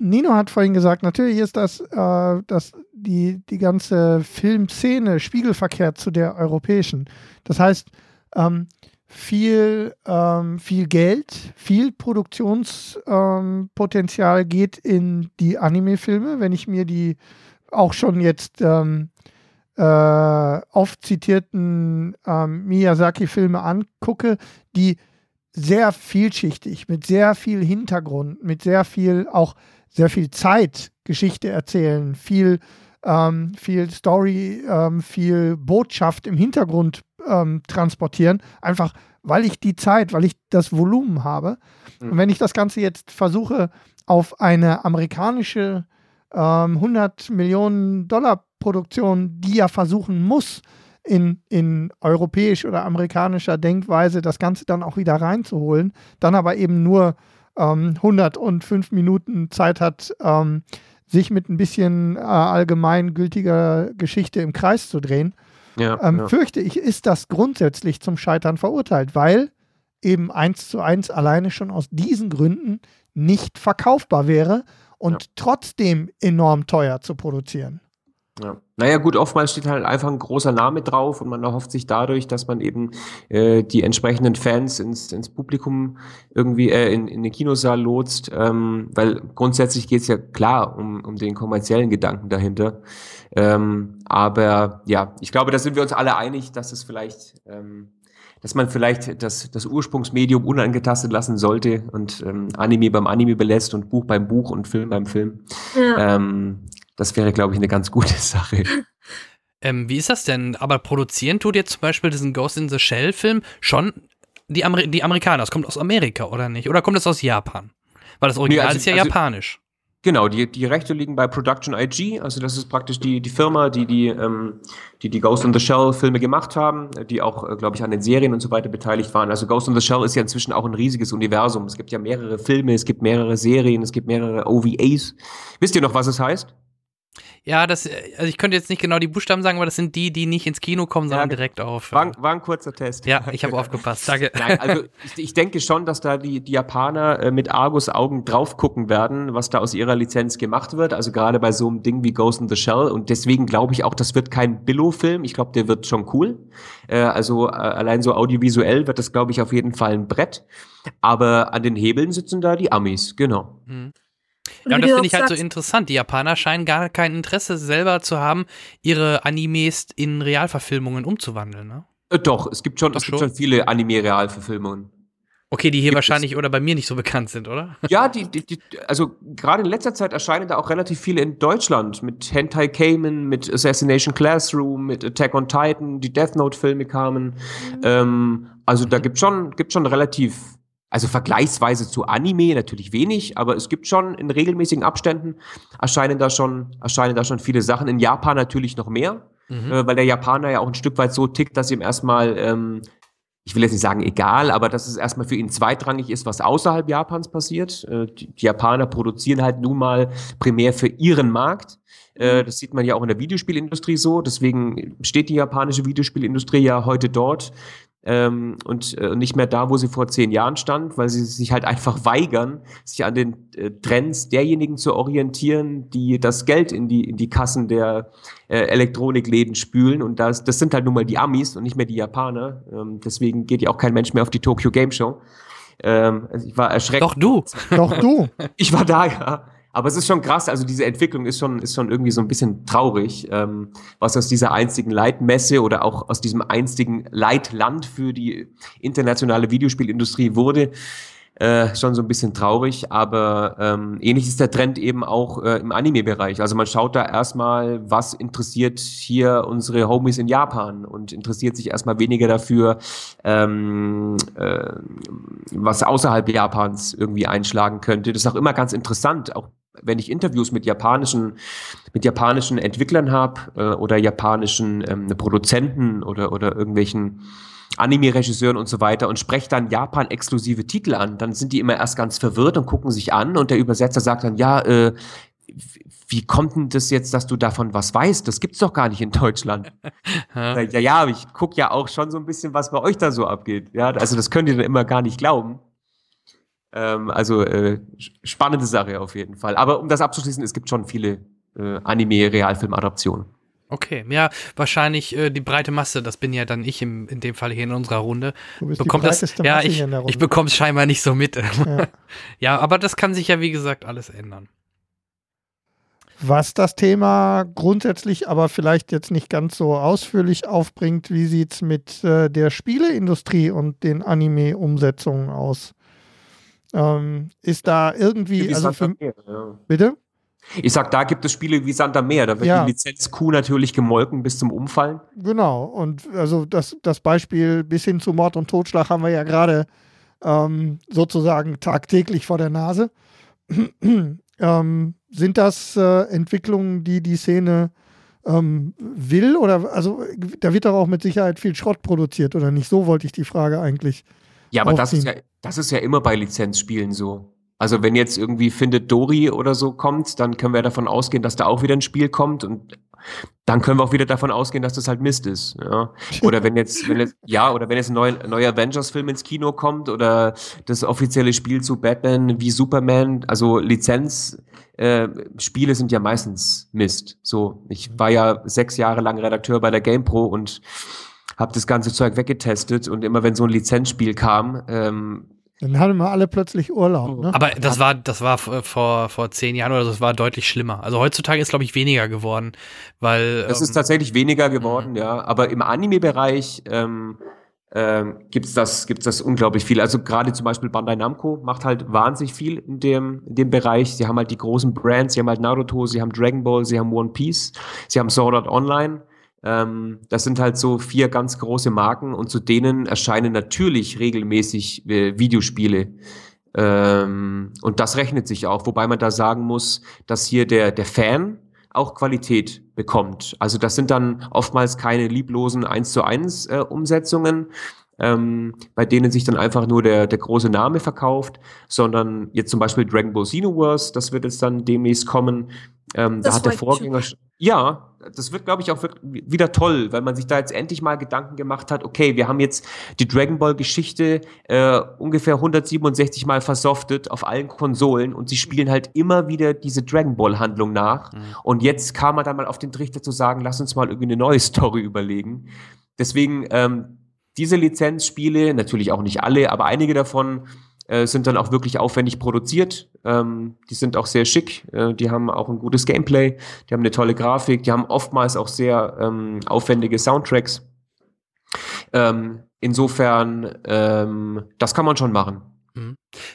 Nino hat vorhin gesagt, natürlich ist das, äh, das die, die ganze Filmszene spiegelverkehrt zu der europäischen. Das heißt, ähm, viel, ähm, viel Geld, viel Produktionspotenzial ähm, geht in die Anime-Filme. Wenn ich mir die auch schon jetzt ähm, äh, oft zitierten ähm, Miyazaki-Filme angucke, die sehr vielschichtig, mit sehr viel Hintergrund, mit sehr viel, auch sehr viel Zeit Geschichte erzählen, viel, ähm, viel Story, ähm, viel Botschaft im Hintergrund ähm, transportieren, einfach weil ich die Zeit, weil ich das Volumen habe. Mhm. Und wenn ich das Ganze jetzt versuche, auf eine amerikanische 100 ähm, Millionen Dollar Produktion, die ja versuchen muss, in, in europäisch oder amerikanischer Denkweise das Ganze dann auch wieder reinzuholen, dann aber eben nur ähm, 105 Minuten Zeit hat, ähm, sich mit ein bisschen äh, allgemeingültiger Geschichte im Kreis zu drehen, ja, ähm, ja. fürchte ich, ist das grundsätzlich zum Scheitern verurteilt, weil eben eins zu eins alleine schon aus diesen Gründen nicht verkaufbar wäre und ja. trotzdem enorm teuer zu produzieren. Ja. Naja, gut, oftmals steht halt einfach ein großer Name drauf und man erhofft sich dadurch, dass man eben äh, die entsprechenden Fans ins, ins Publikum irgendwie äh, in, in den Kinosaal lotst, ähm, weil grundsätzlich geht es ja klar um, um den kommerziellen Gedanken dahinter. Ähm, aber ja, ich glaube, da sind wir uns alle einig, dass es vielleicht, ähm, dass man vielleicht das, das Ursprungsmedium unangetastet lassen sollte und ähm, Anime beim Anime belässt und Buch beim Buch und Film beim Film. Ja. Ähm, das wäre, glaube ich, eine ganz gute <laughs> Sache. Ähm, wie ist das denn? Aber produzieren tut jetzt zum Beispiel diesen Ghost in the Shell-Film schon die, Amer die Amerikaner. Das kommt aus Amerika, oder nicht? Oder kommt das aus Japan? Weil das Original nee, also, ist ja also, japanisch. Genau, die, die Rechte liegen bei Production IG, also das ist praktisch die, die Firma, die die, ähm, die die Ghost in the Shell Filme gemacht haben, die auch, äh, glaube ich, an den Serien und so weiter beteiligt waren. Also Ghost in the Shell ist ja inzwischen auch ein riesiges Universum. Es gibt ja mehrere Filme, es gibt mehrere Serien, es gibt mehrere OVAs. Wisst ihr noch, was es heißt? Ja, das, also ich könnte jetzt nicht genau die Buchstaben sagen, aber das sind die, die nicht ins Kino kommen, sondern ja, direkt auf. War, war, ein kurzer Test. Ja, ich habe aufgepasst. Danke. <laughs> Nein, also ich, ich, denke schon, dass da die, die Japaner äh, mit Argus Augen drauf gucken werden, was da aus ihrer Lizenz gemacht wird. Also gerade bei so einem Ding wie Ghost in the Shell. Und deswegen glaube ich auch, das wird kein Billo-Film. Ich glaube, der wird schon cool. Äh, also äh, allein so audiovisuell wird das, glaube ich, auf jeden Fall ein Brett. Aber an den Hebeln sitzen da die Amis, genau. Mhm. Ja, und das finde ich halt so interessant. Die Japaner scheinen gar kein Interesse selber zu haben, ihre Animes in Realverfilmungen umzuwandeln, ne? Äh, doch, es gibt schon, es gibt schon viele Anime-Realverfilmungen. Okay, die hier wahrscheinlich es. oder bei mir nicht so bekannt sind, oder? Ja, die, die, die also gerade in letzter Zeit erscheinen da auch relativ viele in Deutschland mit Hentai Cayman, mit Assassination Classroom, mit Attack on Titan, die Death Note Filme kamen. Mhm. Ähm, also da gibt schon, gibt schon relativ also vergleichsweise zu Anime natürlich wenig, aber es gibt schon in regelmäßigen Abständen erscheinen da schon, erscheinen da schon viele Sachen. In Japan natürlich noch mehr, mhm. äh, weil der Japaner ja auch ein Stück weit so tickt, dass ihm erstmal, ähm, ich will jetzt nicht sagen egal, aber dass es erstmal für ihn zweitrangig ist, was außerhalb Japans passiert. Äh, die, die, Japaner produzieren halt nun mal primär für ihren Markt. Äh, das sieht man ja auch in der Videospielindustrie so. Deswegen steht die japanische Videospielindustrie ja heute dort, ähm, und äh, nicht mehr da, wo sie vor zehn Jahren stand, weil sie sich halt einfach weigern, sich an den äh, Trends derjenigen zu orientieren, die das Geld in die, in die Kassen der äh, Elektronikläden spülen. Und das, das sind halt nun mal die Amis und nicht mehr die Japaner. Ähm, deswegen geht ja auch kein Mensch mehr auf die Tokyo Game Show. Ähm, also ich war erschreckt. Doch du. Doch <laughs> du. Ich war da, ja. Aber es ist schon krass, also diese Entwicklung ist schon, ist schon irgendwie so ein bisschen traurig, ähm, was aus dieser einzigen Leitmesse oder auch aus diesem einzigen Leitland für die internationale Videospielindustrie wurde. Äh, schon so ein bisschen traurig, aber ähm, ähnlich ist der Trend eben auch äh, im Anime-Bereich. Also man schaut da erstmal, was interessiert hier unsere Homies in Japan und interessiert sich erstmal weniger dafür, ähm, äh, was außerhalb Japans irgendwie einschlagen könnte. Das ist auch immer ganz interessant, auch wenn ich Interviews mit japanischen, mit japanischen Entwicklern habe äh, oder japanischen ähm, Produzenten oder, oder irgendwelchen Anime-Regisseuren und so weiter und spreche dann Japan-exklusive Titel an, dann sind die immer erst ganz verwirrt und gucken sich an und der Übersetzer sagt dann, ja, äh, wie kommt denn das jetzt, dass du davon was weißt? Das gibt's doch gar nicht in Deutschland. <laughs> ja, ja, ich guck ja auch schon so ein bisschen, was bei euch da so abgeht. Ja, also das könnt ihr dann immer gar nicht glauben. Ähm, also äh, spannende Sache auf jeden Fall. Aber um das abzuschließen, es gibt schon viele äh, Anime-Realfilm-Adaptionen. Okay, ja, wahrscheinlich äh, die breite Masse, das bin ja dann ich im, in dem Fall hier in unserer Runde. Du bist bekommt die das, breiteste ja, Masse ich, hier in der Runde. ich bekomme es scheinbar nicht so mit. Ja. <laughs> ja, aber das kann sich ja, wie gesagt, alles ändern. Was das Thema grundsätzlich aber vielleicht jetzt nicht ganz so ausführlich aufbringt, wie sieht es mit äh, der Spieleindustrie und den Anime-Umsetzungen aus? Ähm, ist da irgendwie, Wie also für, Meer, ja. bitte? Ich sag, da gibt es Spiele wie Sand am Meer. Da wird Ja. die Lizenz Q natürlich gemolken bis zum Umfallen. Genau, und also das, das Beispiel bis hin zu Mord und Totschlag haben wir ja gerade ähm, sozusagen tagtäglich vor der Nase. <clears throat> ähm, sind das äh, Entwicklungen, die die Szene ähm, will? Oder also da wird doch auch mit Sicherheit viel Schrott produziert, oder nicht? So wollte ich die Frage eigentlich. Ja, aber das ist ja, das ist ja immer bei Lizenzspielen so. Also wenn jetzt irgendwie Findet Dory oder so kommt, dann können wir davon ausgehen, dass da auch wieder ein Spiel kommt und dann können wir auch wieder davon ausgehen, dass das halt Mist ist. Ja. <laughs> Oder wenn jetzt, wenn jetzt, ja, oder wenn jetzt ein neuer, neuer Avengers-Film ins Kino kommt oder das offizielle Spiel zu Batman wie Superman, also Lizenz, äh, Spiele sind ja meistens Mist. So, ich war ja sechs Jahre lang Redakteur bei der GamePro und habe das ganze Zeug weggetestet und immer wenn so ein Lizenzspiel kam, ähm, Dann hatten wir alle plötzlich Urlaub. Ne? Aber das war, das war vor, vor zehn Jahren oder so, das war deutlich schlimmer. Also heutzutage ist, glaube ich, weniger geworden, weil. Es ist ähm, tatsächlich weniger geworden, ja. Aber im Anime-Bereich ähm, ähm, gibt's das, gibt's das unglaublich viel. Also gerade zum Beispiel Bandai Namco macht halt wahnsinnig viel in dem, in dem Bereich. Sie haben halt die großen Brands, sie haben halt Naruto, sie haben Dragon Ball, sie haben One Piece, sie haben Sword Art Online. Ähm, das sind halt so vier ganz große Marken und zu denen erscheinen natürlich regelmäßig äh, Videospiele. Ähm, und das rechnet sich auch, wobei man da sagen muss, dass hier der, der Fan auch Qualität bekommt. Also das sind dann oftmals keine lieblosen 1 zu 1 äh, Umsetzungen, ähm, bei denen sich dann einfach nur der, der große Name verkauft, sondern jetzt zum Beispiel Dragon Ball Xenoverse, das wird jetzt dann demnächst kommen. Ähm, da hat der Vorgänger, ja, das wird, glaube ich, auch wieder toll, weil man sich da jetzt endlich mal Gedanken gemacht hat, okay, wir haben jetzt die Dragon Ball Geschichte äh, ungefähr 167 Mal versoftet auf allen Konsolen und sie spielen halt immer wieder diese Dragon Ball Handlung nach. Und jetzt kam man dann mal auf den Trichter zu sagen, lass uns mal irgendwie eine neue Story überlegen. Deswegen, ähm, diese Lizenzspiele, natürlich auch nicht alle, aber einige davon äh, sind dann auch wirklich aufwendig produziert. Ähm, die sind auch sehr schick, äh, die haben auch ein gutes Gameplay, die haben eine tolle Grafik, die haben oftmals auch sehr ähm, aufwendige Soundtracks. Ähm, insofern, ähm, das kann man schon machen.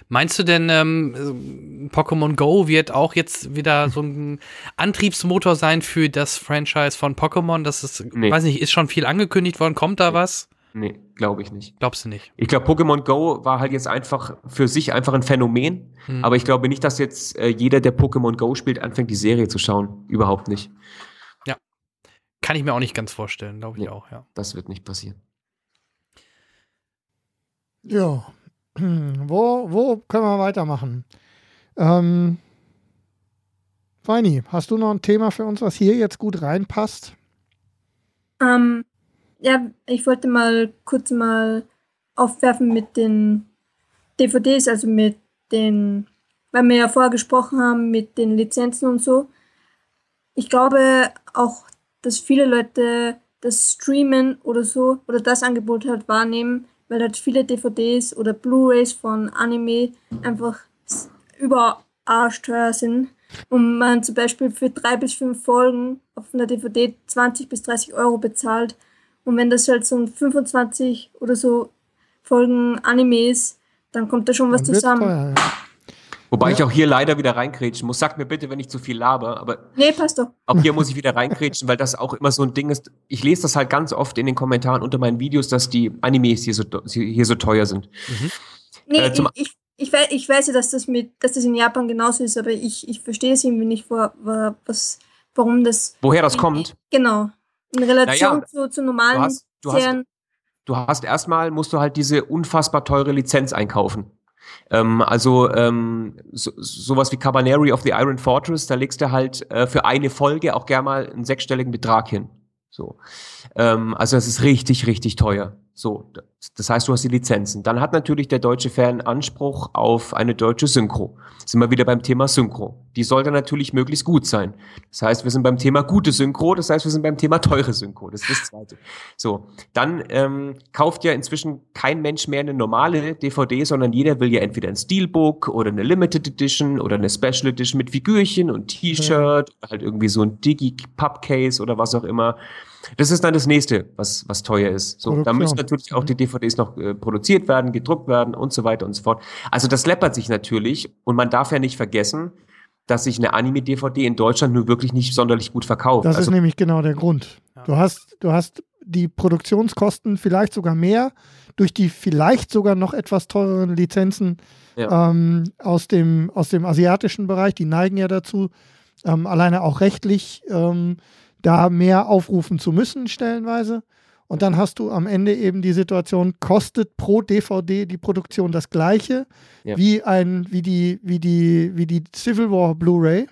Meinst du denn, ähm, Pokémon Go wird auch jetzt wieder so ein <laughs> Antriebsmotor sein für das Franchise von Pokémon? Das ist, Nee. weiß nicht, ist schon viel angekündigt worden. Kommt da was? Nee, glaube ich nicht. Glaubst du nicht? Ich glaube, Pokémon Go war halt jetzt einfach für sich einfach ein Phänomen. Hm. Aber ich glaube nicht, dass jetzt äh, jeder, der Pokémon Go spielt, anfängt, die Serie zu schauen. Überhaupt nicht. Kann ich mir auch nicht ganz vorstellen, glaube ich Nee. auch, ja. Das wird nicht passieren. Ja. <clears throat> Wo, wo können wir weitermachen? Ähm, Feini, hast du noch ein Thema für uns, was hier jetzt gut reinpasst? Ähm, ja, ich wollte mal kurz mal aufwerfen mit den DVDs, also mit den, weil wir ja vorher gesprochen haben, mit den Lizenzen und so. Ich glaube auch, dass viele Leute das Streamen oder so oder das Angebot halt wahrnehmen, weil halt viele DVDs oder Blu-rays von Anime einfach s- überarschteuer sind und man zum Beispiel für drei bis fünf Folgen auf einer DVD 20 bis 30 Euro bezahlt. Und wenn das halt so ein 25 oder so Folgen Anime ist, dann kommt da schon was zusammen. teuer, ja. Wobei ich auch hier leider wieder reinkrätschen muss. Sagt mir bitte, wenn ich zu viel laber, aber Nee, passt doch. auch hier muss ich wieder reinkrätschen, weil das auch immer so ein Ding ist. Ich lese das halt ganz oft in den Kommentaren unter meinen Videos, dass die Animes hier so, hier so teuer sind. Nee, Äh, ich, ich, Ich, weiß, ich weiß ja, dass das, mit, dass das in Japan genauso ist, aber ich, ich verstehe es irgendwie nicht, vor, was, warum das. Woher das kommt? Genau. In Relation Naja, zu, zu normalen du hast- du hast-. Du hast erstmal, musst du halt diese unfassbar teure Lizenz einkaufen. Ähm, also ähm, so, sowas wie Cabaneri of the Iron Fortress, da legst du halt äh, für eine Folge auch gerne mal einen sechsstelligen Betrag hin. So. Ähm, also das ist richtig, richtig teuer. So, das heißt, du hast die Lizenzen. Dann hat natürlich der deutsche Fan Anspruch auf eine deutsche Synchro. Sind wir wieder beim Thema Synchro. Die soll dann natürlich möglichst gut sein. Das heißt, wir sind beim Thema gute Synchro, das heißt, wir sind beim Thema teure Synchro. Das ist das Zweite. So, dann ähm, kauft ja inzwischen kein Mensch mehr eine normale DVD, sondern jeder will ja entweder ein Steelbook oder eine Limited Edition oder eine Special Edition mit Figürchen und T-Shirt, oder halt irgendwie so ein Digi-Pub-Case oder was auch immer. Das ist dann das nächste, was, was teuer ist. So, da müssen natürlich auch die DVDs noch äh, produziert werden, gedruckt werden und so weiter und so fort. Also das läppert sich natürlich und man darf ja nicht vergessen, dass sich eine Anime-DVD in Deutschland nur wirklich nicht sonderlich gut verkauft. Das also, ist nämlich genau der Grund. Du hast, du hast die Produktionskosten vielleicht sogar mehr durch die vielleicht sogar noch etwas teureren Lizenzen Ja. ähm, aus, dem, aus dem asiatischen Bereich. Die neigen ja dazu, ähm, alleine auch rechtlich ähm, da mehr aufrufen zu müssen, stellenweise. Und dann hast du am Ende eben die Situation, kostet pro DVD die Produktion das gleiche Ja. wie, ein, wie, die, wie, die, wie die Civil War Blu-ray,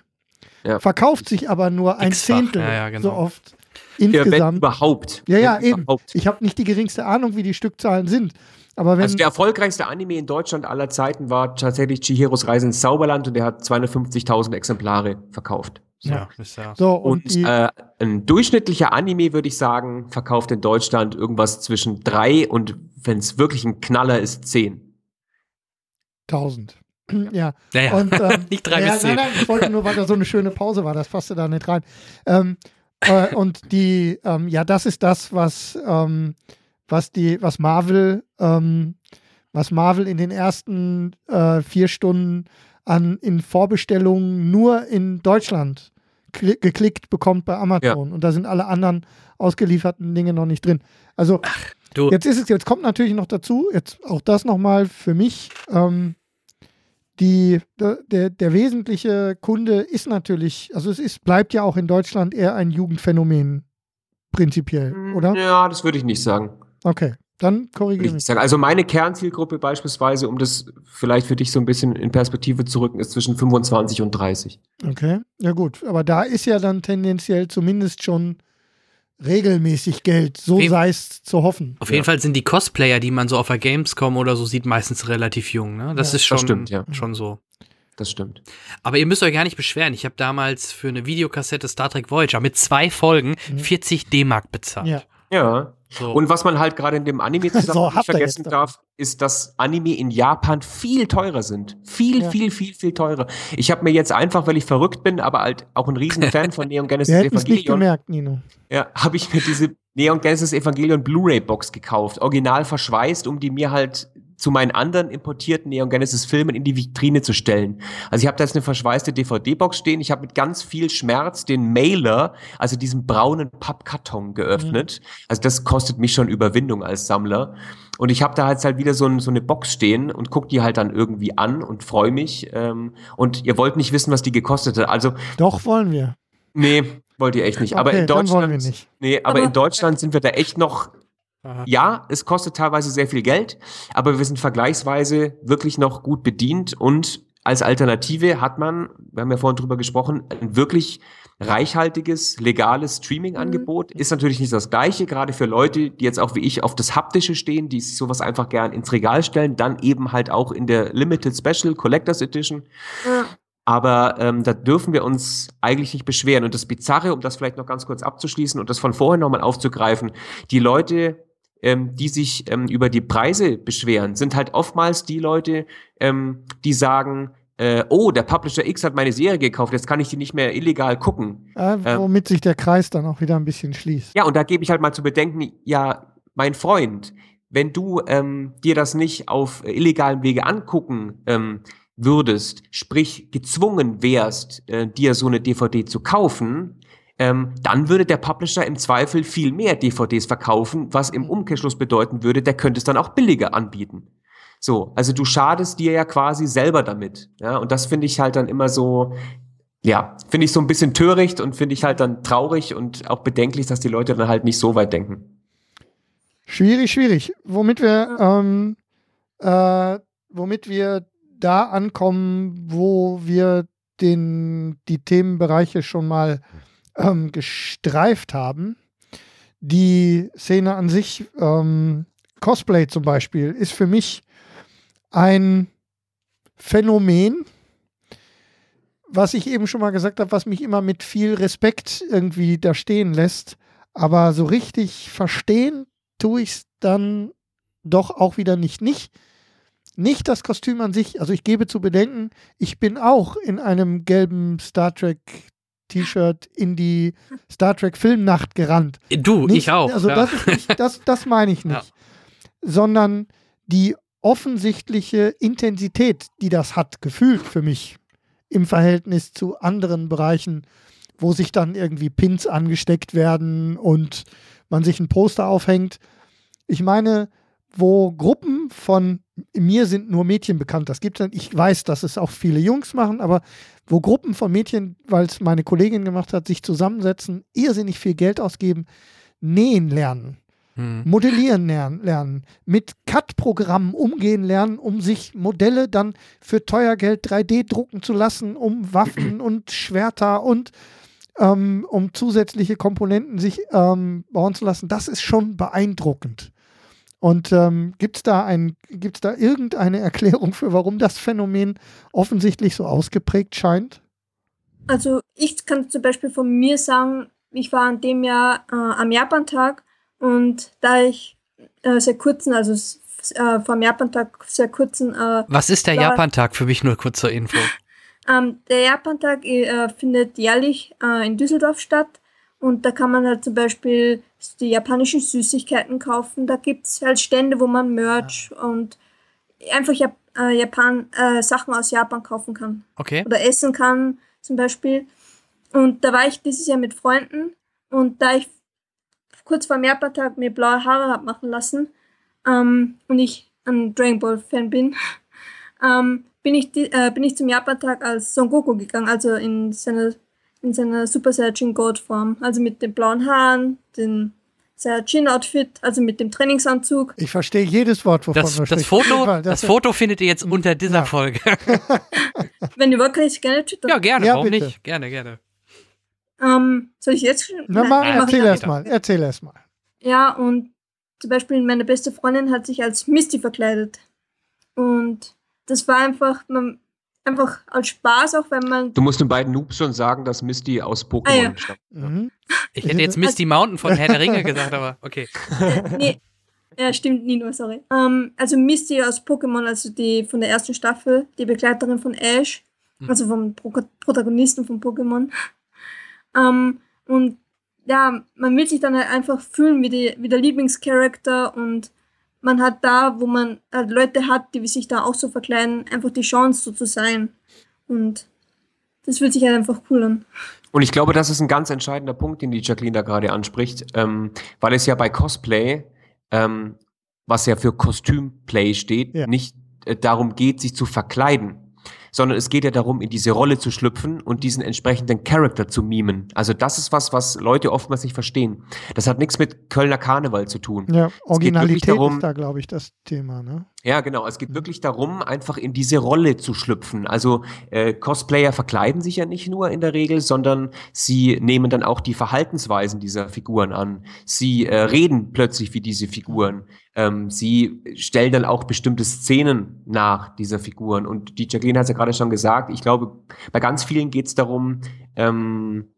Ja. verkauft sich aber nur ein Zehntel ja, ja, genau. so oft ja, wenn insgesamt. überhaupt. Ja, ja, wenn eben. Überhaupt. Ich habe nicht die geringste Ahnung, wie die Stückzahlen sind. Aber wenn, Also der erfolgreichste Anime in Deutschland aller Zeiten war tatsächlich Chihiros Reise ins Zauberland und der hat 250.000 Exemplare verkauft. Ja, ist ja. so, und, Und die, äh, ein durchschnittlicher Anime, würde ich sagen, verkauft in Deutschland irgendwas zwischen drei und, wenn es wirklich ein Knaller ist, zehn. 1000. <clears throat> ja. Ja, ja. Und, ähm, <laughs> Nicht drei ja, bis zehn. Nein, nein, ich wollte nur, weil da so eine schöne Pause war, das passte da nicht rein. Ähm, äh, und die, ähm, ja, das ist das, was, ähm, was die, was Marvel, ähm, was Marvel in den ersten äh, vier Stunden an in Vorbestellungen nur in Deutschland geklickt bekommt bei Amazon. Und da sind alle anderen ausgelieferten Dinge noch nicht drin. Also Du, Jetzt ist es, jetzt kommt natürlich noch dazu, jetzt auch das nochmal für mich, ähm, die, der, der, der wesentliche Kunde ist natürlich, also es ist, bleibt ja auch in Deutschland eher ein Jugendphänomen, prinzipiell, oder? Ja, das würde ich nicht sagen. Okay, dann korrigiere ich mich. sagen. Also meine Kernzielgruppe beispielsweise, um das vielleicht für dich so ein bisschen in Perspektive zu rücken, ist zwischen 25 und 30. Okay, ja gut, aber da ist ja dann tendenziell zumindest schon regelmäßig Geld, so sei es zu hoffen. auf jeden Fall sind die Cosplayer, die man so auf der Gamescom oder so sieht, meistens relativ jung. Ne? Das Ja, ist schon, das stimmt, ja. schon so. Das stimmt. Aber ihr müsst euch gar nicht beschweren. Ich habe damals für eine Videokassette Star Trek Voyager mit zwei Folgen 40 D-Mark bezahlt. Mhm. Ja. Ja. So. Und was man halt gerade in dem Anime <laughs> So, zusammen nicht habt ihr vergessen darf, ist, dass Anime in Japan viel teurer sind. Viel, Ja. viel, viel, viel teurer. Ich habe mir jetzt einfach, weil ich verrückt bin, aber halt auch ein Riesenfan von <laughs> Neon Genesis Wir es nicht Evangelion, gemerkt, Nino. ja, habe ich mir diese Neon Genesis Evangelion Blu-ray Box gekauft, original verschweißt, um die mir halt zu meinen anderen importierten Neon Genesis Filmen in die Vitrine zu stellen. Also ich habe da jetzt eine verschweißte DVD-Box stehen. Ich habe mit ganz viel Schmerz den Mailer, also diesen braunen Pappkarton geöffnet. Also das kostet mich schon Überwindung als Sammler. Und ich habe da jetzt halt wieder so, ein, so eine Box stehen und guck die halt dann irgendwie an und freue mich. Ähm, und ihr wollt nicht wissen, was die gekostet hat. Also Doch, wollen wir. nee, wollt ihr echt nicht. aber Okay, in dann Deutschland, wollen wir nicht. nee, aber, Aber- in Deutschland sind wir da echt noch Aha. ja, es kostet teilweise sehr viel Geld, aber wir sind vergleichsweise wirklich noch gut bedient und als Alternative hat man, wir haben ja vorhin drüber gesprochen, ein wirklich reichhaltiges, legales Streaming-Angebot. Ist natürlich nicht das gleiche, gerade für Leute, die jetzt auch wie ich auf das Haptische stehen, die sich sowas einfach gern ins Regal stellen, dann eben halt auch in der Limited Special Collectors Edition. Ja. Aber ähm, da dürfen wir uns eigentlich nicht beschweren. Und das Bizarre, um das vielleicht noch ganz kurz abzuschließen und das von vorhin nochmal aufzugreifen, die Leute, ähm, die sich ähm, über die Preise beschweren, sind halt oftmals die Leute, ähm, die sagen, äh, oh, der Publisher X hat meine Serie gekauft, jetzt kann ich die nicht mehr illegal gucken. Äh, womit sich der Kreis dann auch wieder ein bisschen schließt. Ja, und da gebe ich halt mal zu bedenken, ja, mein Freund, wenn du ähm, dir das nicht auf illegalen Wege angucken ähm, würdest, sprich gezwungen wärst, äh, dir so eine DVD zu kaufen, ähm, dann würde der Publisher im Zweifel viel mehr DVDs verkaufen, was im Umkehrschluss bedeuten würde, der könnte es dann auch billiger anbieten. So, also du schadest dir ja quasi selber damit. Ja, und das finde ich halt dann immer so, ja, finde ich so ein bisschen töricht und finde ich halt dann traurig und auch bedenklich, dass die Leute dann halt nicht so weit denken. Schwierig, schwierig. Womit wir, ähm, äh, womit wir da ankommen, wo wir den, die Themenbereiche schon mal ähm, gestreift haben. Die Szene an sich, ähm, Cosplay zum Beispiel, ist für mich ein Phänomen, was ich eben schon mal gesagt habe, was mich immer mit viel Respekt irgendwie da stehen lässt. Aber so richtig verstehen tue ich es dann doch auch wieder nicht. Nicht, nicht das Kostüm an sich. Also ich gebe zu bedenken, ich bin auch in einem gelben Star Trek T-Shirt in die Star Trek Filmnacht gerannt. Du, nicht, ich auch. Also ja. das, ist nicht, das, das meine ich nicht. Ja. Sondern die offensichtliche Intensität, die das hat, gefühlt für mich im Verhältnis zu anderen Bereichen, wo sich dann irgendwie Pins angesteckt werden und man sich ein Poster aufhängt. Ich meine, wo Gruppen von mir sind nur Mädchen bekannt. Das gibt es Ich weiß, dass es auch viele Jungs machen, aber wo Gruppen von Mädchen, weil es meine Kollegin gemacht hat, sich zusammensetzen, irrsinnig viel Geld ausgeben, nähen lernen, Hm. modellieren lernen, lernen, mit CAD-Programmen umgehen lernen, um sich Modelle dann für teuer Geld 3D drucken zu lassen, um Waffen <clears throat> und Schwerter und ähm, um zusätzliche Komponenten sich ähm, bauen zu lassen. Das ist schon beeindruckend. Und ähm, gibt es da, ein, gibt's da irgendeine Erklärung für, warum das Phänomen offensichtlich so ausgeprägt scheint? Also ich kann zum Beispiel von mir sagen, ich war an dem Jahr äh, am Japantag und da ich äh, sehr kurzen, also äh, vom Japantag sehr kurzen äh, Was ist der Ja. Japantag für mich nur kurz zur Info? <laughs> Ähm, der Japantag äh, findet jährlich äh, in Düsseldorf statt und da kann man halt zum Beispiel die japanischen Süßigkeiten kaufen. Da gibt es halt Stände, wo man Merch und einfach Jap äh, Japan, äh, Sachen aus Japan kaufen kann Okay. oder essen kann zum Beispiel. Und da war ich dieses Jahr mit Freunden und da ich kurz vor dem Japantag mir blaue Haare habe machen lassen ähm, und ich ein Dragon Ball Fan bin, <laughs> ähm, bin, ich die, äh, bin ich zum Japantag als Son Goku gegangen, also in seiner, in seiner Super Saiyajin God Form, also mit den blauen Haaren, den Saiyajin Outfit, also mit dem Trainingsanzug. Ich verstehe jedes Wort, wovon Das, du das, Foto, Fall, das Foto findet ihr jetzt unter dieser Ja. Folge. <laughs> Wenn ihr wirklich gerne twittern. ja, gerne, Ja, warum bitte. nicht? Gerne, gerne. Ähm, soll ich jetzt schon? Na, Nein, mal, ich erzähl dann. erst mal. Erzähl erst mal. Ja, und zum Beispiel meine beste Freundin hat sich als Misty verkleidet. Und das war einfach, man, einfach als Spaß, auch wenn man. Du musst den beiden Noobs schon sagen, dass Misty aus Pokémon Ah, ja. stammt. Mhm. Ich hätte jetzt Misty Mountain von Herr der Ringe <laughs> gesagt, aber okay. Äh, nee, ja, stimmt, Nino, sorry. Ähm, also Misty aus Pokémon, also die von der ersten Staffel, die Begleiterin von Ash, Hm. also vom Pro Protagonisten von Pokémon. Ähm, und ja, man will sich dann halt einfach fühlen wie, die, wie der Lieblingscharakter und man hat da, wo man halt Leute hat, die sich da auch so verkleiden, einfach die Chance so zu sein. Und das fühlt sich halt einfach cool an. Und ich glaube, das ist ein ganz entscheidender Punkt, den die Jacqueline da gerade anspricht, ähm, weil es ja bei Cosplay, ähm, was ja für Kostümplay steht, Ja. nicht äh, darum geht, sich zu verkleiden, sondern es geht ja darum, in diese Rolle zu schlüpfen und diesen entsprechenden Charakter zu mimen. Also das ist was, was Leute oftmals nicht verstehen. Das hat nichts mit Kölner Karneval zu tun. Ja, Originalität darum- ist da, glaube ich, das Thema. Ne? Ja, genau. Es geht wirklich darum, einfach in diese Rolle zu schlüpfen. Also äh, Cosplayer verkleiden sich ja nicht nur in der Regel, sondern sie nehmen dann auch die Verhaltensweisen dieser Figuren an. Sie äh, reden plötzlich wie diese Figuren. Ähm, sie stellen dann auch bestimmte Szenen nach dieser Figuren. Und die Jacqueline hat es ja gerade schon gesagt. Ich glaube, bei ganz vielen geht es darum, ähm,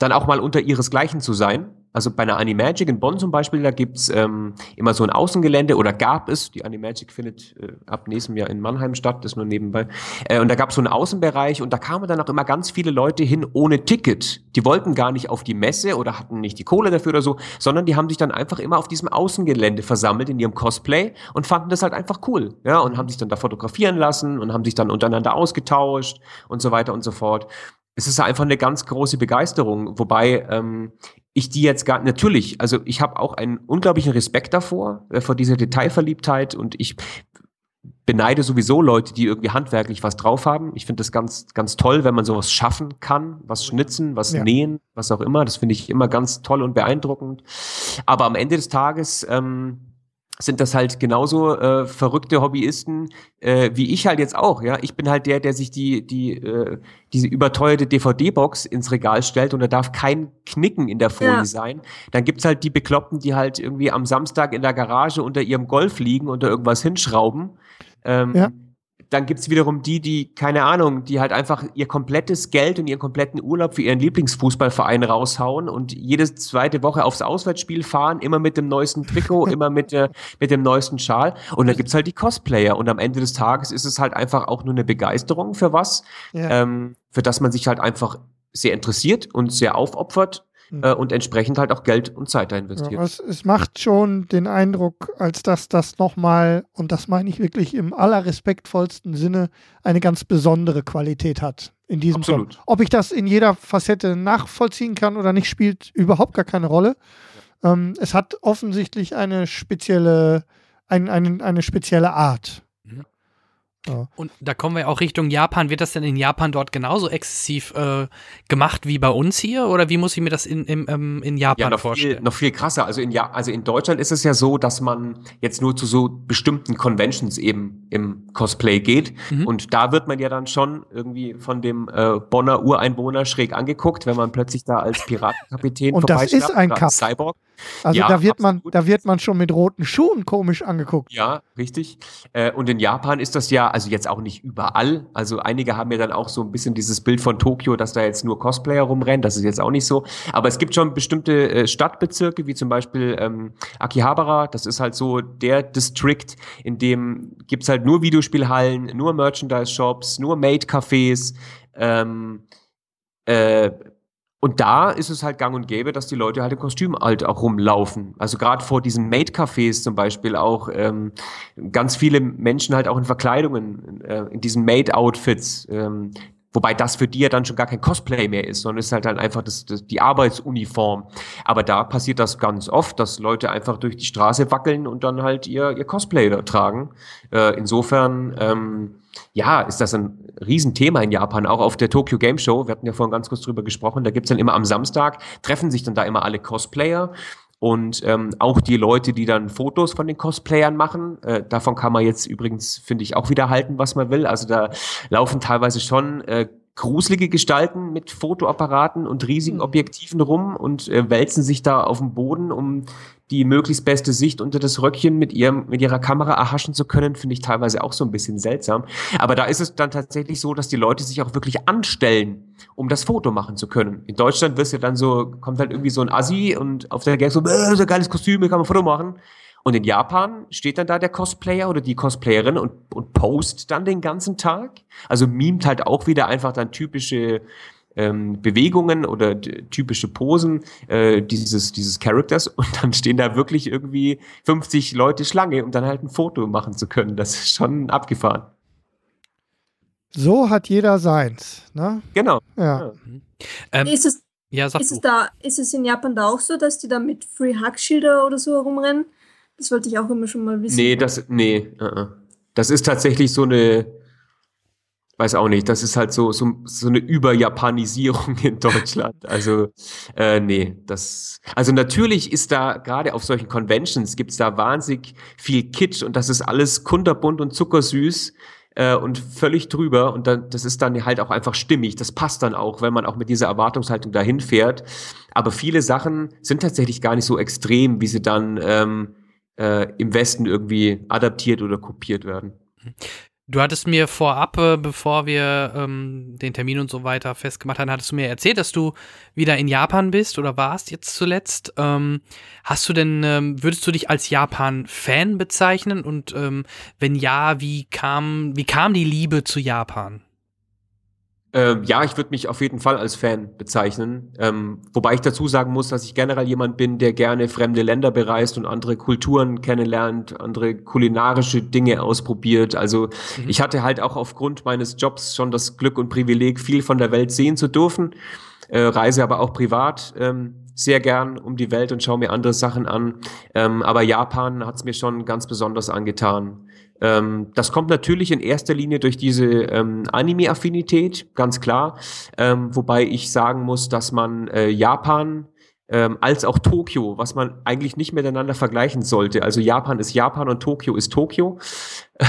dann auch mal unter ihresgleichen zu sein. Also bei einer Animagic in Bonn zum Beispiel, da gibt's ähm, immer so ein Außengelände oder gab es, die Animagic findet äh, ab nächstem Jahr in Mannheim statt, das nur nebenbei. Äh, und da gab's so einen Außenbereich und da kamen dann auch immer ganz viele Leute hin ohne Ticket. Die wollten gar nicht auf die Messe oder hatten nicht die Kohle dafür oder so, sondern die haben sich dann einfach immer auf diesem Außengelände versammelt in ihrem Cosplay und fanden das halt einfach cool. Ja, und haben sich dann da fotografieren lassen und haben sich dann untereinander ausgetauscht und so weiter und so fort es ist einfach eine ganz große Begeisterung, wobei ähm, ich die jetzt gar natürlich, also ich habe auch einen unglaublichen Respekt davor, äh, vor dieser Detailverliebtheit und ich beneide sowieso Leute, die irgendwie handwerklich was drauf haben. Ich finde das ganz, ganz toll, wenn man sowas schaffen kann, was schnitzen, was Ja. nähen, was auch immer. Das finde ich immer ganz toll und beeindruckend. Aber am Ende des Tages ähm, sind das halt genauso äh, verrückte Hobbyisten äh, wie ich halt jetzt auch. Ja, ich bin halt der, der sich die die äh, diese überteuerte DVD-Box ins Regal stellt und da darf kein Knicken in der Folie Ja. sein. Dann gibt's halt die Bekloppten, die halt irgendwie am Samstag in der Garage unter ihrem Golf liegen und da irgendwas hinschrauben. Ähm, Ja. Dann gibt's wiederum die, die, keine Ahnung, die halt einfach ihr komplettes Geld und ihren kompletten Urlaub für ihren Lieblingsfußballverein raushauen und jede zweite Woche aufs Auswärtsspiel fahren, immer mit dem neuesten Trikot, <laughs> immer mit, der, mit dem neuesten Schal. Und dann gibt's halt die Cosplayer. Und am Ende des Tages ist es halt einfach auch nur eine Begeisterung für was, Ja. ähm, für das man sich halt einfach sehr interessiert und sehr aufopfert Mhm. äh, und entsprechend halt auch Geld und Zeit da Ja, investiert. es, es macht schon den Eindruck, als dass das nochmal, und das meine ich wirklich im allerrespektvollsten Sinne, eine ganz besondere Qualität hat in diesem Absolut. Job. Ob ich das in jeder Facette nachvollziehen kann oder nicht, spielt überhaupt gar keine Rolle. Ähm, es hat offensichtlich eine spezielle, ein, ein, eine spezielle Art. Ja. Und da kommen wir auch Richtung Japan. Wird das denn in Japan dort genauso exzessiv äh, gemacht wie bei uns hier? Oder wie muss ich mir das in, im, ähm, in Japan Ja, noch viel, vorstellen? noch viel krasser. Also in, ja, also in Deutschland ist es ja so, dass man jetzt nur zu so bestimmten Conventions eben im Cosplay geht. Mhm. Und da wird man ja dann schon irgendwie von dem äh, Bonner Ureinwohner schräg angeguckt, wenn man plötzlich da als Piratenkapitän Und das ist ein oder Kampf. als Cyborg. Also Ja, da wird man, absolut. da wird man schon mit roten Schuhen komisch angeguckt. Ja, richtig. Äh, und in Japan ist das ja, also jetzt auch nicht überall. Also einige haben ja dann auch so ein bisschen dieses Bild von Tokio, dass da jetzt nur Cosplayer rumrennen. Das ist jetzt auch nicht so. Aber es gibt schon bestimmte äh, Stadtbezirke, wie zum Beispiel ähm, Akihabara. Das ist halt so der District, in dem gibt's halt nur Videospielhallen, nur Merchandise-Shops, nur Maid-Cafés. Ähm, äh, und da ist es halt gang und gäbe, dass die Leute halt im Kostüm halt auch rumlaufen. Also gerade vor diesen Maid-Cafés zum Beispiel auch ähm, ganz viele Menschen halt auch in Verkleidungen, äh, in diesen Maid-Outfits. Ähm, wobei das für die ja dann schon gar kein Cosplay mehr ist, sondern ist halt dann einfach das, das, die Arbeitsuniform. Aber da passiert das ganz oft, dass Leute einfach durch die Straße wackeln und dann halt ihr, ihr Cosplay da tragen. Äh, insofern, ähm, ja, ist das ein Riesenthema in Japan, auch auf der Tokyo Game Show. Wir hatten ja vorhin ganz kurz drüber gesprochen. Da gibt's dann immer am Samstag, treffen sich dann da immer alle Cosplayer. Und ähm, auch die Leute, die dann Fotos von den Cosplayern machen, äh, davon kann man jetzt übrigens, finde ich, auch wieder halten, was man will. Also da laufen teilweise schon äh, gruselige Gestalten mit Fotoapparaten und riesigen Objektiven rum und äh, wälzen sich da auf dem Boden, um die möglichst beste Sicht unter das Röckchen mit ihrem mit ihrer Kamera erhaschen zu können, finde ich teilweise auch so ein bisschen seltsam. Aber da ist es dann tatsächlich so, dass die Leute sich auch wirklich anstellen, um das Foto machen zu können. In Deutschland wirst du dann so kommt halt irgendwie so ein Assi und auf der Gang so, äh, so ein geiles Kostüm, hier kann man ein Foto machen. Und in Japan steht dann da der Cosplayer oder die Cosplayerin und, und post dann den ganzen Tag. Also mimt halt auch wieder einfach dann typische ähm, Bewegungen oder typische Posen äh, dieses, dieses Characters und dann stehen da wirklich irgendwie 50 Leute Schlange, um dann halt ein Foto machen zu können. Das ist schon abgefahren. So hat jeder seins. Ne? Genau. Ja. Ähm, Ist es, ja, ist, es da, ist es in Japan da auch so, dass die da mit Free Hug Schilder oder so herumrennen? Das wollte ich auch immer schon mal wissen. Nee, das, nee, uh -uh. das ist tatsächlich so eine, weiß auch nicht, das ist halt so, so, so eine Überjapanisierung in Deutschland. Also, äh, nee, das, also natürlich ist da, gerade auf solchen Conventions gibt's da wahnsinnig viel Kitsch und das ist alles kunterbunt und zuckersüß äh, und völlig drüber und dann, das ist dann halt auch einfach stimmig. Das passt dann auch, wenn man auch mit dieser Erwartungshaltung dahin fährt. Aber viele Sachen sind tatsächlich gar nicht so extrem, wie sie dann ähm, äh, im Westen irgendwie adaptiert oder kopiert werden. Du hattest mir vorab, äh, bevor wir ähm, den Termin und so weiter festgemacht haben, hattest du mir erzählt, dass du wieder in Japan bist oder warst jetzt zuletzt. Ähm, hast du denn, ähm, würdest du dich als Japan-Fan bezeichnen? Und ähm, wenn ja, wie kam, wie kam die Liebe zu Japan? Ähm, ja, ich würde mich auf jeden Fall als Fan bezeichnen. Ähm, wobei ich dazu sagen muss, dass ich generell jemand bin, der gerne fremde Länder bereist und andere Kulturen kennenlernt, andere kulinarische Dinge ausprobiert. Also Mhm. ich hatte halt auch aufgrund meines Jobs schon das Glück und Privileg, viel von der Welt sehen zu dürfen. Äh, reise aber auch privat ähm, sehr gern um die Welt und schaue mir andere Sachen an. Ähm, aber Japan hat es mir schon ganz besonders angetan. Ähm, das kommt natürlich in erster Linie durch diese ähm, Anime-Affinität, ganz klar. Ähm, wobei ich sagen muss, dass man äh, Japan ähm, als auch Tokio, was man eigentlich nicht miteinander vergleichen sollte. Also Japan ist Japan und Tokio ist Tokio.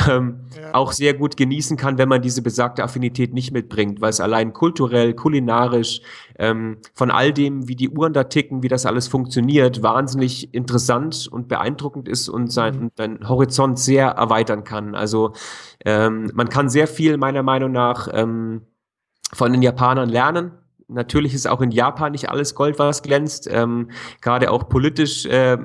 Ähm, ja. Auch sehr gut genießen kann, wenn man diese besagte Affinität nicht mitbringt, weil es allein kulturell, kulinarisch, ähm, von all dem, wie die Uhren da ticken, wie das alles funktioniert, wahnsinnig interessant und beeindruckend ist und seinen mhm. Horizont sehr erweitern kann. Also ähm, man kann sehr viel meiner Meinung nach ähm, von den Japanern lernen Natürlich ist auch in Japan nicht alles Gold, was glänzt. Ähm, Gerade auch politisch äh,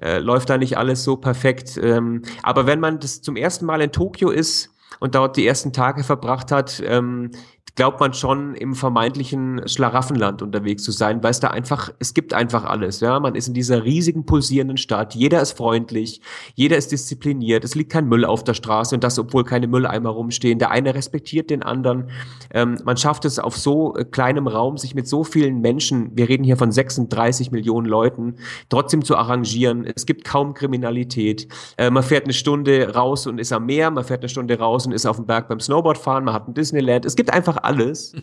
äh, läuft da nicht alles so perfekt. Ähm, aber wenn man das zum ersten Mal in Tokio ist und dort die ersten Tage verbracht hat, ähm, glaubt man schon im vermeintlichen Schlaraffenland unterwegs zu sein, weil es da einfach, es gibt einfach alles, ja. Man ist in dieser riesigen pulsierenden Stadt, jeder ist freundlich, jeder ist diszipliniert, es liegt kein Müll auf der Straße und das, obwohl keine Mülleimer rumstehen. Der eine respektiert den anderen. Ähm, man schafft es auf so äh, kleinem Raum, sich mit so vielen Menschen, wir reden hier von 36 Millionen Leuten, trotzdem zu arrangieren. Es gibt kaum Kriminalität. Äh, man fährt eine Stunde raus und ist am Meer, man fährt eine Stunde raus und ist auf dem Berg beim Snowboardfahren, man hat ein Disneyland. Es gibt einfach alles.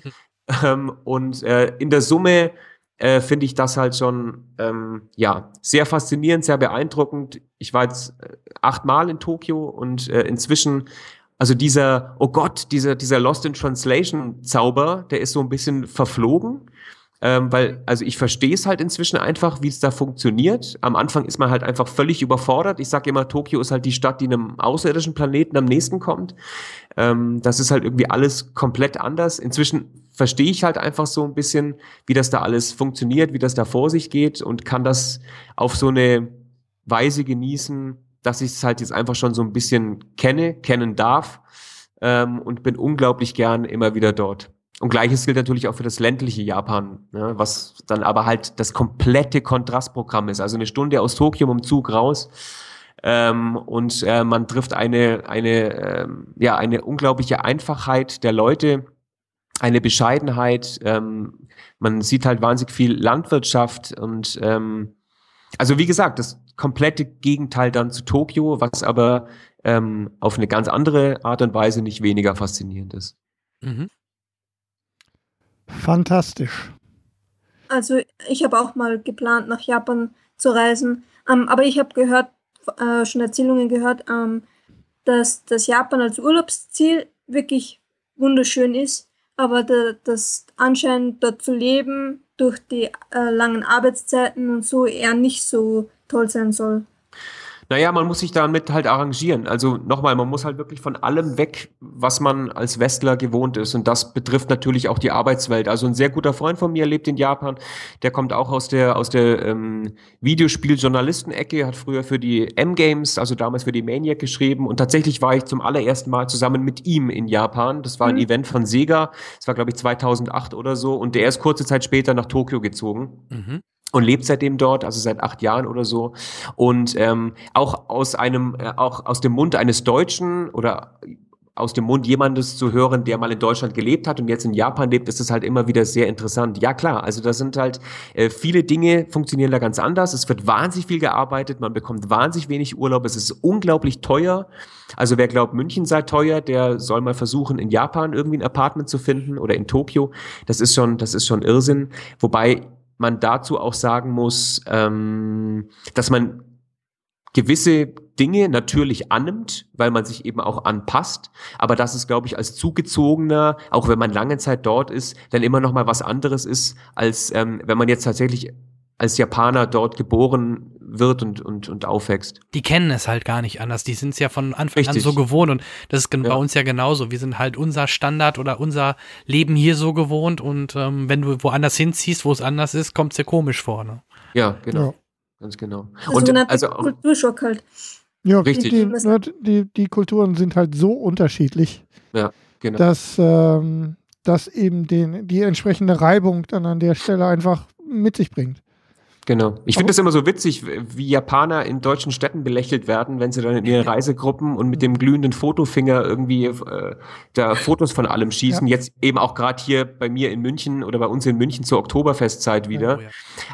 ähm, und äh, in der Summe äh, finde ich das halt schon ähm, ja sehr faszinierend, sehr beeindruckend. Ich war jetzt äh, achtmal in Tokio und äh, inzwischen also dieser, oh Gott, dieser, dieser Lost in Translation Zauber, der ist so ein bisschen verflogen. Ähm, weil, also ich verstehe es halt inzwischen einfach, wie es da funktioniert. Am Anfang ist man halt einfach völlig überfordert. Ich sage immer, Tokio ist halt die Stadt, die einem außerirdischen Planeten am nächsten kommt. Ähm, das ist halt irgendwie alles komplett anders. Inzwischen verstehe ich halt einfach so ein bisschen, wie das da alles funktioniert, wie das da vor sich geht und kann das auf so eine Weise genießen, dass ich es halt jetzt einfach schon so ein bisschen kenne, kennen darf ähm, und bin unglaublich gern immer wieder dort. Und gleiches gilt natürlich auch für das ländliche Japan, ne, was dann aber halt das komplette Kontrastprogramm ist. Also eine Stunde aus Tokio mit dem Zug raus ähm, und äh, man trifft eine, eine, ähm, ja, eine unglaubliche Einfachheit der Leute, eine Bescheidenheit. Ähm, man sieht halt wahnsinnig viel Landwirtschaft und ähm, also wie gesagt, das komplette Gegenteil dann zu Tokio, was aber ähm, auf eine ganz andere Art und Weise nicht weniger faszinierend ist. Mhm. Fantastisch. Also ich habe auch mal geplant, nach Japan zu reisen, ähm, aber ich habe gehört, äh, schon Erzählungen gehört, ähm, dass das Japan als Urlaubsziel wirklich wunderschön ist, aber da, das anscheinend dort zu leben durch die äh, langen Arbeitszeiten und so eher nicht so toll sein soll. Naja, man muss sich damit halt arrangieren. Also nochmal, man muss halt wirklich von allem weg, was man als Westler gewohnt ist. Und das betrifft natürlich auch die Arbeitswelt. Also ein sehr guter Freund von mir lebt in Japan. Der kommt auch aus der, aus der ähm, Videospiel-Journalisten-Ecke, hat früher für die M-Games, also damals für die Maniac geschrieben. Und tatsächlich war ich zum allerersten Mal zusammen mit ihm in Japan. Das war ein mhm. Event von Sega. Das war, glaube ich, 2008 oder so. Und der ist kurze Zeit später nach Tokio gezogen. Mhm und lebt seitdem dort, also seit acht Jahren oder so. Und ähm, auch aus einem, äh, auch aus dem Mund eines Deutschen oder aus dem Mund jemandes zu hören, der mal in Deutschland gelebt hat und jetzt in Japan lebt, ist es halt immer wieder sehr interessant. Ja klar, also da sind halt äh, viele Dinge funktionieren da ganz anders. Es wird wahnsinnig viel gearbeitet, man bekommt wahnsinnig wenig Urlaub, es ist unglaublich teuer. Also wer glaubt, München sei teuer, der soll mal versuchen, in Japan irgendwie ein Apartment zu finden oder in Tokio. Das ist schon, das ist schon Irrsinn. Wobei man dazu auch sagen muss, ähm, dass man gewisse Dinge natürlich annimmt, weil man sich eben auch anpasst, aber dass es, glaube ich, als Zugezogener, auch wenn man lange Zeit dort ist, dann immer noch mal was anderes ist, als ähm, wenn man jetzt tatsächlich als Japaner dort geboren wird und, und, und aufwächst. Die kennen es halt gar nicht anders. Die sind es ja von Anfang Richtig. an so gewohnt und das ist ja. bei uns ja genauso. Wir sind halt unser Standard oder unser Leben hier so gewohnt und ähm, wenn du woanders hinziehst, wo es anders ist, kommt es dir komisch vor. Ne? Ja, genau. Ja. Ganz genau. Und also Kulturschock halt. Ja, Richtig. Die, die, die, Kulturen sind halt so unterschiedlich, ja, genau. dass, ähm, dass eben den, die entsprechende Reibung dann an der Stelle einfach mit sich bringt. Genau. Ich finde es immer so witzig, wie Japaner in deutschen Städten belächelt werden, wenn sie dann in ihren Reisegruppen und mit dem glühenden Fotofinger irgendwie äh, da Fotos von allem schießen. Ja. Jetzt eben auch gerade hier bei mir in München oder bei uns in München zur Oktoberfestzeit wieder. Oh, ja.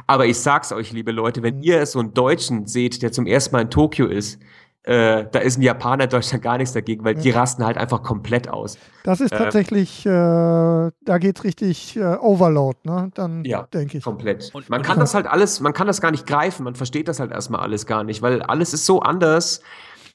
Aber ich sag's euch, liebe Leute, wenn ihr so einen Deutschen seht, der zum ersten Mal in Tokio ist, äh, da ist ein Japaner in Deutschland gar nichts dagegen, weil die rasten halt einfach komplett aus. Das ist Äh, tatsächlich, äh, da geht's richtig äh, Overload, ne? Dann Ja, denke ich. Komplett. Und- man und- kann das halt alles, man kann das gar nicht greifen, man versteht das halt erstmal alles gar nicht, weil alles ist so anders.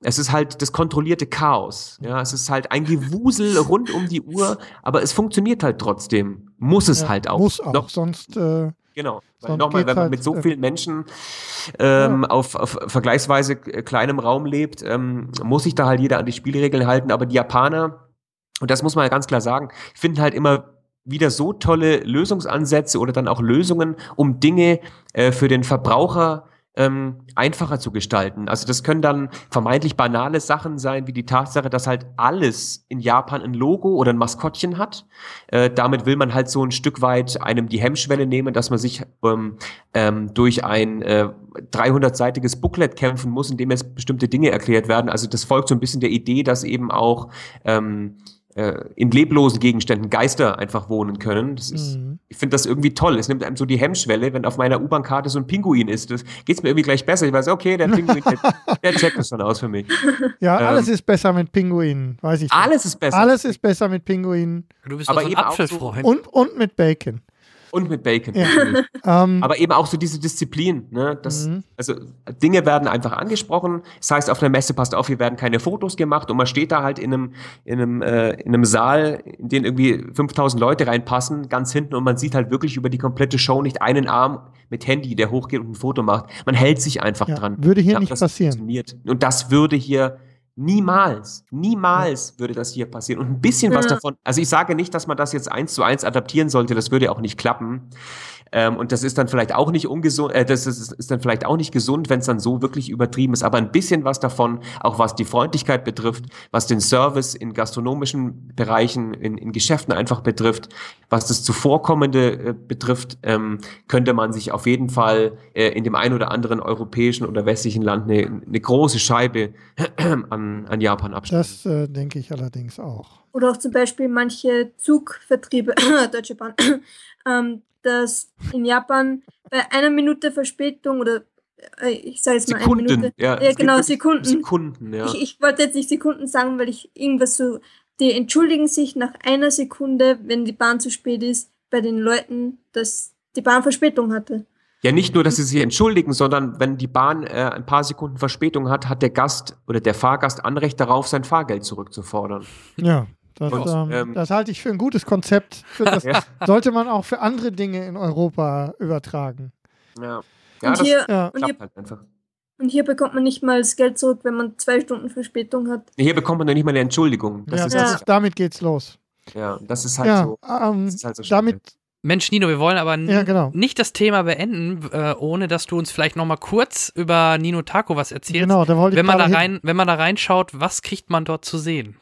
Es ist halt das kontrollierte Chaos. Ja, es ist halt ein Gewusel rund um die Uhr, aber es funktioniert halt trotzdem. Muss es Ja, halt auch. Muss auch, Noch, sonst äh, genau. Sonst nochmal, wenn man halt, mit so äh, vielen Menschen ähm, auf, auf vergleichsweise kleinem Raum lebt, ähm, muss sich da halt jeder an die Spielregeln halten. Aber die Japaner, und das muss man ja ganz klar sagen, finden halt immer wieder so tolle Lösungsansätze oder dann auch Lösungen, um Dinge äh, für den Verbraucher ähm, einfacher zu gestalten. Also das können dann vermeintlich banale Sachen sein, wie die Tatsache, dass halt alles in Japan ein Logo oder ein Maskottchen hat. Äh, damit will man halt so ein Stück weit einem die Hemmschwelle nehmen, dass man sich ähm, ähm, durch ein äh, 300-seitiges Booklet kämpfen muss, in dem jetzt bestimmte Dinge erklärt werden. Also das folgt so ein bisschen der Idee, dass eben auch ähm, äh, in leblosen Gegenständen Geister einfach wohnen können. Das ist, Mhm. Ich finde das irgendwie toll. Es nimmt einem so die Hemmschwelle, wenn auf meiner U-Bahn-Karte so ein Pinguin ist. Das geht's mir irgendwie gleich besser. Ich weiß, okay, der Pinguin, der, der checkt das schon aus für mich. <laughs> ja, ähm, alles ist besser mit Pinguinen, weiß ich. nicht. Alles ist besser. Alles ist besser mit Pinguinen Du bist Aber doch ein eben auch so- Apfelfreund. und, und mit Bacon. Und mit Bacon. Ja. natürlich. <laughs> Ähm, Aber eben auch so diese Disziplin. Ne? Das, Mhm. Also Dinge werden einfach angesprochen. Das heißt, auf der Messe passt auf, hier werden keine Fotos gemacht und man steht da halt in einem, in einem, äh, in einem Saal, in den irgendwie 5000 Leute reinpassen, ganz hinten und man sieht halt wirklich über die komplette Show nicht einen Arm mit Handy, der hochgeht und ein Foto macht. Man hält sich einfach Ja, dran. würde hier Ja, nicht das passieren. Funktioniert. Und das würde hier niemals, niemals würde das hier passieren. Und ein bisschen was Ja. davon, also ich sage nicht, dass man das jetzt eins zu eins adaptieren sollte, das würde auch nicht klappen. Ähm, und das ist dann vielleicht auch nicht ungesund, äh, das ist, ist dann vielleicht auch nicht gesund, wenn es dann so wirklich übertrieben ist. Aber ein bisschen was davon, auch was die Freundlichkeit betrifft, was den Service in gastronomischen Bereichen, in, in Geschäften einfach betrifft, was das Zuvorkommende äh, betrifft, ähm, könnte man sich auf jeden Fall äh, in dem ein oder anderen europäischen oder westlichen Land eine, eine große Scheibe <clears throat> an, an Japan abschneiden. das äh, denke ich allerdings auch. Oder auch zum Beispiel manche Zugvertriebe, <clears throat> Deutsche Bahn, <clears throat> ähm, dass in Japan bei einer Minute Verspätung oder äh, ich sage jetzt mal eine Sekunden, Minute. ja, Ja, genau, Sekunden. Sekunden, ja. Ich, ich wollte jetzt nicht Sekunden sagen, weil ich irgendwas so, die entschuldigen sich nach einer Sekunde, wenn die Bahn zu spät ist, bei den Leuten, dass die Bahn Verspätung hatte. Ja, nicht nur, dass sie sich entschuldigen, sondern wenn die Bahn äh, ein paar Sekunden Verspätung hat, hat der Gast oder der Fahrgast Anrecht darauf, sein Fahrgeld zurückzufordern. Ja, das, Und, ähm, ähm, das halte ich für ein gutes Konzept. Das <laughs> Ja. sollte man auch für andere Dinge in Europa übertragen. Ja, ja und, das hier, Ja. und, hier, halt einfach. und hier bekommt man nicht mal das Geld zurück, wenn man zwei Stunden Verspätung hat. Hier bekommt man nicht mal eine Entschuldigung. Das ja, ist, das Ja. ist, damit geht's los. ja, das ist halt ja, so. ähm, das ist halt so damit, Mensch, Nino, wir wollen aber Ja, genau. nicht das Thema beenden, äh, ohne dass du uns vielleicht noch mal kurz über Nino Taco was erzählst. genau, da wollte ich wenn man da rein, wenn man da reinschaut, was kriegt man dort zu sehen?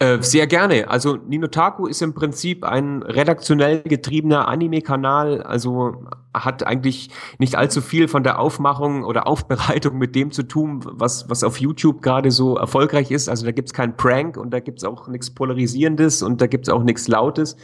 Äh, sehr gerne. Also Ninotaku ist im Prinzip ein redaktionell getriebener Anime-Kanal, also hat eigentlich nicht allzu viel von der Aufmachung oder Aufbereitung mit dem zu tun, was, was auf YouTube gerade so erfolgreich ist. Also da gibt's keinen Prank und da gibt's auch nichts Polarisierendes und da gibt's auch nichts Lautes.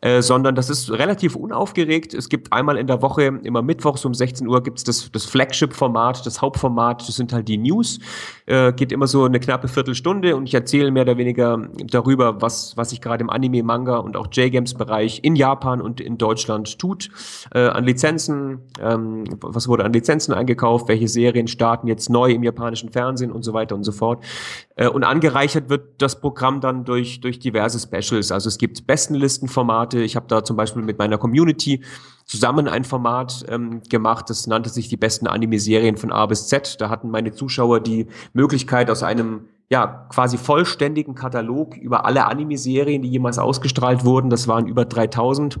Äh, sondern das ist relativ unaufgeregt. Es gibt einmal in der Woche, immer mittwochs um 16 Uhr, gibt's das, das Flagship-Format, das Hauptformat, das sind halt die News. Äh, geht immer so eine knappe Viertelstunde und ich erzähle mehr oder weniger darüber, was, was sich gerade im Anime, Manga und auch J-Games-Bereich in Japan und in Deutschland tut. Äh, an Lizenzen, ähm, was wurde an Lizenzen eingekauft, welche Serien starten jetzt neu im japanischen Fernsehen und so weiter und so fort. Äh, und angereichert wird das Programm dann durch, durch diverse Specials. Also es gibt Bestenlistenformate. Ich habe da zum Beispiel mit meiner Community zusammen ein Format ähm, gemacht, das nannte sich die besten Anime-Serien von A bis Z. Da hatten meine Zuschauer die Möglichkeit aus einem ja, quasi vollständigen Katalog über alle Anime-Serien, die jemals ausgestrahlt wurden. Das waren über 3000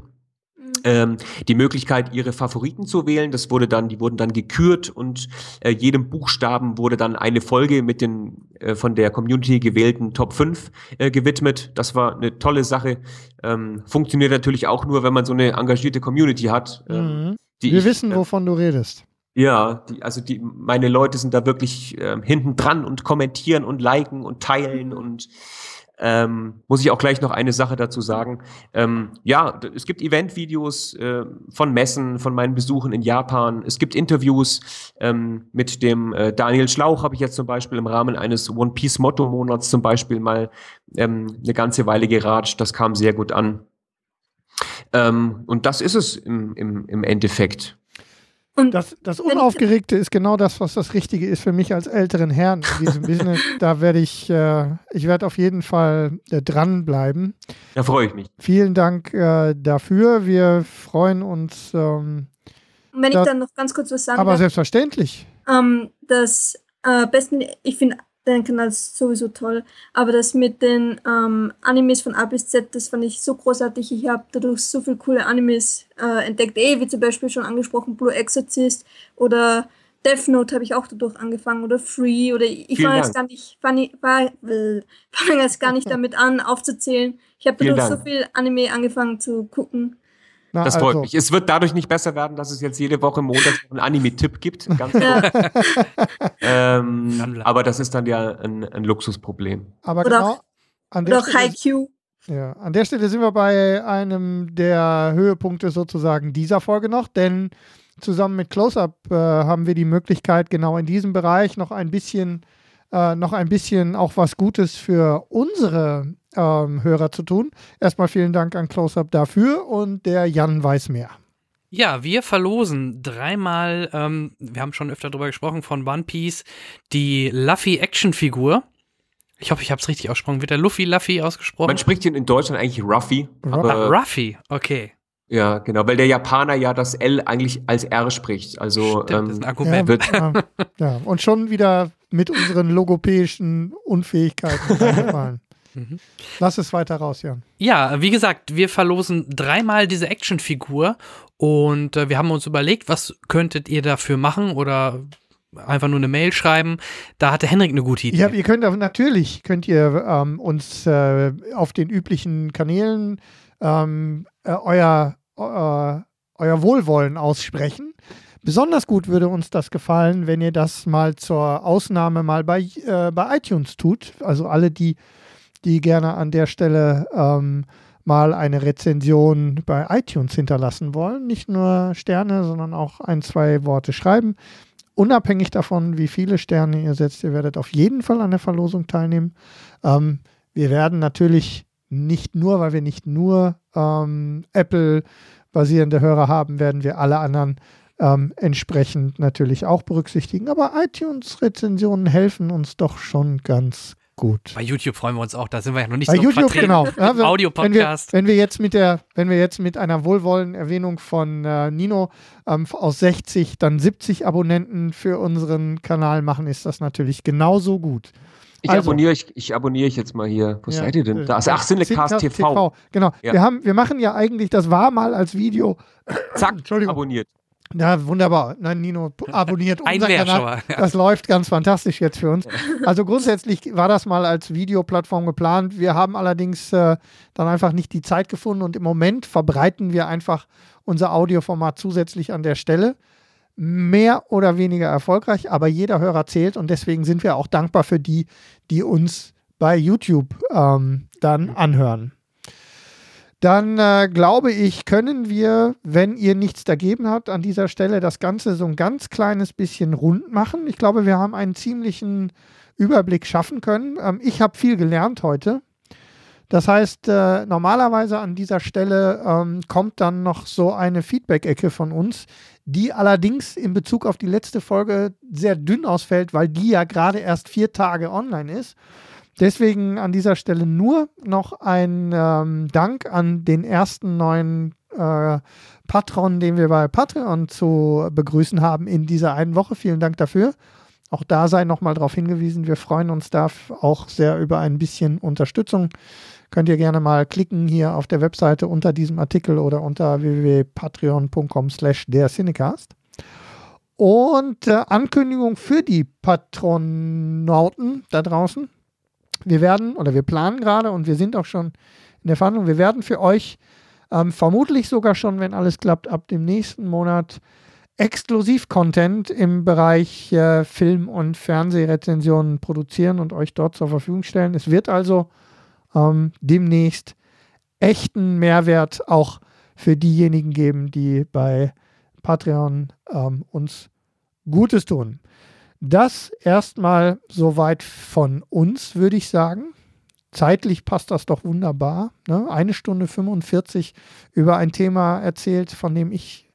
ähm, die Möglichkeit, ihre Favoriten zu wählen. Das wurde dann, die wurden dann gekürt und äh, jedem Buchstaben wurde dann eine Folge mit den äh, von der Community gewählten Top 5 äh, gewidmet. Das war eine tolle Sache. Ähm, funktioniert natürlich auch nur, wenn man so eine engagierte Community hat. Ähm, Mhm. die Wir ich, wissen, äh, wovon du redest. ja, die, also die, meine Leute sind da wirklich ähm, hinten dran und kommentieren und liken und teilen und Ähm, muss ich auch gleich noch eine Sache dazu sagen. Ähm, ja, es gibt Eventvideos äh, von Messen, von meinen Besuchen in Japan. Es gibt Interviews ähm, mit dem äh, Daniel Schlauch, habe ich jetzt zum Beispiel im Rahmen eines One Piece Motto Monats zum Beispiel mal ähm, eine ganze Weile geratscht. Das kam sehr gut an. Ähm, und das ist es im, im, im Endeffekt. Und das, das Unaufgeregte ist genau das, was das Richtige ist für mich als älteren Herrn in diesem Business. <laughs> Da werde ich, äh, ich werde auf jeden Fall äh, dranbleiben. Da freue ich mich. Vielen Dank äh, dafür. Wir freuen uns. Ähm, wenn ich dann noch ganz kurz was sagen Aber darf, selbstverständlich. Ähm, das äh, besten, ich finde den Kanal ist sowieso toll. Aber das mit den ähm, Animes von A bis Z, das fand ich so großartig. Ich habe dadurch so viele coole Animes äh, entdeckt, eh, wie zum Beispiel schon angesprochen Blue Exorcist oder Death Note habe ich auch dadurch angefangen oder Free oder ich fange jetzt gar nicht, fange fang jetzt gar nicht damit an aufzuzählen. Ich habe dadurch so viel Anime angefangen zu gucken. Na, das freut also. mich. Es wird dadurch nicht besser werden, dass es jetzt jede Woche Montag einen Anime-Tipp gibt. Ganz ja. <laughs> ähm, aber das ist dann ja ein, ein Luxusproblem. Aber oder genau an der, Stelle, ja, an der Stelle sind wir bei einem der Höhepunkte sozusagen dieser Folge noch, denn zusammen mit Close-Up äh, haben wir die Möglichkeit, genau in diesem Bereich noch ein bisschen, äh, noch ein bisschen auch was Gutes für unsere ähm, Hörer zu tun. Erstmal vielen Dank an Close-Up dafür und der Jan weiß mehr. Ja, wir verlosen dreimal, ähm, wir haben schon öfter darüber gesprochen, von One Piece, die Luffy-Action-Figur. Ich hoffe, ich habe es richtig ausgesprochen. Wird der Luffy Luffy ausgesprochen? Man spricht ihn in Deutschland eigentlich Ruffy. Aber ah, Ruffy, okay. Ja, genau, weil der Japaner ja das L eigentlich als R spricht. Also Stimmt, ähm, das ist ein Argument. Ja, ja, ja, und schon wieder mit unseren logopäischen Unfähigkeiten reingefallen. <laughs> Mhm. Lass es weiter raus, Jan. Ja, wie gesagt, wir verlosen dreimal diese Actionfigur und äh, wir haben uns überlegt, was könntet ihr dafür machen oder einfach nur eine Mail schreiben. Da hatte Henrik eine gute Idee. Ja, ihr könnt natürlich könnt ihr ähm, uns äh, auf den üblichen Kanälen ähm, äh, euer, äh, euer Wohlwollen aussprechen. Besonders gut würde uns das gefallen, wenn ihr das mal zur Ausnahme mal bei, äh, bei iTunes tut. Also alle, die die gerne an der Stelle ähm, mal eine Rezension bei iTunes hinterlassen wollen. Nicht nur Sterne, sondern auch ein, zwei Worte schreiben. Unabhängig davon, wie viele Sterne ihr setzt, ihr werdet auf jeden Fall an der Verlosung teilnehmen. Ähm, wir werden natürlich nicht nur, weil wir nicht nur ähm, Apple-basierende Hörer haben, werden wir alle anderen ähm, entsprechend natürlich auch berücksichtigen. Aber iTunes-Rezensionen helfen uns doch schon ganz Gut. Bei YouTube freuen wir uns auch, da sind wir ja noch nicht Bei so YouTube, vertreten. genau. Ja, Audio-Podcast. Wenn, wenn, wir jetzt mit der, wenn wir jetzt mit einer wohlwollenden Erwähnung von äh, Nino ähm, aus 60 dann 70 Abonnenten für unseren Kanal machen, ist das natürlich genauso gut. Ich also, abonniere ich, ich abonniere ich jetzt mal hier. Wo ja, seid ihr denn? Da ist ach, Cinecast TV. TV. Genau. Ja. Wir haben, wir machen ja eigentlich, das war mal als Video. Zack, Entschuldigung. abonniert. Ja, wunderbar. Nein, Nino abonniert unseren Kanal. Das läuft ganz fantastisch jetzt für uns. Also grundsätzlich war das mal als Videoplattform geplant. Wir haben allerdings äh, dann einfach nicht die Zeit gefunden und im Moment verbreiten wir einfach unser Audioformat zusätzlich an der Stelle. Mehr oder weniger erfolgreich, aber jeder Hörer zählt und deswegen sind wir auch dankbar für die, die uns bei YouTube ähm, dann anhören dann äh, glaube ich, können wir, wenn ihr nichts dagegen habt, an dieser Stelle das Ganze so ein ganz kleines bisschen rund machen. Ich glaube, wir haben einen ziemlichen Überblick schaffen können. Ähm, ich habe viel gelernt heute. Das heißt, äh, normalerweise an dieser Stelle ähm, kommt dann noch so eine Feedback-Ecke von uns, die allerdings in Bezug auf die letzte Folge sehr dünn ausfällt, weil die ja gerade erst vier Tage online ist. Deswegen an dieser Stelle nur noch ein ähm, Dank an den ersten neuen äh, Patron, den wir bei Patreon zu begrüßen haben in dieser einen Woche. Vielen Dank dafür. Auch da sei nochmal darauf hingewiesen, wir freuen uns da auch sehr über ein bisschen Unterstützung. Könnt ihr gerne mal klicken hier auf der Webseite unter diesem Artikel oder unter www.patreon.com slash der Cinecast. Und äh, Ankündigung für die Patronauten da draußen. Wir werden oder wir planen gerade und wir sind auch schon in der Verhandlung, wir werden für euch ähm, vermutlich sogar schon, wenn alles klappt, ab dem nächsten Monat Exklusiv-Content im Bereich äh, Film- und Fernsehrezensionen produzieren und euch dort zur Verfügung stellen. Es wird also ähm, demnächst echten Mehrwert auch für diejenigen geben, die bei Patreon ähm, uns Gutes tun. Das erstmal soweit von uns, würde ich sagen. Zeitlich passt das doch wunderbar. Ne? Eine Stunde 45 über ein Thema erzählt, von dem ich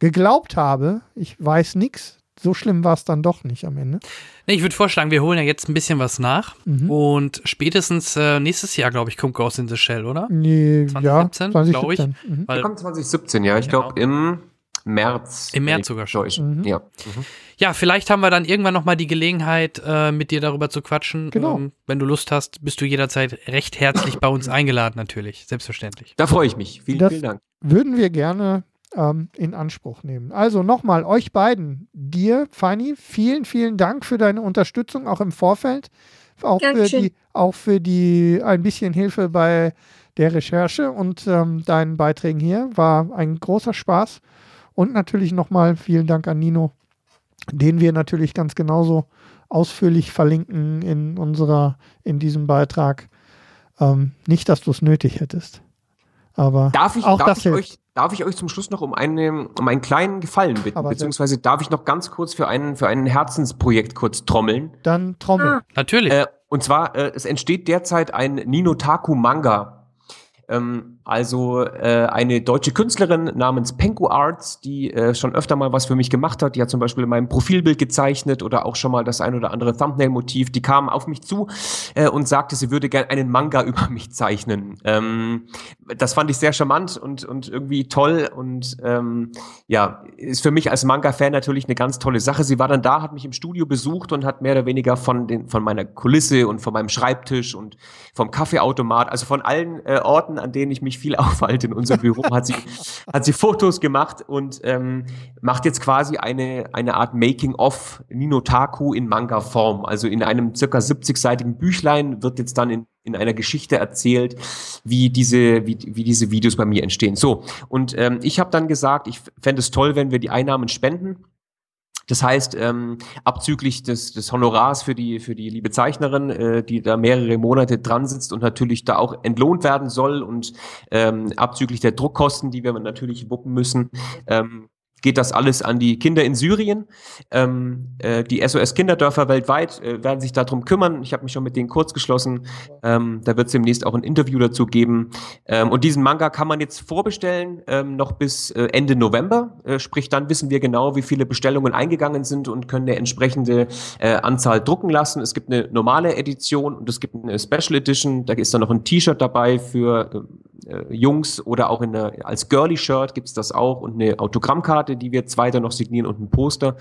geglaubt habe, ich weiß nichts. So schlimm war es dann doch nicht am Ende. Nee, ich würde vorschlagen, wir holen ja jetzt ein bisschen was nach. Mhm. Und spätestens äh, nächstes Jahr, glaube ich, kommt Ghost in the Shell, oder? Nee, 2017, ja, glaube ich. 2017. Mhm. Weil, kommt 2017, ja. Ich Genau. glaube im März. Im März sogar schon. Mhm. Ja. Mhm. ja, vielleicht haben wir dann irgendwann noch mal die Gelegenheit, äh, mit dir darüber zu quatschen. Genau. Ähm, wenn du Lust hast, bist du jederzeit recht herzlich bei uns eingeladen, natürlich. Selbstverständlich. Da freue ich mich. Vielen, Das- vielen Dank. Würden wir gerne ähm, in Anspruch nehmen. Also nochmal, euch beiden, dir, Fanny, vielen, vielen Dank für deine Unterstützung, auch im Vorfeld. Auch für, die, auch für die ein bisschen Hilfe bei der Recherche und ähm, deinen Beiträgen hier. War ein großer Spaß. Und natürlich nochmal vielen Dank an Nino, den wir natürlich ganz genauso ausführlich verlinken in unserer, in diesem Beitrag. Ähm, nicht, dass du es nötig hättest. Aber Darf ich, auch darf, das ich hilft. euch, darf ich euch zum Schluss noch um, eine, um einen kleinen Gefallen bitten? Aber beziehungsweise darf ich noch ganz kurz für ein, für ein Herzensprojekt kurz trommeln? Dann Trommel. Ah. Natürlich. Äh, und zwar, äh, es entsteht derzeit ein Ninotaku Manga. Ähm, also äh, eine deutsche Künstlerin namens Penku Arts, die äh, schon öfter mal was für mich gemacht hat. Die hat zum Beispiel in meinem Profilbild gezeichnet oder auch schon mal das ein oder andere Thumbnail-Motiv. Die kam auf mich zu äh, und sagte, sie würde gerne einen Manga <laughs> über mich zeichnen. Ähm, das fand ich sehr charmant und, und irgendwie toll und ähm, ja, ist für mich als Manga-Fan natürlich eine ganz tolle Sache. Sie war dann da, hat mich im Studio besucht und hat mehr oder weniger von, den, von meiner Kulisse und von meinem Schreibtisch und vom Kaffeeautomat, also von allen äh, Orten, an denen ich mich viel <laughs> aufhalte in unserem Büro, hat sie, hat sie Fotos gemacht und ähm, macht jetzt quasi eine, eine Art Making-of Ninotaku in Manga-Form. Also in einem circa 70-seitigen Büchlein wird jetzt dann in in einer Geschichte erzählt, wie diese, wie, wie diese Videos bei mir entstehen. So, und ähm, ich habe dann gesagt, ich fände es toll, wenn wir die Einnahmen spenden. Das heißt, ähm, abzüglich des, des Honorars für die, für die liebe Zeichnerin, äh, die da mehrere Monate dran sitzt und natürlich da auch entlohnt werden soll und ähm, abzüglich der Druckkosten, die wir natürlich wuppen müssen, ähm, geht das alles an die Kinder in Syrien. Ähm, äh, die SOS Kinderdörfer weltweit äh, werden sich darum kümmern. Ich habe mich schon mit denen kurz geschlossen. Ähm, da wird es demnächst auch ein Interview dazu geben. Ähm, und diesen Manga kann man jetzt vorbestellen, ähm, noch bis äh, Ende November. Äh, sprich, dann wissen wir genau, wie viele Bestellungen eingegangen sind und können eine entsprechende äh, Anzahl drucken lassen. Es gibt eine normale Edition und es gibt eine Special Edition. Da ist dann noch ein T-Shirt dabei für äh, Jungs oder auch in der, als Girly-Shirt gibt's das auch und eine Autogrammkarte, die wir weiter noch signieren und ein Poster.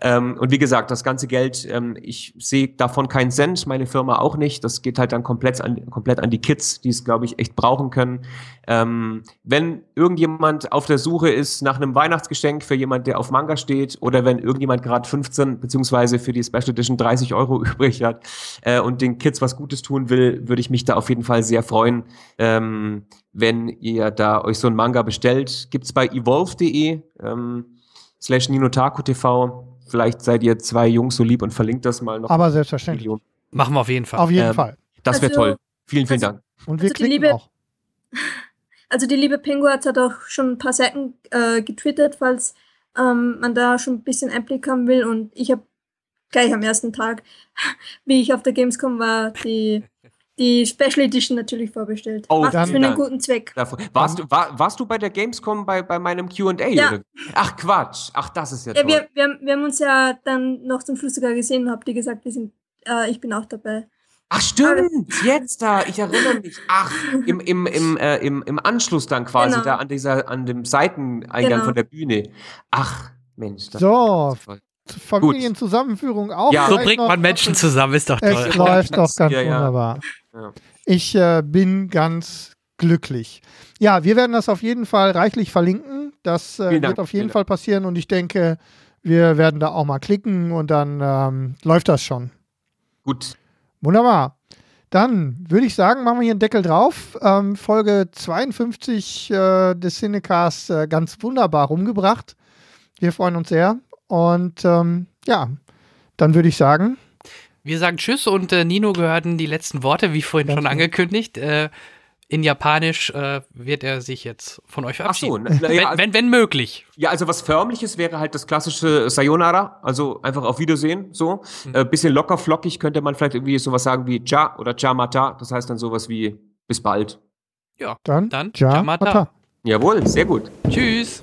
Ähm, und wie gesagt, das ganze Geld, ähm, ich sehe davon keinen Cent, meine Firma auch nicht. Das geht halt dann komplett an, komplett an die Kids, die es, glaube ich, echt brauchen können. Ähm, wenn irgendjemand auf der Suche ist nach einem Weihnachtsgeschenk für jemand, der auf Manga steht, oder wenn irgendjemand gerade 15 beziehungsweise für die Special Edition 30 Euro <laughs> übrig hat äh, und den Kids was Gutes tun will, würde ich mich da auf jeden Fall sehr freuen, ähm, wenn ihr da euch so ein Manga bestellt. Gibt's bei evolve.de ähm, slash Ninotaku TV. Vielleicht seid ihr zwei Jungs so lieb und verlinkt das mal noch. Aber selbstverständlich. Video. Machen wir auf jeden Fall. Auf jeden Ähm, Fall. Das wäre Also- toll. Vielen, vielen also- Dank. Und wir also klicken Liebe- auch. <laughs> Also die liebe Penguins hat auch schon ein paar Seiten äh, getwittert, falls ähm, man da schon ein bisschen Einblick haben will. Und ich habe gleich am ersten Tag, <laughs> wie ich auf der Gamescom war, die, die Special Edition natürlich vorbestellt. Oh, dann- für einen guten Zweck. Davon- Warst du, war, warst du bei der Gamescom bei, bei meinem Q&A? Ja. oder? Ach Quatsch. Ach, das ist ja, Ja, toll. wir, wir, haben- wir haben uns ja dann noch zum Schluss sogar gesehen und habt ihr gesagt, wir sind, äh, ich bin auch dabei. Ach stimmt, jetzt da, ich erinnere mich. Ach, im, im, im, äh, im, im Anschluss dann quasi, Genau. da an dieser, an dem Seiteneingang Genau. von der Bühne. Ach, Mensch. das So. Familienzusammenführung auch. Ja. so bringt noch- man Menschen zusammen, ist doch toll. Es läuft doch ganz Ja, ja. wunderbar. Ja. Ich äh, bin ganz glücklich. Ja, wir werden das auf jeden Fall reichlich verlinken. Das äh, wird auf jeden Fall passieren und ich denke, wir werden da auch mal klicken und dann ähm, läuft das schon. Gut. Wunderbar. Dann würde ich sagen, machen wir hier einen Deckel drauf. Ähm, Folge 52 äh, des Cinecasts äh, ganz wunderbar rumgebracht. Wir freuen uns sehr. Und ähm, ja, dann würde ich sagen, Wir sagen Tschüss und äh, Nino gehörten die letzten Worte, wie vorhin schon angekündigt. Äh, in Japanisch äh, wird er sich jetzt von euch Ach so, verabschieden. na, ja, wenn, wenn, wenn möglich. Ja, also was förmliches wäre halt das klassische Sayonara, also einfach auf Wiedersehen, so. Äh, bisschen locker flockig könnte man vielleicht irgendwie sowas sagen wie Cha oder Cha Mata, das heißt dann sowas wie bis bald. Ja, Dann, dann ja, Jamata. Mata. Jawohl, sehr gut. Tschüss.